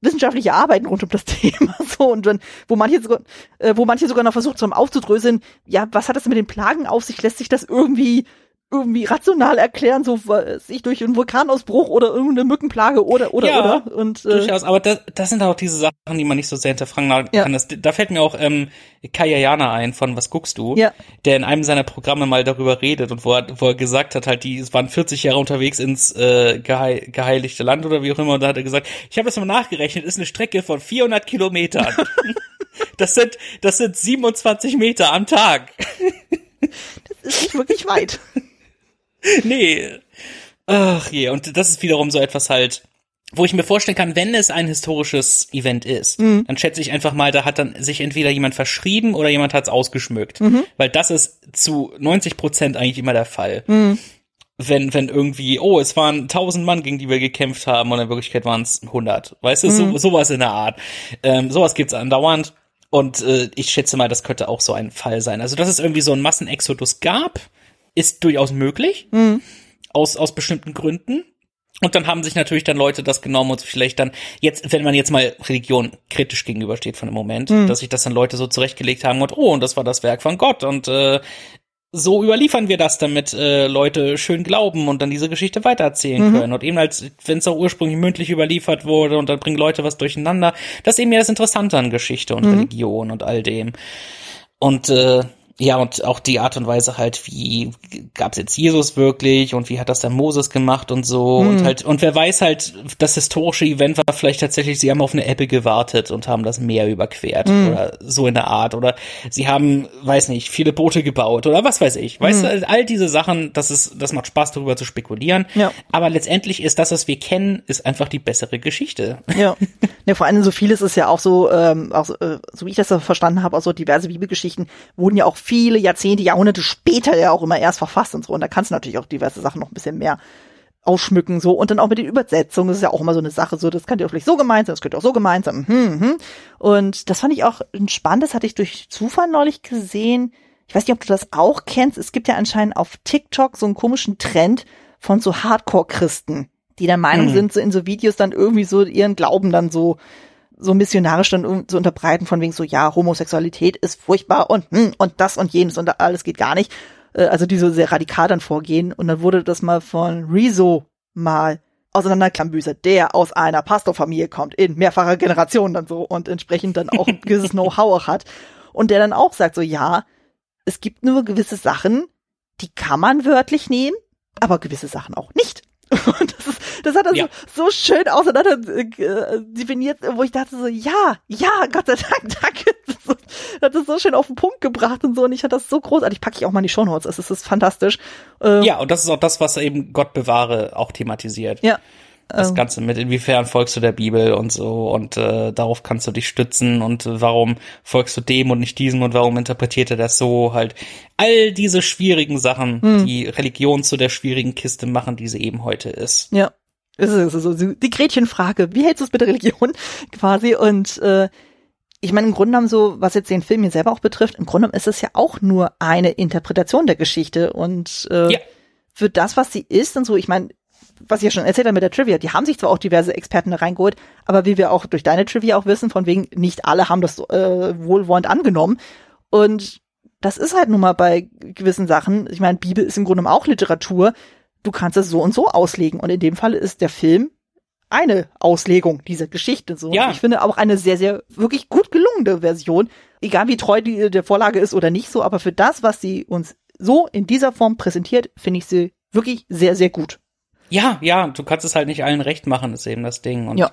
wissenschaftliche Arbeiten rund um das (laughs) Thema so und wenn, wo manche sogar, äh, wo manche sogar noch versucht haben aufzudröseln, ja, was hat das mit den Plagen auf sich? Lässt sich das irgendwie irgendwie rational erklären, so was ich durch einen Vulkanausbruch oder irgendeine Mückenplage oder oder Ja, oder und äh, Durchaus, aber das, das sind auch diese Sachen, die man nicht so sehr hinterfragen kann. Ja. Das, da fällt mir auch ähm, Kayayana ein von Was guckst du? Ja. Der in einem seiner Programme mal darüber redet und wo er, wo er gesagt hat, halt, die es waren 40 Jahre unterwegs ins äh, gehei geheiligte Land oder wie auch immer und da hat er gesagt, ich habe das mal nachgerechnet, ist eine Strecke von 400 Kilometern. (laughs) das sind das sind 27 Meter am Tag. ist nicht wirklich weit. (laughs) nee. Ach je, und das ist wiederum so etwas halt, wo ich mir vorstellen kann, wenn es ein historisches Event ist, mhm. dann schätze ich einfach mal, da hat dann sich entweder jemand verschrieben oder jemand hat es ausgeschmückt. Mhm. Weil das ist zu 90 Prozent eigentlich immer der Fall. Mhm. Wenn, wenn irgendwie, oh, es waren 1000 Mann, gegen die wir gekämpft haben und in Wirklichkeit waren es 100. Weißt du, so, mhm. sowas in der Art. Ähm, sowas gibt's andauernd. Und äh, ich schätze mal, das könnte auch so ein Fall sein. Also, dass es irgendwie so einen Massenexodus gab, ist durchaus möglich. Mhm. Aus, aus bestimmten Gründen. Und dann haben sich natürlich dann Leute das genommen und vielleicht dann, jetzt, wenn man jetzt mal Religion kritisch gegenübersteht von dem Moment, mhm. dass sich das dann Leute so zurechtgelegt haben und oh, und das war das Werk von Gott und äh, so überliefern wir das, damit äh, Leute schön glauben und dann diese Geschichte weitererzählen mhm. können. Und eben als, wenn es auch ursprünglich mündlich überliefert wurde und dann bringen Leute was durcheinander, das ist eben ja das Interessante an Geschichte und mhm. Religion und all dem. Und äh, ja, und auch die Art und Weise halt, wie gab's jetzt Jesus wirklich und wie hat das dann Moses gemacht und so hm. und halt, und wer weiß halt, das historische Event war vielleicht tatsächlich, sie haben auf eine Ebbe gewartet und haben das Meer überquert hm. oder so in der Art oder sie haben, weiß nicht, viele Boote gebaut oder was weiß ich. Weißt hm. du, all diese Sachen, das ist, das macht Spaß darüber zu spekulieren. Ja. Aber letztendlich ist das, was wir kennen, ist einfach die bessere Geschichte. Ja. ja vor allem so vieles ist ja auch so, ähm, auch so, äh, so wie ich das verstanden habe, auch so diverse Bibelgeschichten wurden ja auch viele Jahrzehnte, Jahrhunderte später ja auch immer erst verfasst und so. Und da kannst du natürlich auch diverse Sachen noch ein bisschen mehr ausschmücken, so. Und dann auch mit den Übersetzungen, das ist ja auch immer so eine Sache, so, das könnte ja vielleicht so gemeint sein, das könnte auch so gemeint sein. Hm, hm. Und das fand ich auch spannend, das hatte ich durch Zufall neulich gesehen. Ich weiß nicht, ob du das auch kennst. Es gibt ja anscheinend auf TikTok so einen komischen Trend von so Hardcore-Christen, die der Meinung mhm. sind, so in so Videos dann irgendwie so ihren Glauben dann so so missionarisch dann zu unterbreiten von wegen so, ja, Homosexualität ist furchtbar und, hm, und das und jenes und alles geht gar nicht. Äh, also die so sehr radikal dann vorgehen. Und dann wurde das mal von Rezo mal auseinanderklambüßert, der aus einer Pastorfamilie kommt, in mehrfacher Generation dann so und entsprechend dann auch ein gewisses (laughs) Know-how hat. Und der dann auch sagt so, ja, es gibt nur gewisse Sachen, die kann man wörtlich nehmen, aber gewisse Sachen auch nicht. (laughs) Und das, ist, das hat er ja. so, so schön auseinander äh, definiert, wo ich dachte so, ja, ja, Gott sei Dank, (laughs) danke. Das hat das so schön auf den Punkt gebracht und so. Und ich hatte das so großartig. Packe ich auch mal in die Shownotes. Es ist, ist fantastisch. Ähm, ja, und das ist auch das, was eben Gott bewahre auch thematisiert. Ja, das ähm. Ganze mit, inwiefern folgst du der Bibel und so und äh, darauf kannst du dich stützen und äh, warum folgst du dem und nicht diesem und warum interpretiert er das so halt. All diese schwierigen Sachen, hm. die Religion zu der schwierigen Kiste machen, die sie eben heute ist. Ja. Es ist so die Gretchenfrage, wie hältst du es mit der Religion (laughs) quasi und äh, ich meine, im Grunde genommen so, was jetzt den Film hier selber auch betrifft, im Grunde genommen ist es ja auch nur eine Interpretation der Geschichte und äh, ja. für das, was sie ist und so, ich meine, was ich ja schon erzählt habe mit der Trivia, die haben sich zwar auch diverse Experten da reingeholt, aber wie wir auch durch deine Trivia auch wissen, von wegen nicht alle haben das äh, wohlwollend angenommen. Und das ist halt nun mal bei gewissen Sachen, ich meine, Bibel ist im Grunde auch Literatur, du kannst es so und so auslegen. Und in dem Fall ist der Film eine Auslegung dieser Geschichte. So. Ja. Ich finde auch eine sehr, sehr wirklich gut gelungene Version. Egal wie treu die der Vorlage ist oder nicht so, aber für das, was sie uns so in dieser Form präsentiert, finde ich sie wirklich sehr, sehr gut. Ja, ja, du kannst es halt nicht allen recht machen, ist eben das Ding. Und ja.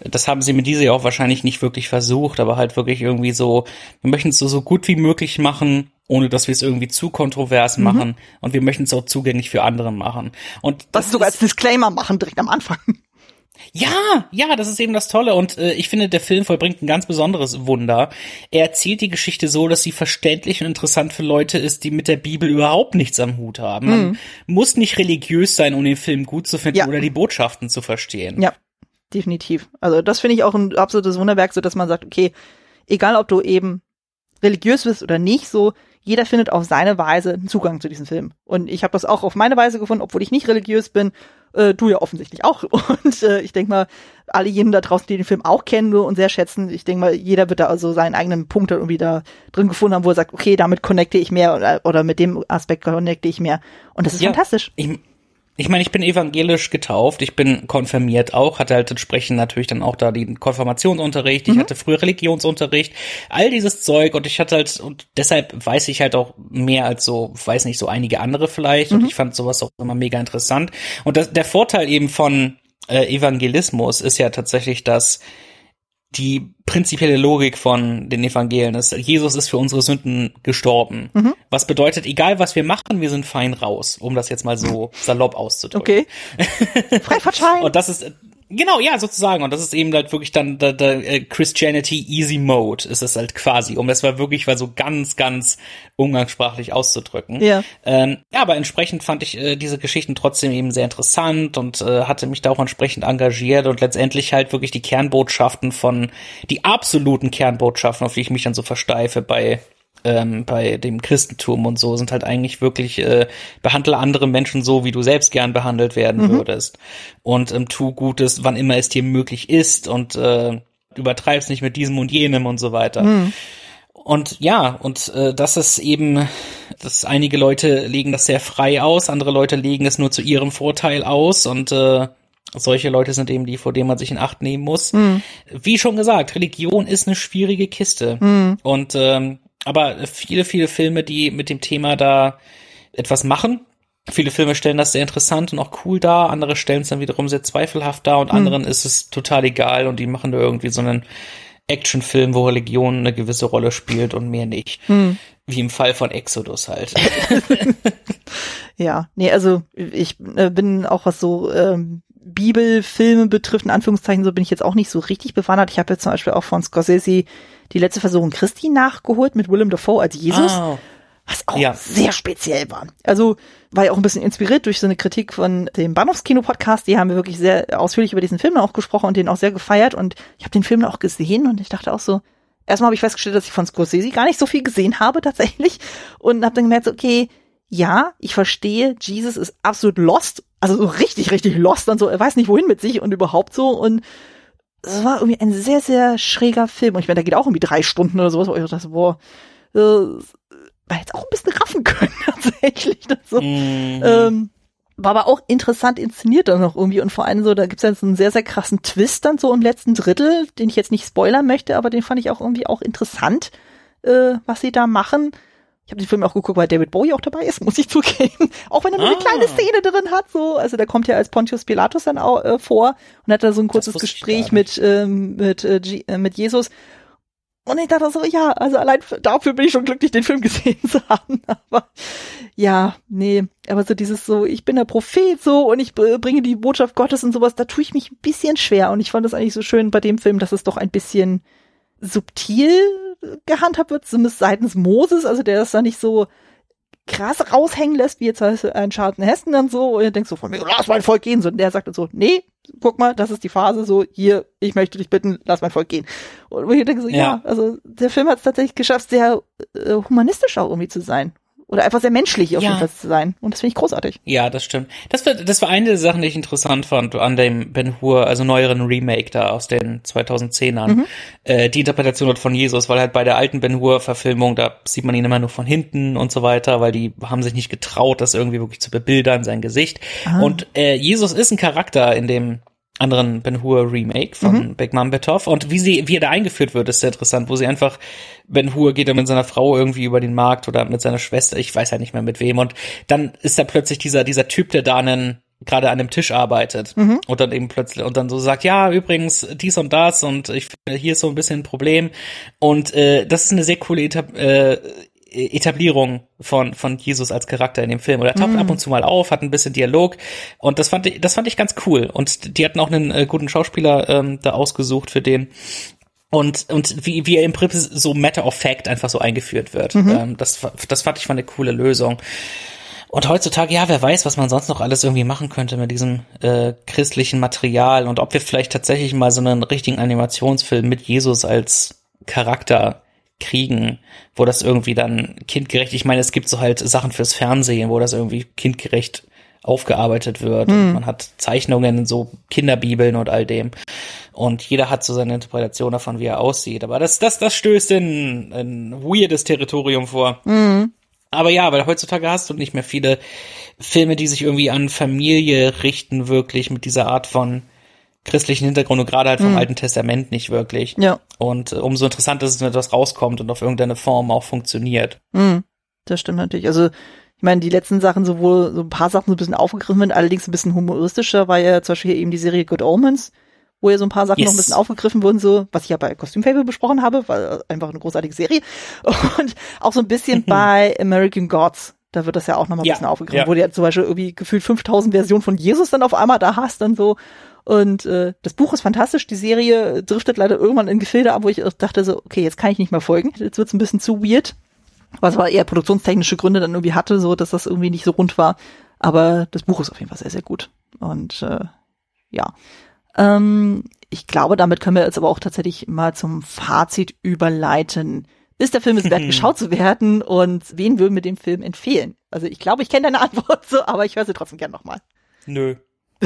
das haben sie mit dieser ja auch wahrscheinlich nicht wirklich versucht, aber halt wirklich irgendwie so, wir möchten es so, so gut wie möglich machen, ohne dass wir es irgendwie zu kontrovers mhm. machen. Und wir möchten es auch zugänglich für andere machen. Und das, das sogar als Disclaimer machen direkt am Anfang. Ja, ja, das ist eben das Tolle und äh, ich finde, der Film vollbringt ein ganz besonderes Wunder. Er erzählt die Geschichte so, dass sie verständlich und interessant für Leute ist, die mit der Bibel überhaupt nichts am Hut haben. Man mhm. muss nicht religiös sein, um den Film gut zu finden ja. oder die Botschaften zu verstehen. Ja, definitiv. Also das finde ich auch ein absolutes Wunderwerk, so dass man sagt, okay, egal ob du eben religiös bist oder nicht, so jeder findet auf seine Weise einen Zugang zu diesem Film. Und ich habe das auch auf meine Weise gefunden, obwohl ich nicht religiös bin. Äh, du ja offensichtlich auch. (laughs) Und äh, ich denke mal, alle jenen da draußen, die den Film auch kennen und sehr schätzen, ich denke mal, jeder wird da also seinen eigenen Punkt irgendwie da drin gefunden haben, wo er sagt, okay, damit connecte ich mehr oder, oder mit dem Aspekt connecte ich mehr. Und das ist ja, fantastisch. Ich ich meine, ich bin evangelisch getauft, ich bin konfirmiert auch, hatte halt entsprechend natürlich dann auch da den Konfirmationsunterricht, ich mhm. hatte früher Religionsunterricht, all dieses Zeug und ich hatte halt, und deshalb weiß ich halt auch mehr als so, weiß nicht, so einige andere vielleicht mhm. und ich fand sowas auch immer mega interessant. Und das, der Vorteil eben von äh, Evangelismus ist ja tatsächlich, dass die prinzipielle Logik von den Evangelien ist, Jesus ist für unsere Sünden gestorben. Mhm. Was bedeutet, egal was wir machen, wir sind fein raus, um das jetzt mal so salopp auszudrücken. Okay. (laughs) Frei verschein. Und das ist, Genau, ja, sozusagen. Und das ist eben halt wirklich dann der, der äh, Christianity Easy Mode ist es halt quasi, um das war wirklich mal so ganz, ganz umgangssprachlich auszudrücken. Ja. Ähm, ja, aber entsprechend fand ich äh, diese Geschichten trotzdem eben sehr interessant und äh, hatte mich da auch entsprechend engagiert und letztendlich halt wirklich die Kernbotschaften von, die absoluten Kernbotschaften, auf die ich mich dann so versteife bei ähm, bei dem Christentum und so sind halt eigentlich wirklich äh, behandle andere Menschen so, wie du selbst gern behandelt werden mhm. würdest und ähm, tu Gutes, wann immer es dir möglich ist und äh, übertreibst nicht mit diesem und jenem und so weiter. Mhm. Und ja, und äh, das ist eben, dass einige Leute legen das sehr frei aus, andere Leute legen es nur zu ihrem Vorteil aus und äh, solche Leute sind eben die, vor denen man sich in Acht nehmen muss. Mhm. Wie schon gesagt, Religion ist eine schwierige Kiste. Mhm. Und ähm, aber viele, viele Filme, die mit dem Thema da etwas machen. Viele Filme stellen das sehr interessant und auch cool dar, andere stellen es dann wiederum sehr zweifelhaft dar und hm. anderen ist es total egal und die machen da irgendwie so einen Actionfilm, wo Religion eine gewisse Rolle spielt und mehr nicht. Hm. Wie im Fall von Exodus halt. (laughs) ja, nee, also ich äh, bin auch was so ähm, Bibelfilme betrifft, in Anführungszeichen, so bin ich jetzt auch nicht so richtig bewandert. Ich habe jetzt zum Beispiel auch von Scorsese die letzte Versuchung Christi nachgeholt mit Willem Dafoe als Jesus. Oh. Was auch ja. sehr speziell war. Also war ja auch ein bisschen inspiriert durch so eine Kritik von dem Bahnhofskino-Podcast. Die haben wir wirklich sehr ausführlich über diesen Film auch gesprochen und den auch sehr gefeiert. Und ich habe den Film auch gesehen und ich dachte auch so, erstmal habe ich festgestellt, dass ich von Scorsese gar nicht so viel gesehen habe tatsächlich. Und habe dann gemerkt, okay, ja, ich verstehe, Jesus ist absolut lost. Also so richtig, richtig lost und so. Er weiß nicht, wohin mit sich und überhaupt so. Und es war irgendwie ein sehr, sehr schräger Film. Und ich meine, der geht auch irgendwie drei Stunden oder sowas, wo ich dachte, boah, äh, war jetzt auch ein bisschen raffen können, (laughs) tatsächlich. So. Mhm. Ähm, war aber auch interessant inszeniert dann noch irgendwie und vor allem so, da gibt's ja so einen sehr, sehr krassen Twist dann so im letzten Drittel, den ich jetzt nicht spoilern möchte, aber den fand ich auch irgendwie auch interessant, äh, was sie da machen. Ich habe den Film auch geguckt, weil David Bowie auch dabei ist, (laughs) muss ich zugeben. Auch wenn er nur ah. eine kleine Szene drin hat, so. Also der kommt ja als Pontius Pilatus dann auch äh, vor und hat da so ein kurzes Gespräch mit, ähm, mit, äh, äh, mit Jesus. Und ich dachte so, ja, also allein dafür bin ich schon glücklich, den Film (laughs) gesehen zu haben. (laughs) Aber ja, nee, aber so dieses so, ich bin der Prophet so und ich bringe die Botschaft Gottes und sowas, da tue ich mich ein bisschen schwer. Und ich fand es eigentlich so schön bei dem Film, dass es doch ein bisschen subtil gehandhabt wird, zumindest seitens Moses, also der das da nicht so krass raushängen lässt, wie jetzt ein Charlton Heston dann so, und er denkt so von mir, lass mein Volk gehen, so, und der sagt dann so, nee, guck mal, das ist die Phase, so, hier, ich möchte dich bitten, lass mein Volk gehen. Und ich denke so, ja, ja also der Film hat es tatsächlich geschafft, sehr äh, humanistisch auch irgendwie zu sein. Oder einfach sehr menschlich auf ja. jeden Fall zu sein. Und das finde ich großartig. Ja, das stimmt. Das war, das war eine der Sachen, die ich interessant fand an dem Ben Hur, also neueren Remake da aus den 2010ern. Mhm. Äh, die Interpretation von Jesus, weil halt bei der alten Ben Hur Verfilmung, da sieht man ihn immer nur von hinten und so weiter, weil die haben sich nicht getraut, das irgendwie wirklich zu bebildern, sein Gesicht. Ah. Und äh, Jesus ist ein Charakter in dem anderen Ben Hur Remake von mhm. Beckman Betoff und wie sie wie er da eingeführt wird ist sehr interessant wo sie einfach Ben Hur geht er mit seiner Frau irgendwie über den Markt oder mit seiner Schwester ich weiß ja nicht mehr mit wem und dann ist da plötzlich dieser dieser Typ der da einen gerade an dem Tisch arbeitet mhm. und dann eben plötzlich und dann so sagt ja übrigens dies und das und ich finde hier ist so ein bisschen ein Problem und äh, das ist eine sehr coole Etab äh, Etablierung von, von Jesus als Charakter in dem Film. Oder er taucht mm. ab und zu mal auf, hat ein bisschen Dialog und das fand ich, das fand ich ganz cool. Und die hatten auch einen äh, guten Schauspieler ähm, da ausgesucht für den. Und, und wie, wie er im Prinzip so matter of fact einfach so eingeführt wird. Mhm. Ähm, das, das fand ich mal eine coole Lösung. Und heutzutage, ja, wer weiß, was man sonst noch alles irgendwie machen könnte mit diesem äh, christlichen Material und ob wir vielleicht tatsächlich mal so einen richtigen Animationsfilm mit Jesus als Charakter kriegen, wo das irgendwie dann kindgerecht, ich meine, es gibt so halt Sachen fürs Fernsehen, wo das irgendwie kindgerecht aufgearbeitet wird hm. man hat Zeichnungen, so Kinderbibeln und all dem. Und jeder hat so seine Interpretation davon, wie er aussieht. Aber das, das, das stößt in ein weirdes Territorium vor. Hm. Aber ja, weil heutzutage hast du nicht mehr viele Filme, die sich irgendwie an Familie richten, wirklich mit dieser Art von christlichen Hintergrund und gerade halt vom mhm. Alten Testament nicht wirklich. Ja. Und äh, umso interessanter ist es, wenn etwas rauskommt und auf irgendeine Form auch funktioniert. Mhm. Das stimmt natürlich. Also ich meine, die letzten Sachen, sowohl so ein paar Sachen so ein bisschen aufgegriffen sind, allerdings ein bisschen humoristischer, war ja zum Beispiel eben die Serie Good Omens, wo ja so ein paar Sachen Yes. noch ein bisschen aufgegriffen wurden, so, was ich ja bei Kostümfable besprochen habe, weil einfach eine großartige Serie. (laughs) Und auch so ein bisschen bei American Gods. Da wird das ja auch nochmal ein Ja, bisschen aufgegriffen, ja. wo du ja zum Beispiel irgendwie gefühlt 5000 Versionen von Jesus dann auf einmal da hast, dann so. Und äh, das Buch ist fantastisch, die Serie driftet leider irgendwann in Gefilde ab, wo ich dachte so, okay, jetzt kann ich nicht mehr folgen. Jetzt wird's ein bisschen zu weird. Was aber eher produktionstechnische Gründe dann irgendwie hatte, so dass das irgendwie nicht so rund war. Aber das Buch ist auf jeden Fall sehr, sehr gut. Und äh, ja. Ähm, ich glaube, damit können wir jetzt aber auch tatsächlich mal zum Fazit überleiten. Ist der Film es wert, (laughs) geschaut zu werden und wen würden wir dem Film empfehlen? Also ich glaube, ich kenne deine (laughs) Antwort so, aber ich höre sie trotzdem gern nochmal. Nö. (laughs)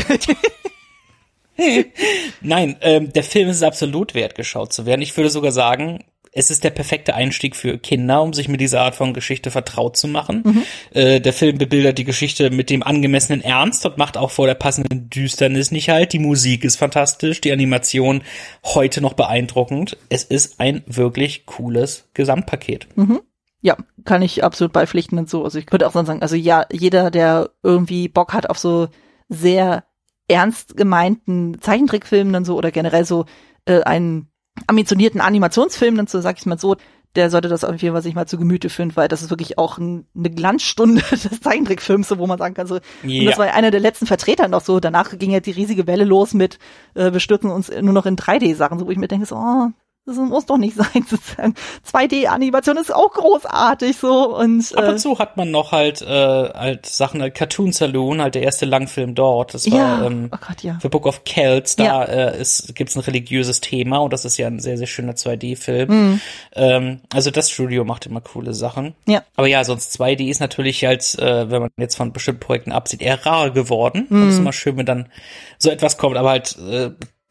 (laughs) Nein, ähm, der Film ist es absolut wert, geschaut zu werden. Ich würde sogar sagen, es ist der perfekte Einstieg für Kinder, um sich mit dieser Art von Geschichte vertraut zu machen. Äh, der Film bebildert die Geschichte mit dem angemessenen Ernst und macht auch vor der passenden Düsternis nicht halt. Die Musik ist fantastisch, die Animation heute noch beeindruckend. Es ist ein wirklich cooles Gesamtpaket. Ja, kann ich absolut beipflichten und so. Also ich würde auch sagen, also ja, jeder, der irgendwie Bock hat auf so sehr ernst gemeinten Zeichentrickfilmen dann so oder generell so äh, einen ambitionierten Animationsfilm dann so, sag ich mal so, der sollte das auf jeden Fall sich mal zu Gemüte führen, weil das ist wirklich auch ein, eine Glanzstunde (laughs) des Zeichentrickfilms, so, wo man sagen kann, so, und Ja. das war einer der letzten Vertreter noch so, danach ging ja die riesige Welle los mit, äh, wir stürzen uns nur noch in 3D-Sachen, so, wo ich mir denke, so, oh, das muss doch nicht (laughs) sein, sozusagen. 2D-Animation ist auch großartig, so, und, Ab äh, und zu hat man noch halt, äh, halt Sachen, halt Cartoon Saloon, halt der erste Langfilm dort. Das war ja, ähm, oh Gott, ja. The Book of Kells, da Ja. äh, ist, gibt's ein religiöses Thema und das ist ja ein sehr, sehr schöner 2D-Film. Mhm. Ähm, also das Studio macht immer coole Sachen. Ja. Aber ja, sonst 2D ist natürlich halt, äh, wenn man jetzt von bestimmten Projekten absieht, eher rar geworden. Mhm. Und es ist immer schön, wenn dann so etwas kommt, aber halt äh,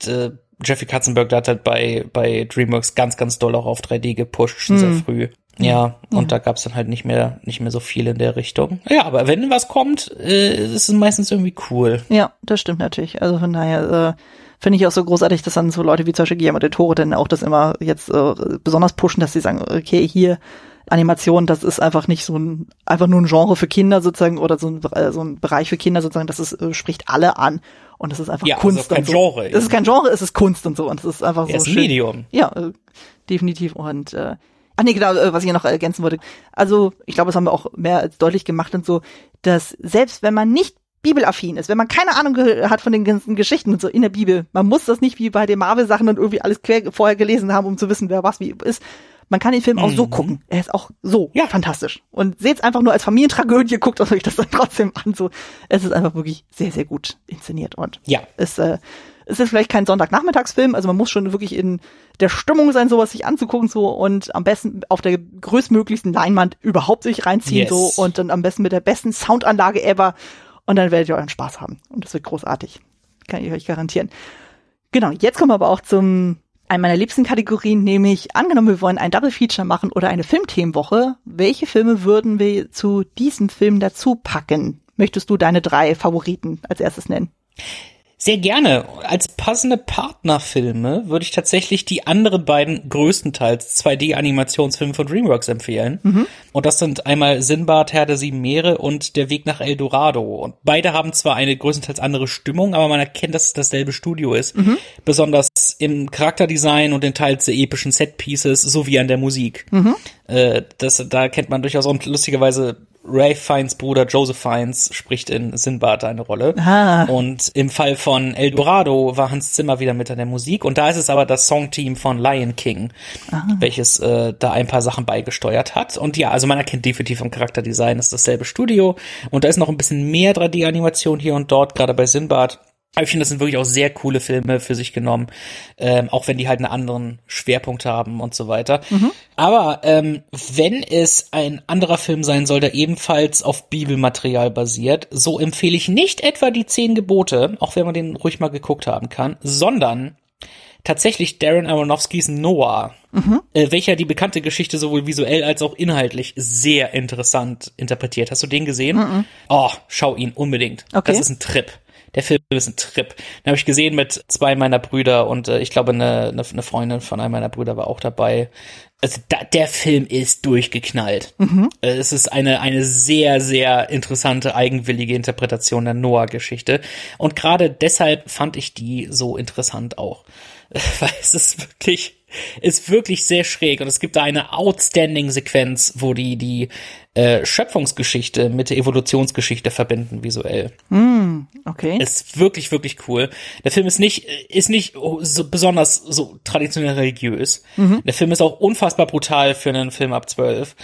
äh, Jeffrey Katzenberg, der hat halt bei, bei DreamWorks ganz, ganz doll auch auf 3D gepusht, schon sehr früh. Ja, und da gab's dann halt nicht mehr, nicht mehr so viel in der Richtung. Ja, aber wenn was kommt, äh, ist es meistens irgendwie cool. Ja, das stimmt natürlich. Also von daher äh, finde ich auch so großartig, dass dann so Leute wie zum Beispiel Guillermo del Toro dann auch das immer jetzt äh, besonders pushen, dass sie sagen, okay, hier Animation, das ist einfach nicht so ein, einfach nur ein Genre für Kinder sozusagen oder so ein, äh, so ein Bereich für Kinder sozusagen, das ist, äh, spricht alle an und das ist einfach Ja, also Kunst kein und so. Genre. Das ist kein Genre, es ist Kunst und so und das ist einfach Er so ist schön. Medium. Ja, äh, definitiv. Und äh, ach nee, genau, äh, was ich noch ergänzen wollte. Also, ich glaube, das haben wir auch mehr als deutlich gemacht und so, dass selbst wenn man nicht bibelaffin ist, wenn man keine Ahnung hat von den ganzen Geschichten und so in der Bibel, man muss das nicht wie bei den Marvel-Sachen dann irgendwie alles quer vorher gelesen haben, um zu wissen, wer was wie ist. Man kann den Film auch so gucken. Er ist auch so Ja. fantastisch. Und seht's einfach nur als Familientragödie, (laughs) guckt euch das dann trotzdem an. So, es ist einfach wirklich sehr, sehr gut inszeniert und Ja. es, äh, es ist vielleicht kein Sonntagnachmittagsfilm, also man muss schon wirklich in der Stimmung sein, sowas sich anzugucken so und am besten auf der größtmöglichsten Leinwand überhaupt sich reinziehen Yes. so und dann am besten mit der besten Soundanlage ever und dann werdet ihr euren Spaß haben und das wird großartig, kann ich euch garantieren. Genau, jetzt kommen wir aber auch zum einer meiner liebsten Kategorien, nämlich angenommen, wir wollen ein Double Feature machen oder eine Filmthemenwoche. Welche Filme würden wir zu diesem Film dazu packen? Möchtest du deine drei Favoriten als erstes nennen? Sehr gerne. Als passende Partnerfilme würde ich tatsächlich die anderen beiden größtenteils 2D-Animationsfilme von DreamWorks empfehlen. Und das sind einmal Sinbad, Herr der Sieben Meere und Der Weg nach El Dorado. Und beide haben zwar eine größtenteils andere Stimmung, aber man erkennt, dass es dasselbe Studio ist. Besonders im Charakterdesign und den teils sehr epischen Setpieces sowie an der Musik. Äh, das, da kennt man durchaus und lustigerweise Ray Fiennes Bruder Joseph Fiennes spricht in Sinbad eine Rolle. Ah. Und im Fall von El Dorado war Hans Zimmer wieder mit an der Musik. Und da ist es aber das Songteam von Lion King, welches äh, da ein paar Sachen beigesteuert hat. Und ja, also man erkennt definitiv vom Charakterdesign, ist dasselbe Studio. Und da ist noch ein bisschen mehr 3D-Animation hier und dort, gerade bei Sinbad. Aber ich finde, das sind wirklich auch sehr coole Filme für sich genommen, ähm, auch wenn die halt einen anderen Schwerpunkt haben und so weiter. Aber ähm, wenn es ein anderer Film sein soll, der ebenfalls auf Bibelmaterial basiert, so empfehle ich nicht etwa die zehn Gebote, auch wenn man den ruhig mal geguckt haben kann, sondern tatsächlich Darren Aronofskys Noah, äh, welcher die bekannte Geschichte sowohl visuell als auch inhaltlich sehr interessant interpretiert. Hast du den gesehen? Oh, schau ihn unbedingt. Okay. Das ist ein Trip. Der Film ist ein Trip. Den habe ich gesehen mit zwei meiner Brüder und äh, ich glaube, eine, eine, eine Freundin von einem meiner Brüder war auch dabei. Also da, der Film ist durchgeknallt. Mhm. Es ist eine, eine sehr, sehr interessante, eigenwillige Interpretation der Noah-Geschichte. Und gerade deshalb fand ich die so interessant auch. (laughs) Weil es ist wirklich ist wirklich sehr schräg und es gibt da eine outstanding Sequenz, wo die die äh, Schöpfungsgeschichte mit der Evolutionsgeschichte verbinden visuell. Mm, okay. Ist wirklich wirklich cool. Der Film ist nicht ist nicht so besonders so traditionell religiös. Mhm. Der Film ist auch unfassbar brutal für einen Film ab zwölf.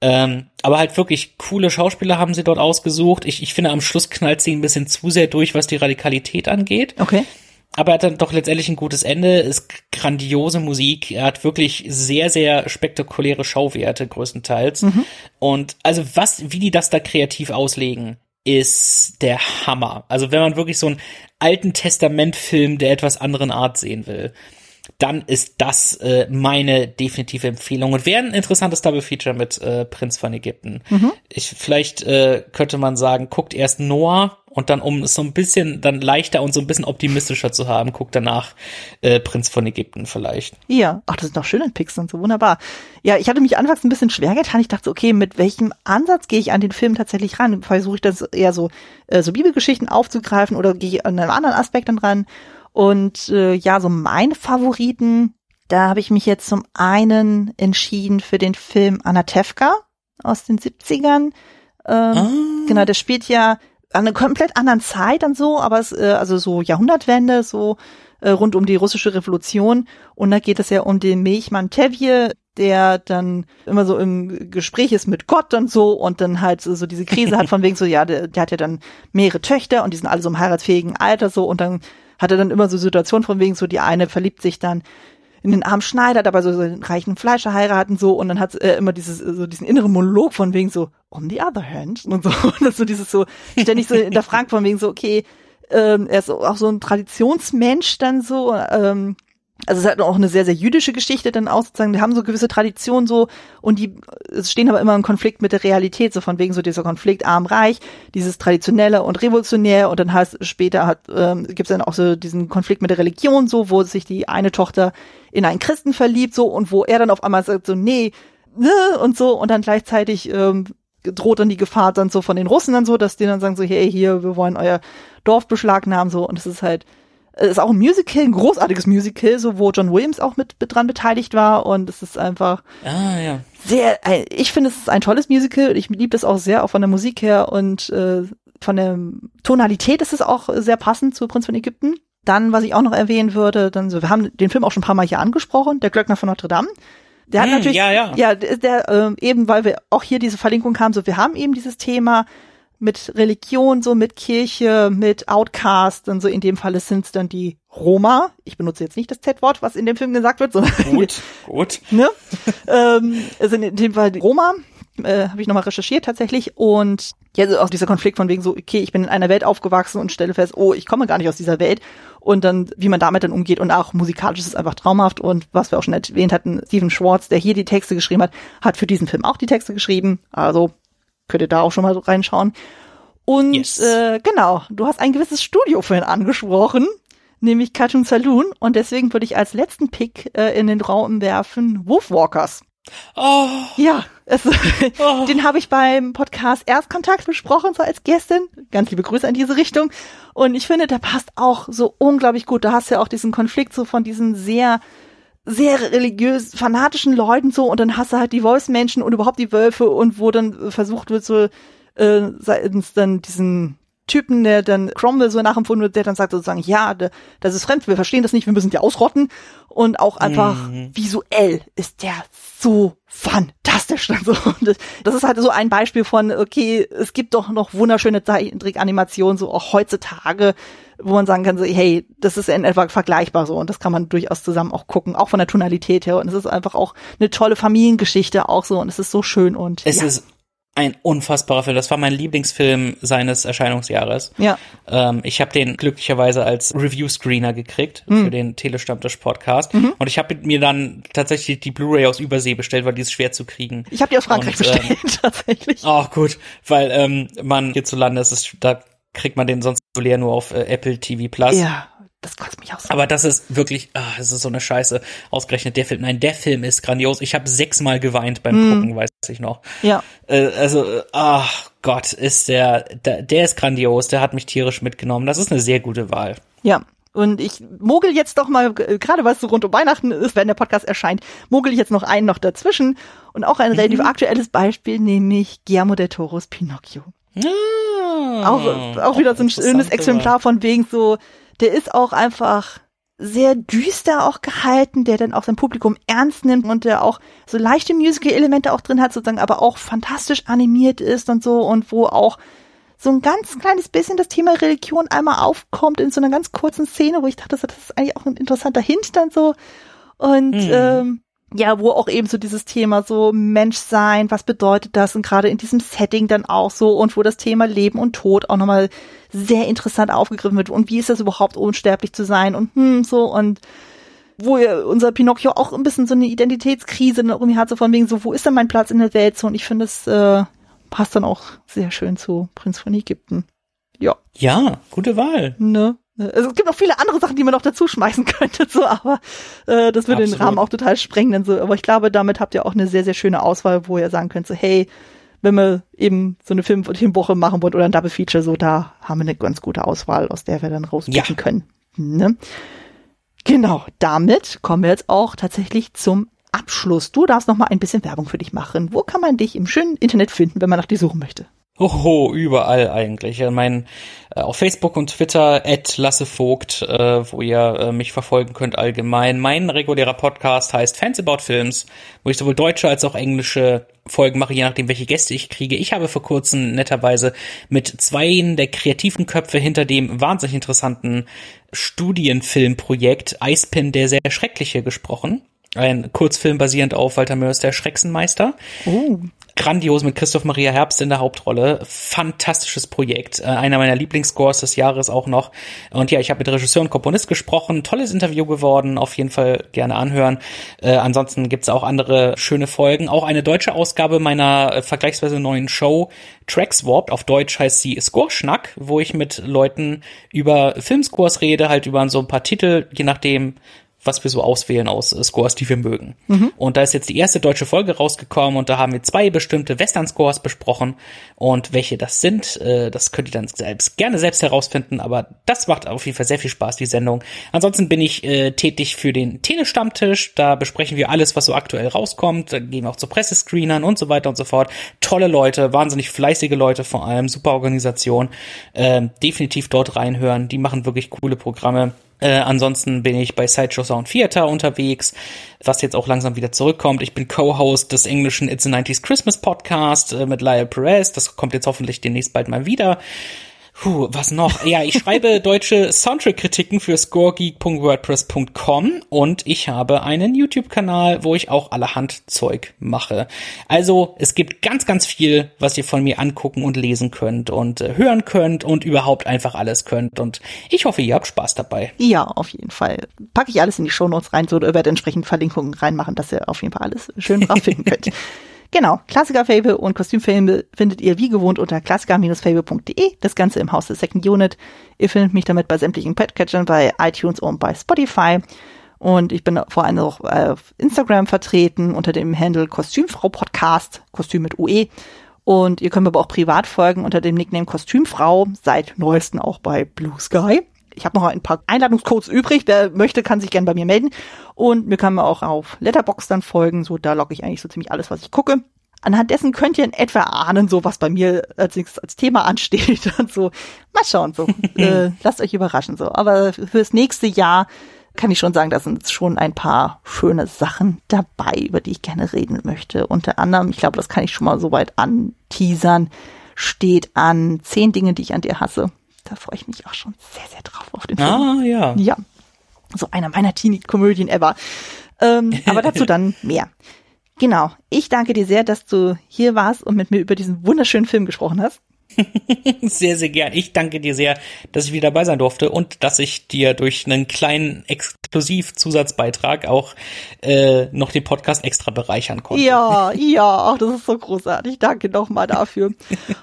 Ähm, aber halt wirklich coole Schauspieler haben sie dort ausgesucht. Ich, ich finde, am Schluss knallt sie ein bisschen zu sehr durch, was die Radikalität angeht. Okay aber er hat dann doch letztendlich ein gutes Ende, ist grandiose Musik, er hat wirklich sehr, sehr spektakuläre Schauwerte größtenteils. Mhm. Und also was, wie die das da kreativ auslegen, ist der Hammer. Also wenn man wirklich so einen alten Testamentfilm der etwas anderen Art sehen will, dann ist das äh, meine definitive Empfehlung. Und wäre ein interessantes Double Feature mit äh, Prinz von Ägypten. Mhm. Ich, vielleicht äh, könnte man sagen, guckt erst Noah und dann, um es so ein bisschen dann leichter und so ein bisschen optimistischer zu haben, guckt danach äh, Prinz von Ägypten vielleicht. Ja, ach, das sind doch schöne Picks und so wunderbar. Ja, ich hatte mich anfangs ein bisschen schwer getan. Ich dachte, so, okay, mit welchem Ansatz gehe ich an den Film tatsächlich ran? Versuche ich das eher so, äh, so Bibelgeschichten aufzugreifen oder gehe ich an einem anderen Aspekt dann ran? Und äh, ja, so meine Favoriten, da habe ich mich jetzt zum einen entschieden für den Film Anatevka aus den 70ern. Ähm, ah. Genau, der spielt ja an einer komplett anderen Zeit und so, aber es, äh, also so Jahrhundertwende, so äh, rund um die russische Revolution. Und da geht es ja um den Milchmann Tevje, der dann immer so im Gespräch ist mit Gott und so und dann halt so, diese Krise hat (laughs) von wegen so, ja, der, der hat ja dann mehrere Töchter und die sind alle so im heiratsfähigen Alter so und dann hatte dann immer so Situationen von wegen so, die eine verliebt sich dann in den armen Schneider, dabei so, so einen reichen Fleischer heiraten so und dann hat äh, immer dieses so diesen inneren Monolog von wegen so on the other hand und so (laughs) und das so dieses so ständig so hinterfragt von wegen so okay ähm, er ist auch so ein Traditionsmensch dann so ähm, also es hat auch eine sehr, sehr jüdische Geschichte dann auch sozusagen, die haben so gewisse Traditionen so und die stehen aber immer im Konflikt mit der Realität, so von wegen so dieser Konflikt arm-reich, dieses traditionelle und revolutionär und dann heißt später hat ähm, gibt es dann auch so diesen Konflikt mit der Religion so, wo sich die eine Tochter in einen Christen verliebt so und wo er dann auf einmal sagt so nee, ne und so und dann gleichzeitig ähm, droht dann die Gefahr dann so von den Russen dann so, dass die dann sagen so hey hier wir wollen euer Dorf beschlagnahmen so und es ist halt ist auch ein Musical, ein großartiges Musical, so wo John Williams auch mit, mit dran beteiligt war und es ist einfach ah, ja. sehr, ich finde es ist ein tolles Musical. Ich liebe das auch sehr, auch von der Musik her und äh, von der Tonalität ist es auch sehr passend zu Prinz von Ägypten. Dann, was ich auch noch erwähnen würde, dann so, wir haben den Film auch schon ein paar Mal hier angesprochen, der Glöckner von Notre Dame. Der hat hm, natürlich, ja, ja. ja, der, äh, eben, weil wir auch hier diese Verlinkung haben, so wir haben eben dieses Thema, mit Religion, so mit Kirche, mit Outcast und so in dem Falle sind es dann die Roma. Ich benutze jetzt nicht das Z-Wort, was in dem Film gesagt wird, sondern gut, gut. Ne? ähm, es sind in dem Fall die Roma, äh, habe ich nochmal recherchiert tatsächlich und ja, also auch dieser Konflikt von wegen so, okay, ich bin in einer Welt aufgewachsen und stelle fest, oh, ich komme gar nicht aus dieser Welt und dann, wie man damit dann umgeht und auch musikalisch ist es einfach traumhaft und was wir auch schon erwähnt hatten, Steven Schwartz, der hier die Texte geschrieben hat, hat für diesen Film auch die Texte geschrieben, also Könnt ihr da auch schon mal reinschauen. Und yes. äh, genau, du hast ein gewisses Studio vorhin angesprochen, nämlich Cartoon Saloon. Und deswegen würde ich als letzten Pick äh, in den Raum werfen Wolfwalkers. Oh. Ja, es, (laughs) oh. den habe ich beim Podcast Erstkontakt besprochen, so als Gästin. Ganz liebe Grüße in diese Richtung. Und ich finde, der passt auch so unglaublich gut. Da hast du ja auch diesen Konflikt so von diesen sehr sehr religiös fanatischen Leuten so und dann hast du halt die Wolfsmenschen und überhaupt die Wölfe und wo dann versucht wird so äh, seitens dann diesen Typen, der dann Cromwell so nachempfunden wird, der dann sagt sozusagen, ja, das ist fremd, wir verstehen das nicht, wir müssen die ausrotten. Und auch einfach mhm. visuell ist der so fantastisch. (laughs) Und das ist halt so ein Beispiel von, okay, es gibt doch noch wunderschöne Zeichentrick-Animationen, so auch heutzutage, wo man sagen kann, so, hey, das ist in etwa vergleichbar so und das kann man durchaus zusammen auch gucken, auch von der Tonalität her und es ist einfach auch eine tolle Familiengeschichte auch so und es ist so schön und es ja. ist ein unfassbarer Film. Das war mein Lieblingsfilm seines Erscheinungsjahres. Ja. Ähm, ich habe den glücklicherweise als Review-Screener gekriegt mhm. für den Telestammtisch-Podcast. Mhm. Und ich habe mir dann tatsächlich die Blu-ray aus Übersee bestellt, weil die ist schwer zu kriegen. Ich habe die aus Frankreich Und, bestellt, ähm, (laughs) tatsächlich. Auch gut, weil ähm, man hierzulande ist es, da kriegt man den sonst leer nur auf äh, Apple TV Plus. Ja, das kotzt mich aus. Aber das ist wirklich, ah, das ist so eine Scheiße. Ausgerechnet der Film. Nein, der Film ist grandios. Ich habe sechsmal geweint beim Mm. Gucken, weiß ich noch. Ja. Äh, also, ach Gott, ist der, der, der ist grandios. Der hat mich tierisch mitgenommen. Das ist eine sehr gute Wahl. Ja. Und ich mogel jetzt doch mal, äh, gerade was so rund um Weihnachten ist, wenn der Podcast erscheint, mogel ich jetzt noch einen noch dazwischen. Und auch ein relativ aktuelles Beispiel, nämlich Guillermo del Toros Pinocchio. Ah, Auch, auch wieder so ein schönes Exemplar von wegen so, der ist auch einfach sehr düster auch gehalten, der dann auch sein Publikum ernst nimmt und der auch so leichte Musical-Elemente auch drin hat, sozusagen, aber auch fantastisch animiert ist und so und wo auch so ein ganz kleines bisschen das Thema Religion einmal aufkommt in so einer ganz kurzen Szene, wo ich dachte, das ist eigentlich auch ein interessanter Hint dann so. Und Hm. ähm, ja, wo auch eben so dieses Thema so Menschsein, was bedeutet das und gerade in diesem Setting dann auch so und wo das Thema Leben und Tod auch nochmal sehr interessant aufgegriffen wird und wie ist das überhaupt unsterblich zu sein und hm, so und wo unser Pinocchio auch ein bisschen so eine Identitätskrise irgendwie hat, so von wegen so, wo ist denn mein Platz in der Welt so und ich finde, es äh, passt dann auch sehr schön zu Prinz von Ägypten. Ja, Ja, gute Wahl. ne? Also es gibt noch viele andere Sachen, die man noch dazu schmeißen (laughs) könnte, so, aber äh, das würde den Absolut. Rahmen auch total sprengen. Dann so. Aber ich glaube, damit habt ihr auch eine sehr, sehr schöne Auswahl, wo ihr sagen könnt, so, hey, wenn wir eben so eine Film- und Filmwoche machen wollen oder ein Double Feature, so, da haben wir eine ganz gute Auswahl, aus der wir dann rauspicken Ja. können. Ne? Genau, damit kommen wir jetzt auch tatsächlich zum Abschluss. Du darfst noch mal ein bisschen Werbung für dich machen. Wo kann man dich im schönen Internet finden, wenn man nach dir suchen möchte? Oho, überall eigentlich. Mein, äh, auf Facebook und Twitter at Lasse Vogt, äh, wo ihr äh, mich verfolgen könnt allgemein. Mein regulärer Podcast heißt Fans About Films, wo ich sowohl deutsche als auch englische Folgen mache, je nachdem, welche Gäste ich kriege. Ich habe vor kurzem netterweise mit zwei der kreativen Köpfe hinter dem wahnsinnig interessanten Studienfilmprojekt Eispin, der sehr schreckliche gesprochen. Ein Kurzfilm basierend auf Walter Mörs, der Schrecksenmeister Oh, grandios mit Christoph Maria Herbst in der Hauptrolle. Fantastisches Projekt. Äh, einer meiner Lieblingsscores des Jahres auch noch. Und ja, ich habe mit Regisseur und Komponist gesprochen. Tolles Interview geworden. Auf jeden Fall gerne anhören. Äh, ansonsten gibt's auch andere schöne Folgen. Auch eine deutsche Ausgabe meiner äh, vergleichsweise neuen Show Tracks Warped. Auf Deutsch heißt sie Score-Schnack, wo ich mit Leuten über Filmscores rede, halt über so ein paar Titel, je nachdem, was wir so auswählen aus äh, Scores, die wir mögen. Und da ist jetzt die erste deutsche Folge rausgekommen und da haben wir zwei bestimmte Western-Scores besprochen und welche das sind, äh, das könnt ihr dann selbst gerne selbst herausfinden, aber das macht auf jeden Fall sehr viel Spaß, die Sendung. Ansonsten bin ich äh, tätig für den Telestammtisch, da besprechen wir alles, was so aktuell rauskommt, da gehen wir auch zu Pressescreenern und so weiter und so fort. Tolle Leute, wahnsinnig fleißige Leute vor allem, super Organisation, ähm, definitiv dort reinhören, die machen wirklich coole Programme. Äh, ansonsten bin ich bei Sideshow Sound Theater unterwegs, was jetzt auch langsam wieder zurückkommt. Ich bin Co-Host des englischen It's a 90s Christmas Podcast äh, mit Lyle Perez. Das kommt jetzt hoffentlich demnächst bald mal wieder. Puh, was noch? Ja, ich schreibe (laughs) deutsche Soundtrack-Kritiken für scoregeek.wordpress.com und ich habe einen YouTube-Kanal, wo ich auch allerhand Zeug mache. Also, es gibt ganz, ganz viel, was ihr von mir angucken und lesen könnt und äh, hören könnt und überhaupt einfach alles könnt. Und ich hoffe, ihr habt Spaß dabei. Ja, auf jeden Fall. Packe ich alles in die Shownotes rein, so oder werde entsprechend Verlinkungen reinmachen, dass ihr auf jeden Fall alles schön drauf finden könnt. (laughs) Genau, Klassikerfable und Kostümfilme findet ihr wie gewohnt unter klassiker-fable.de, das Ganze im Haus der Second Unit. Ihr findet mich damit bei sämtlichen Podcatchern, bei iTunes und bei Spotify. Und ich bin vor allem auch auf Instagram vertreten unter dem Handle Kostümfrau Podcast, Kostüm mit UE. Und ihr könnt mir aber auch privat folgen unter dem Nickname Kostümfrau, seit neuesten auch bei Blue Sky. Ich habe noch ein paar Einladungscodes übrig. Wer möchte, kann sich gerne bei mir melden. Und mir kann man auch auf Letterbox dann folgen. So, da logge ich eigentlich so ziemlich alles, was ich gucke. Anhand dessen könnt ihr in etwa ahnen, so was bei mir als, nächstes als Thema (laughs) ansteht und so. Mal schauen, so. (laughs) äh, lasst euch überraschen, so. Aber fürs nächste Jahr kann ich schon sagen, da sind schon ein paar schöne Sachen dabei, über die ich gerne reden möchte. Unter anderem, ich glaube, das kann ich schon mal soweit anteasern, steht an zehn Dinge, die ich an dir hasse. Da freue ich mich auch schon sehr, sehr drauf auf den Film. Ah, ja. Ja, so einer meiner Teenie-Komödien ever. Ähm, (laughs) aber dazu dann mehr. Genau. Ich danke dir sehr, dass du hier warst und mit mir über diesen wunderschönen Film gesprochen hast. (laughs) Sehr, sehr gern. Ich danke dir sehr, dass ich wieder dabei sein durfte und dass ich dir durch einen kleinen Exklusiv-Zusatzbeitrag auch äh, noch den Podcast extra bereichern konnte. Ja, (laughs) ja, ach, das ist so großartig. Danke nochmal dafür.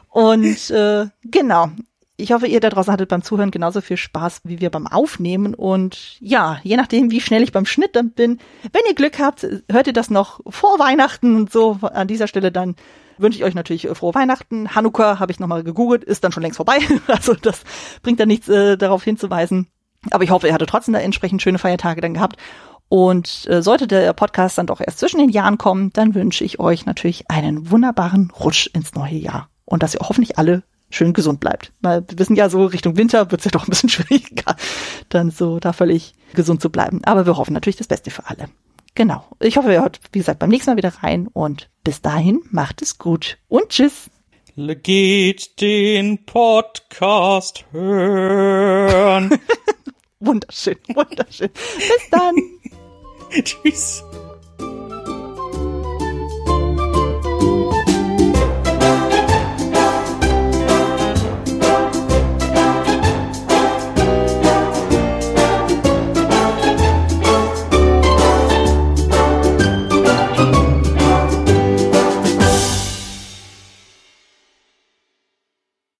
Und äh, genau. Ich hoffe, ihr da draußen hattet beim Zuhören genauso viel Spaß wie wir beim Aufnehmen. Und ja, je nachdem, wie schnell ich beim Schnitt dann bin, wenn ihr Glück habt, hört ihr das noch vor Weihnachten und so. An dieser Stelle dann wünsche ich euch natürlich frohe Weihnachten. Hanukkah habe ich nochmal gegoogelt, ist dann schon längst vorbei. (laughs) Also das bringt dann nichts äh, darauf hinzuweisen. Aber ich hoffe, ihr hattet trotzdem da entsprechend schöne Feiertage dann gehabt. Und äh, sollte der Podcast dann doch erst zwischen den Jahren kommen, dann wünsche ich euch natürlich einen wunderbaren Rutsch ins neue Jahr. Und dass ihr hoffentlich alle schön gesund bleibt. Weil wir wissen ja so, Richtung Winter wird es ja (laughs) doch ein bisschen schwieriger, dann so da völlig gesund zu bleiben. Aber wir hoffen natürlich das Beste für alle. Genau. Ich hoffe, ihr hört, wie gesagt, beim nächsten Mal wieder rein und bis dahin macht es gut und tschüss. Geht den Podcast hören. (laughs) wunderschön, wunderschön. Bis dann. (laughs) tschüss.